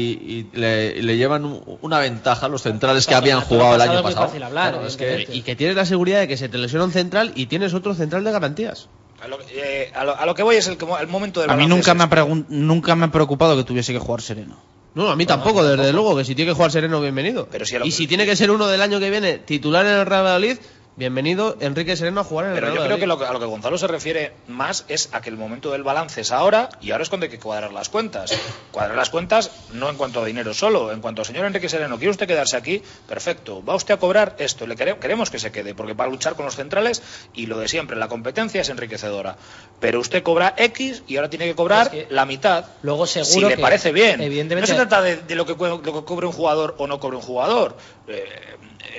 y le, y le llevan un- una ventaja a los centrales que habían el año jugado el pasado año pasado. fácil hablar, Claro, es que- evidentemente. y que tienes la seguridad de que se te lesiona un central y tienes otro central de garantías. A lo, eh, a lo- a lo que voy es el, que- el momento del A mí nunca me, ha nunca me ha preocupado que tuviese que jugar Sereno. No, a mí tampoco, desde luego, que si tiene que jugar Sereno, bienvenido. Pero si y si tiene que ser uno del año que viene titular en el Real Valladolid, bienvenido Enrique Sereno a jugar en el Pero Real yo creo que lo, que- a lo que Gonzalo se refiere más es a que el momento del balance es ahora y ahora es cuando hay que cuadrar las cuentas. Cuadrar las cuentas no en cuanto a dinero solo, en cuanto a señor Enrique Sereno, ¿quiere usted quedarse aquí? Perfecto, va usted a cobrar esto, le quere- queremos que se quede porque va a luchar con los centrales y lo de siempre, la competencia es enriquecedora. Pero usted cobra X y ahora tiene que cobrar Es que la mitad. luego seguro si le que, parece bien. evidentemente- No se trata de, de lo, que, cue- lo que cobre un jugador o no cobre un jugador. Eh,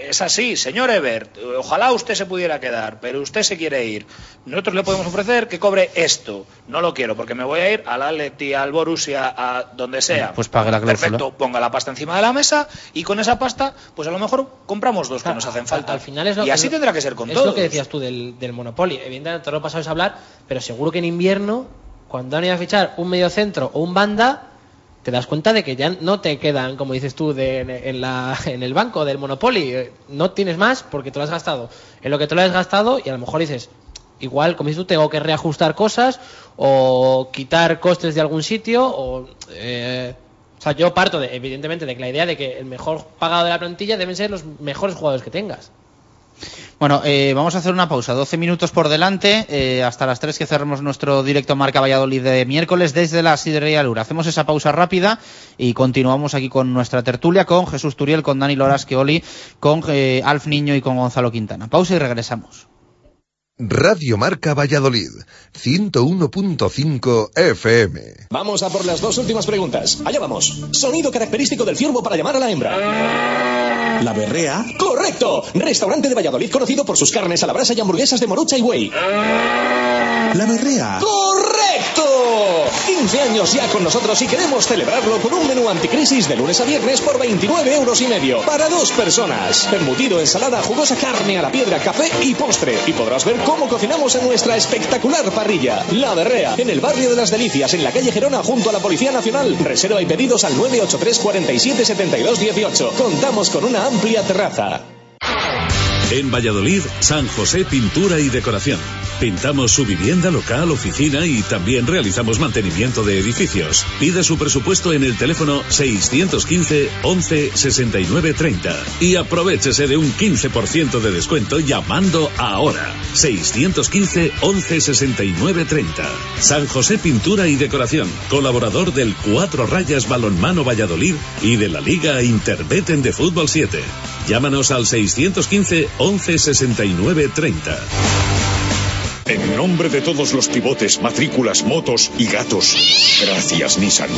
es así, señor Ebert. Ojalá usted se pudiera quedar, pero usted se quiere ir. Nosotros le podemos ofrecer que cobre esto. No lo quiero porque me voy a ir al Atleti, al Borussia, a donde sea. Pues pague la cláusula. Perfecto, ponga la pasta encima de la mesa y con esa pasta, pues a lo mejor compramos dos que nos hacen falta. Al final es lo y así lo- tendrá que ser con es todos. lo que decías tú del, del Monopoly. Evidentemente, todo lo pasado es hablar, pero seguro que en invierno, cuando han ido a fichar un medio centro o un banda, te das cuenta de que ya no te quedan, como dices tú, de, en, la, en el banco del Monopoly. Eh, No tienes más porque te lo has gastado en lo que te lo has gastado y a lo mejor dices, igual, como dices tú, tengo que reajustar cosas o quitar costes de algún sitio o... eh, o sea, yo parto, de, evidentemente, de que la idea de que el mejor pagado de la plantilla deben ser los mejores jugadores que tengas. Bueno, eh, vamos a hacer una pausa. 12 minutos por delante, eh, hasta las 3 que cerremos nuestro directo Marca Valladolid de miércoles desde la Sidrería Lura. Hacemos esa pausa rápida y continuamos aquí con nuestra tertulia con Jesús Turiel, con Dani Loras Oli, con eh, Alf Niño y con Gonzalo Quintana. Pausa y regresamos. Radio Marca Valladolid, 101.5 FM. Vamos a por las dos últimas preguntas. Allá vamos. Sonido característico del ciervo para llamar a la hembra. ¿La berrea? ¡Correcto! Restaurante de Valladolid conocido por sus carnes a la brasa y hamburguesas de morucha y buey. ¿La berrea? ¡Correcto! 15 años ya con nosotros y queremos celebrarlo con un menú anticrisis de lunes a viernes por 29 euros y medio. Para dos personas. Embutido, ensalada, jugosa carne a la piedra, café y postre. Y podrás ver cómo cocinamos en nuestra espectacular parrilla. La Berrea, en el barrio de las Delicias, en la calle Gerona, junto a la Policía Nacional. Reserva y pedidos al 983 47 72 18. Contamos con una amplia terraza. En Valladolid, San José Pintura y Decoración. Pintamos su vivienda, local, oficina y también realizamos mantenimiento de edificios. Pida su presupuesto en el teléfono 615 11 69 30 y aprovechese de un 15% de descuento llamando ahora. 615 11 69 30. San José Pintura y Decoración, colaborador del Cuatro Rayas Balonmano Valladolid y de la Liga Interbeten de Fútbol 7. Llámanos al 615 11 69 30. En nombre de todos los pivotes, matrículas, motos y gatos, gracias Nissan.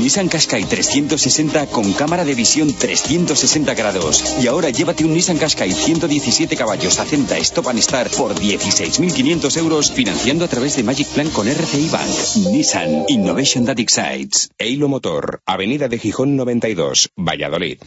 Nissan Qashqai 360 con cámara de visión 360 grados. Y ahora llévate un Nissan Qashqai 117 caballos Acenta Stop and Start por 16.500 euros financiando a través de Magic Plan con RCI Bank. Nissan Innovation That Excites. Eilo Motor, Avenida de Gijón 92, Valladolid.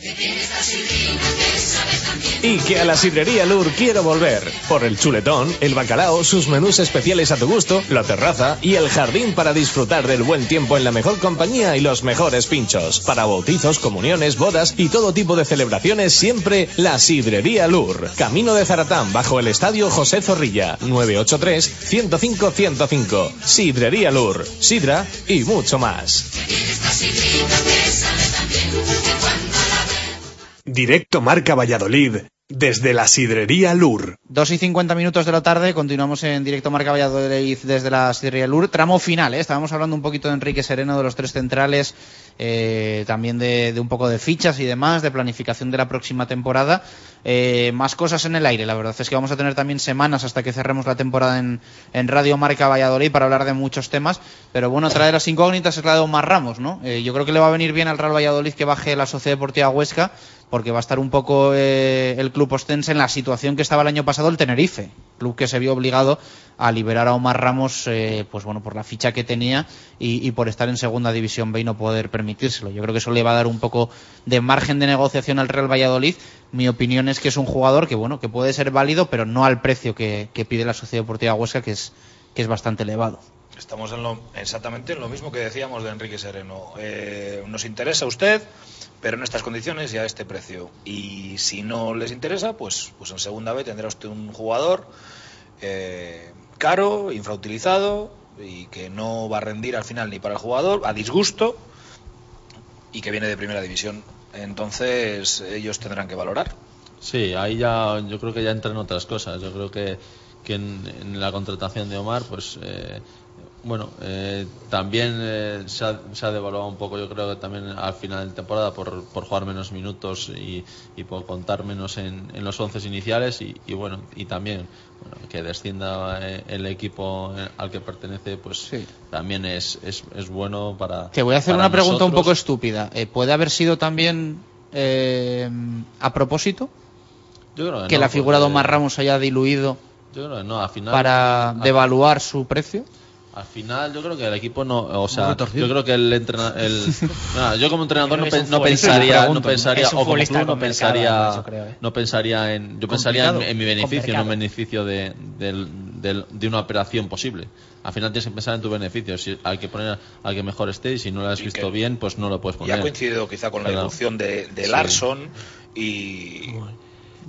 Y que a la sidrería Lur quiero volver. Por el chuletón, el bacalao, sus menús especiales a tu gusto, la terraza y el jardín para disfrutar del buen tiempo en la mejor compañía y los mejores pinchos. Para bautizos, comuniones, bodas y todo tipo de celebraciones, siempre la sidrería Lur. Camino de Zaratán, bajo el estadio José Zorrilla. 983-105-105. Sidrería Lur. Sidra y mucho más. Directo Marca Valladolid desde la sidrería Lur. 2 y 50 minutos de la tarde, continuamos en directo Marca Valladolid desde la Sidrería Lur. Tramo final, ¿eh? estábamos hablando un poquito de Enrique Sereno, de los tres centrales, eh, también de, de un poco de fichas y demás, de planificación de la próxima temporada. Eh, más cosas en el aire, la verdad es que vamos a tener también semanas hasta que cerremos la temporada en, Radio Marca Valladolid para hablar de muchos temas. Pero bueno, traer las incógnitas es la de Omar Ramos, ¿no? Eh, yo creo que le va a venir bien al Real Valladolid que baje la Sociedad Deportiva Huesca porque va a estar un poco eh, el club ostense en la situación que estaba el año pasado el Tenerife, club que se vio obligado a liberar a Omar Ramos, eh, pues bueno, por la ficha que tenía y, y, por estar en segunda división B y no poder permitírselo. Yo creo que eso le va a dar un poco de margen de negociación al Real Valladolid. Mi opinión es que es un jugador que bueno, que puede ser válido, pero no al precio que, pide la Sociedad Deportiva Huesca, que es que es bastante elevado. Estamos en lo, exactamente en lo mismo que decíamos de Enrique Sereno. Eh, nos interesa usted, pero en estas condiciones y a este precio. Y si no les interesa, pues, pues en segunda B tendrá usted un jugador eh, caro, infrautilizado y que no va a rendir al final ni para el jugador, a disgusto y que viene de primera división. Entonces ellos tendrán que valorar. Sí, ahí ya yo creo que ya entran otras cosas. Yo creo que, en, la contratación de Omar, pues eh, bueno, eh, también eh, se, ha, se, ha, devaluado un poco, yo creo que también al final de temporada por, jugar menos minutos y, y, por contar menos en, los once iniciales y, bueno, y también que descienda eh, el equipo al que pertenece, pues sí. también es, es, es, bueno para. Te voy a hacer una pregunta un poco estúpida. Eh, ¿Puede haber sido también eh, a propósito? Yo creo que, que no, la figura de Omar Ramos haya diluido Yo creo que no, al final. para al- devaluar su precio. Al final, yo creo que el equipo no, o sea, yo creo que el entrenador, el, [LAUGHS] no, yo como entrenador no, pe- no pensaría, no pensaría, o como club no pensaría, además, yo creo, ¿eh? no pensaría en, yo pensaría en, mi beneficio, no en beneficio de, del- del- de una operación posible. Al final tienes que pensar en tu beneficio, si hay que poner al que mejor esté y si no lo has visto bien, pues no lo puedes Y poner. ha coincidido quizá con la Claro. de, de Sí. Larson y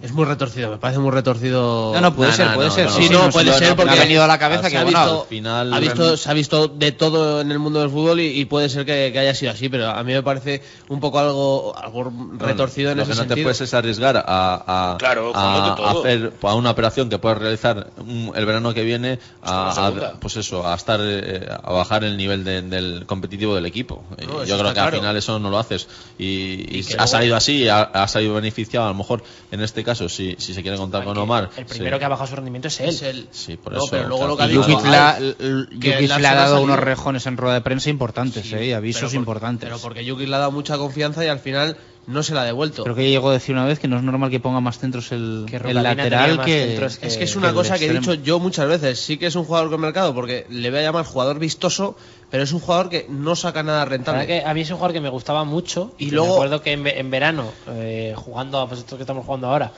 Es muy retorcido, me parece muy retorcido. No, no, puede Nah, ser, nah, puede no, ser. no, Sí, no, puede no, ser porque ha venido a la cabeza que, ha bueno, visto, al final- ha visto, se ha visto de todo en el mundo del fútbol y, y puede ser que, que haya sido así, pero a mí me parece un poco algo, algo retorcido en ese que no te sentido. puedes es arriesgar a, a, Claro, a, a hacer a una operación que puedes realizar mm, el verano que viene a, pues eso a estar eh, a bajar el nivel de- del competitivo del equipo Y yo creo que al claro. final eso no lo haces y, y que ha luego- salido así ha, ha salido beneficiado a lo mejor en este caso si, si se quiere contar con Omar El primero sí. que ha bajado su rendimiento es él. Es él. Sí, por No, eso, pero luego lo que ha dicho- Jukic le ha- Jukic dado unos rejones en rueda de prensa importantes, Sí, eh, y avisos pero por- importantes. Pero porque Yuki le ha dado mucha confianza y al final no se la ha devuelto. Creo que llegó a decir una vez que no es normal que ponga más centros el, Que el lateral que, centros que- Es que es una cosa que he dicho yo muchas veces. Sí que es un jugador con mercado porque le voy a llamar jugador vistoso, pero es un jugador que no saca nada rentable. que a mí es un jugador que me gustaba mucho Y luego- me acuerdo que en, ve- en verano eh, jugando a pues esto que estamos jugando ahora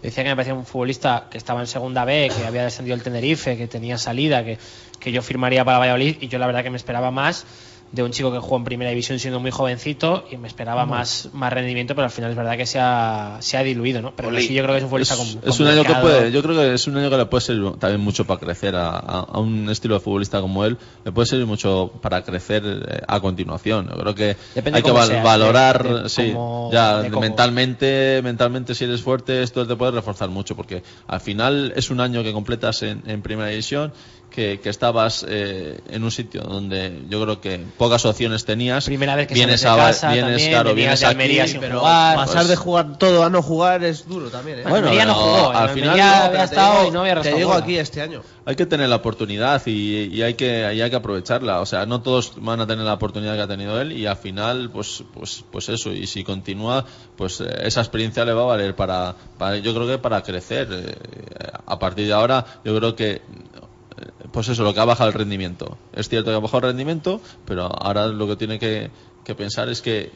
decía que me parecía un futbolista que estaba en segunda B que había descendido el Tenerife que tenía salida que, que yo firmaría para Valladolid y yo la verdad que me esperaba más de un chico que jugó en primera división siendo muy jovencito y me esperaba más, más rendimiento pero al final es verdad que se ha, se ha diluido ¿no? pero sí yo creo que es un futbolista es, con, es con un año que puede, yo creo que es un año que le puede servir también mucho para crecer a, a- a un estilo de futbolista como él, le puede servir mucho para crecer eh, a continuación. Yo creo que Depende hay que val- seas, valorar, de- de sí, cómo- ya de mentalmente, mentalmente si eres fuerte esto te puede reforzar mucho porque al final es un año que completas en, en primera división que, que estabas eh, en un sitio donde yo creo que pocas opciones tenías. Primera vez que vienes a, casa vienes, también, claro, venías vienes de Almería aquí, sin pero jugar. Pasar pues, de jugar todo a no jugar es duro también. ¿eh? Bueno, Almería no jugó, al Almería final había estado digo- y no había Te digo aquí este año. hay que tener la oportunidad y, y hay que y hay que aprovecharla o sea no todos van a tener la oportunidad que ha tenido él y al final pues pues pues eso y si continúa pues eh, esa experiencia le va a valer para, para- yo creo que para crecer Eh, a partir de ahora yo creo que pues eso lo que ha bajado el rendimiento es cierto que ha bajado el rendimiento pero ahora lo que tiene que, que pensar es que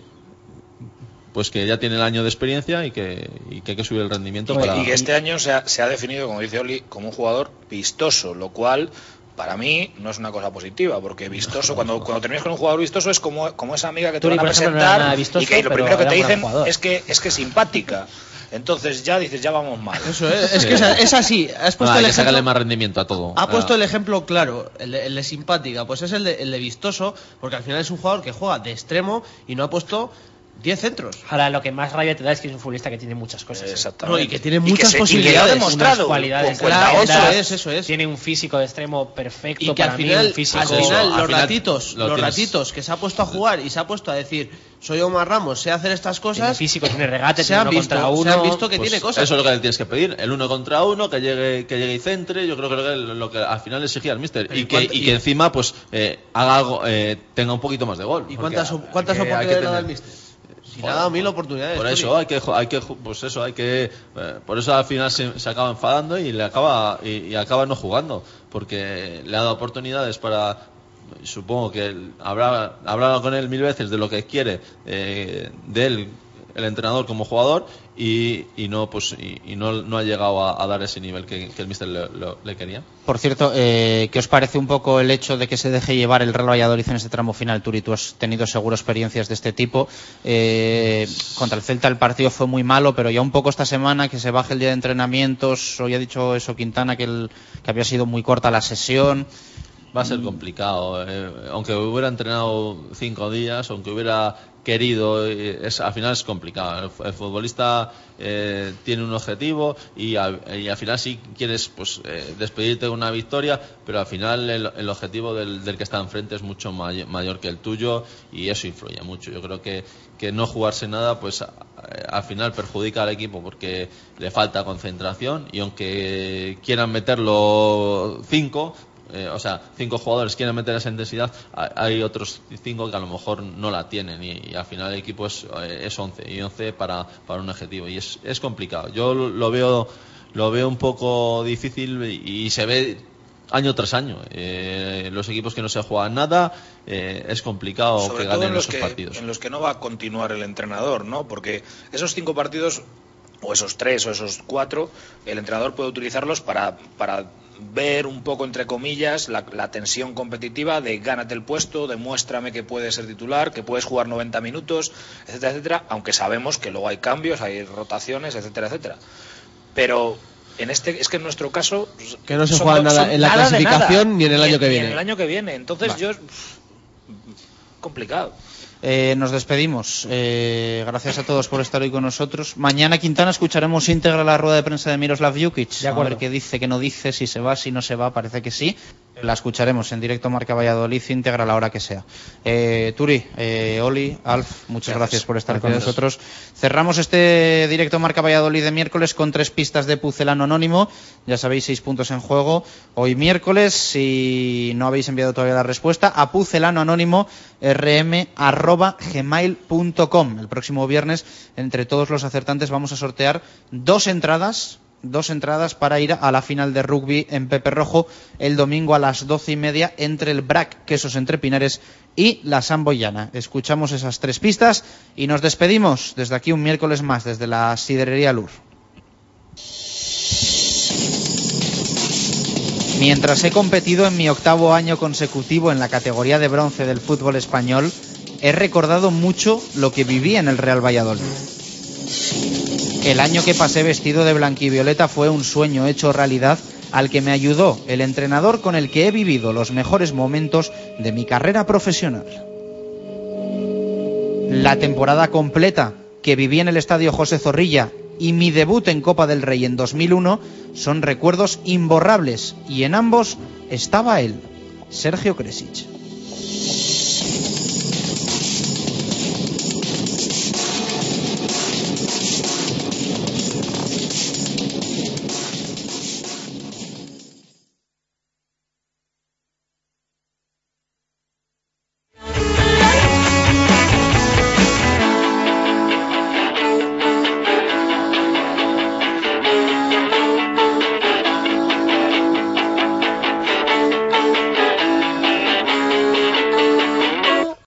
pues que ya tiene el año de experiencia y que, y que hay que subir el rendimiento Y, para y que este año se ha, se ha definido, como dice Oli, como un jugador vistoso, lo cual para mí no es una cosa positiva, porque vistoso, cuando, cuando terminas con un jugador vistoso es como, como esa amiga que te Turi, van a ejemplo, no presentar vistoso, y que lo primero que te dicen es que es que es simpática. Entonces ya dices, ya vamos mal. Eso es, es que es, es así. Has puesto hay el que sacarle ejemplo. más rendimiento a todo Ha puesto Ah. el ejemplo claro, el de, el de simpática, pues es el de, el de vistoso, porque al final es un jugador que juega de extremo y no ha puesto 10 centros. Ahora, lo que más rabia te da es que es un futbolista que tiene muchas cosas. ¿eh? No, y que tiene Y que muchas y que posibilidades. demostrado. unas cualidades. Otra. Eso es, eso es. Tiene un físico de extremo perfecto. Y que al para mí, final, un físico... al final, al los final ratitos, lo los tienes- ratitos que se ha puesto a jugar y se ha puesto a decir, soy Omar Ramos, sé hacer estas Tiene cosas, físico, tiene regate, se tiene uno visto, contra uno. se han visto que Pues tiene cosas. Eso es lo que le tienes que pedir. El uno contra uno, que llegue, que llegue y centre. Yo creo que lo que, lo que al final exigía al mister. Pero Y ¿y que, cuánto- y y- que encima, pues, eh, haga algo, eh, tenga un poquito más de gol. ¿Y cuántas, oportunidades le ha dado tener- el mister? Si le ha dado mil oportunidades. Por eso hay que, hay que, pues eso, hay que, eh, por eso al final se, se acaba enfadando y le acaba, y, y acaba no jugando, porque le ha dado oportunidades para, supongo que habrá hablado con él mil veces de lo que quiere eh, de él el entrenador como jugador y, y no pues y, no, no ha llegado a, dar ese nivel que, que el mister le, lo- le quería. Por cierto, eh, ¿qué os parece un poco el hecho de que se deje llevar el Real Valladolid en este tramo final, Turi? Tú has tenido seguro experiencias de este tipo. Eh, contra el Celta el partido fue muy malo, pero ya un poco esta semana que se baje el día de entrenamientos. Hoy ha dicho eso Quintana que, el- que había sido muy corta la sesión. Va a ser complicado. eh, aunque hubiera entrenado cinco días, aunque hubiera querido, eh, es, al final es complicado. El, fu- el futbolista eh, tiene un objetivo y, al- y al final sí quieres pues despedirte de una victoria, pero al final el, el objetivo del, que está enfrente es mucho may- mayor que el tuyo y eso influye mucho. Yo creo que, que no jugarse nada pues a- al final perjudica al equipo porque le falta concentración y aunque quieran meterlo cinco eh, o sea, cinco jugadores quieren meter esa intensidad, ha- hay otros cinco que a lo mejor no la tienen y, y al final el equipo es, eh, es 11 y 11 para, para un objetivo y es, es complicado. Yo lo veo, lo veo un poco difícil y, y se ve año tras año. Eh, los equipos que no se juegan nada eh, es complicado Sobre que todo ganen en los esos que, partidos. en los que no va a continuar el entrenador, ¿no? Porque esos cinco partidos, o esos tres, o esos cuatro, el entrenador puede utilizarlos para, para ver un poco, entre comillas, la, la tensión competitiva de gánate el puesto, demuéstrame que puedes ser titular, que puedes jugar 90 minutos, etcétera, etcétera, aunque sabemos que luego hay cambios, hay rotaciones, etcétera, etcétera. Pero en este, es que en nuestro caso... Que no se son- juega nada en la nada clasificación nada. ni en el año que ni viene. en el año que viene. Entonces Vale. yo... Complicado. Eh, nos despedimos. Eh, gracias a todos por estar hoy con nosotros. Mañana, Quintana, escucharemos íntegra la rueda de prensa de Miroslav Jukic. De A ver qué dice, qué no dice, si se va, si no se va, parece que sí. La escucharemos en directo Marca Valladolid, íntegra a la hora que sea. Eh, Turi, eh, Oli, Alf, muchas gracias, por estar con nosotros. Cerramos este directo Marca Valladolid de miércoles con tres pistas de Pucelano Anónimo. Ya sabéis, seis puntos en juego. Hoy miércoles, si no habéis enviado todavía la respuesta, a Pucelano Anónimo rm@gmail.com. El próximo viernes, entre todos los acertantes, vamos a sortear dos entradas dos entradas para ir a la final de rugby en Pepe Rojo el domingo a las doce y media entre el BRAC Quesos Entre Pinares y la Samboyana. Escuchamos esas tres pistas y nos despedimos desde aquí un miércoles más, desde la Siderería Lur. Mientras he competido en mi octavo año consecutivo en la categoría de bronce del fútbol español, he recordado mucho lo que viví en el Real Valladolid. El año que pasé vestido de blanquivioleta fue un sueño hecho realidad al que me ayudó el entrenador con el que he vivido los mejores momentos de mi carrera profesional. La temporada completa que viví en el estadio José Zorrilla y mi debut en Copa del Rey en 2001 son recuerdos imborrables y en ambos estaba él, Sergio Kresic.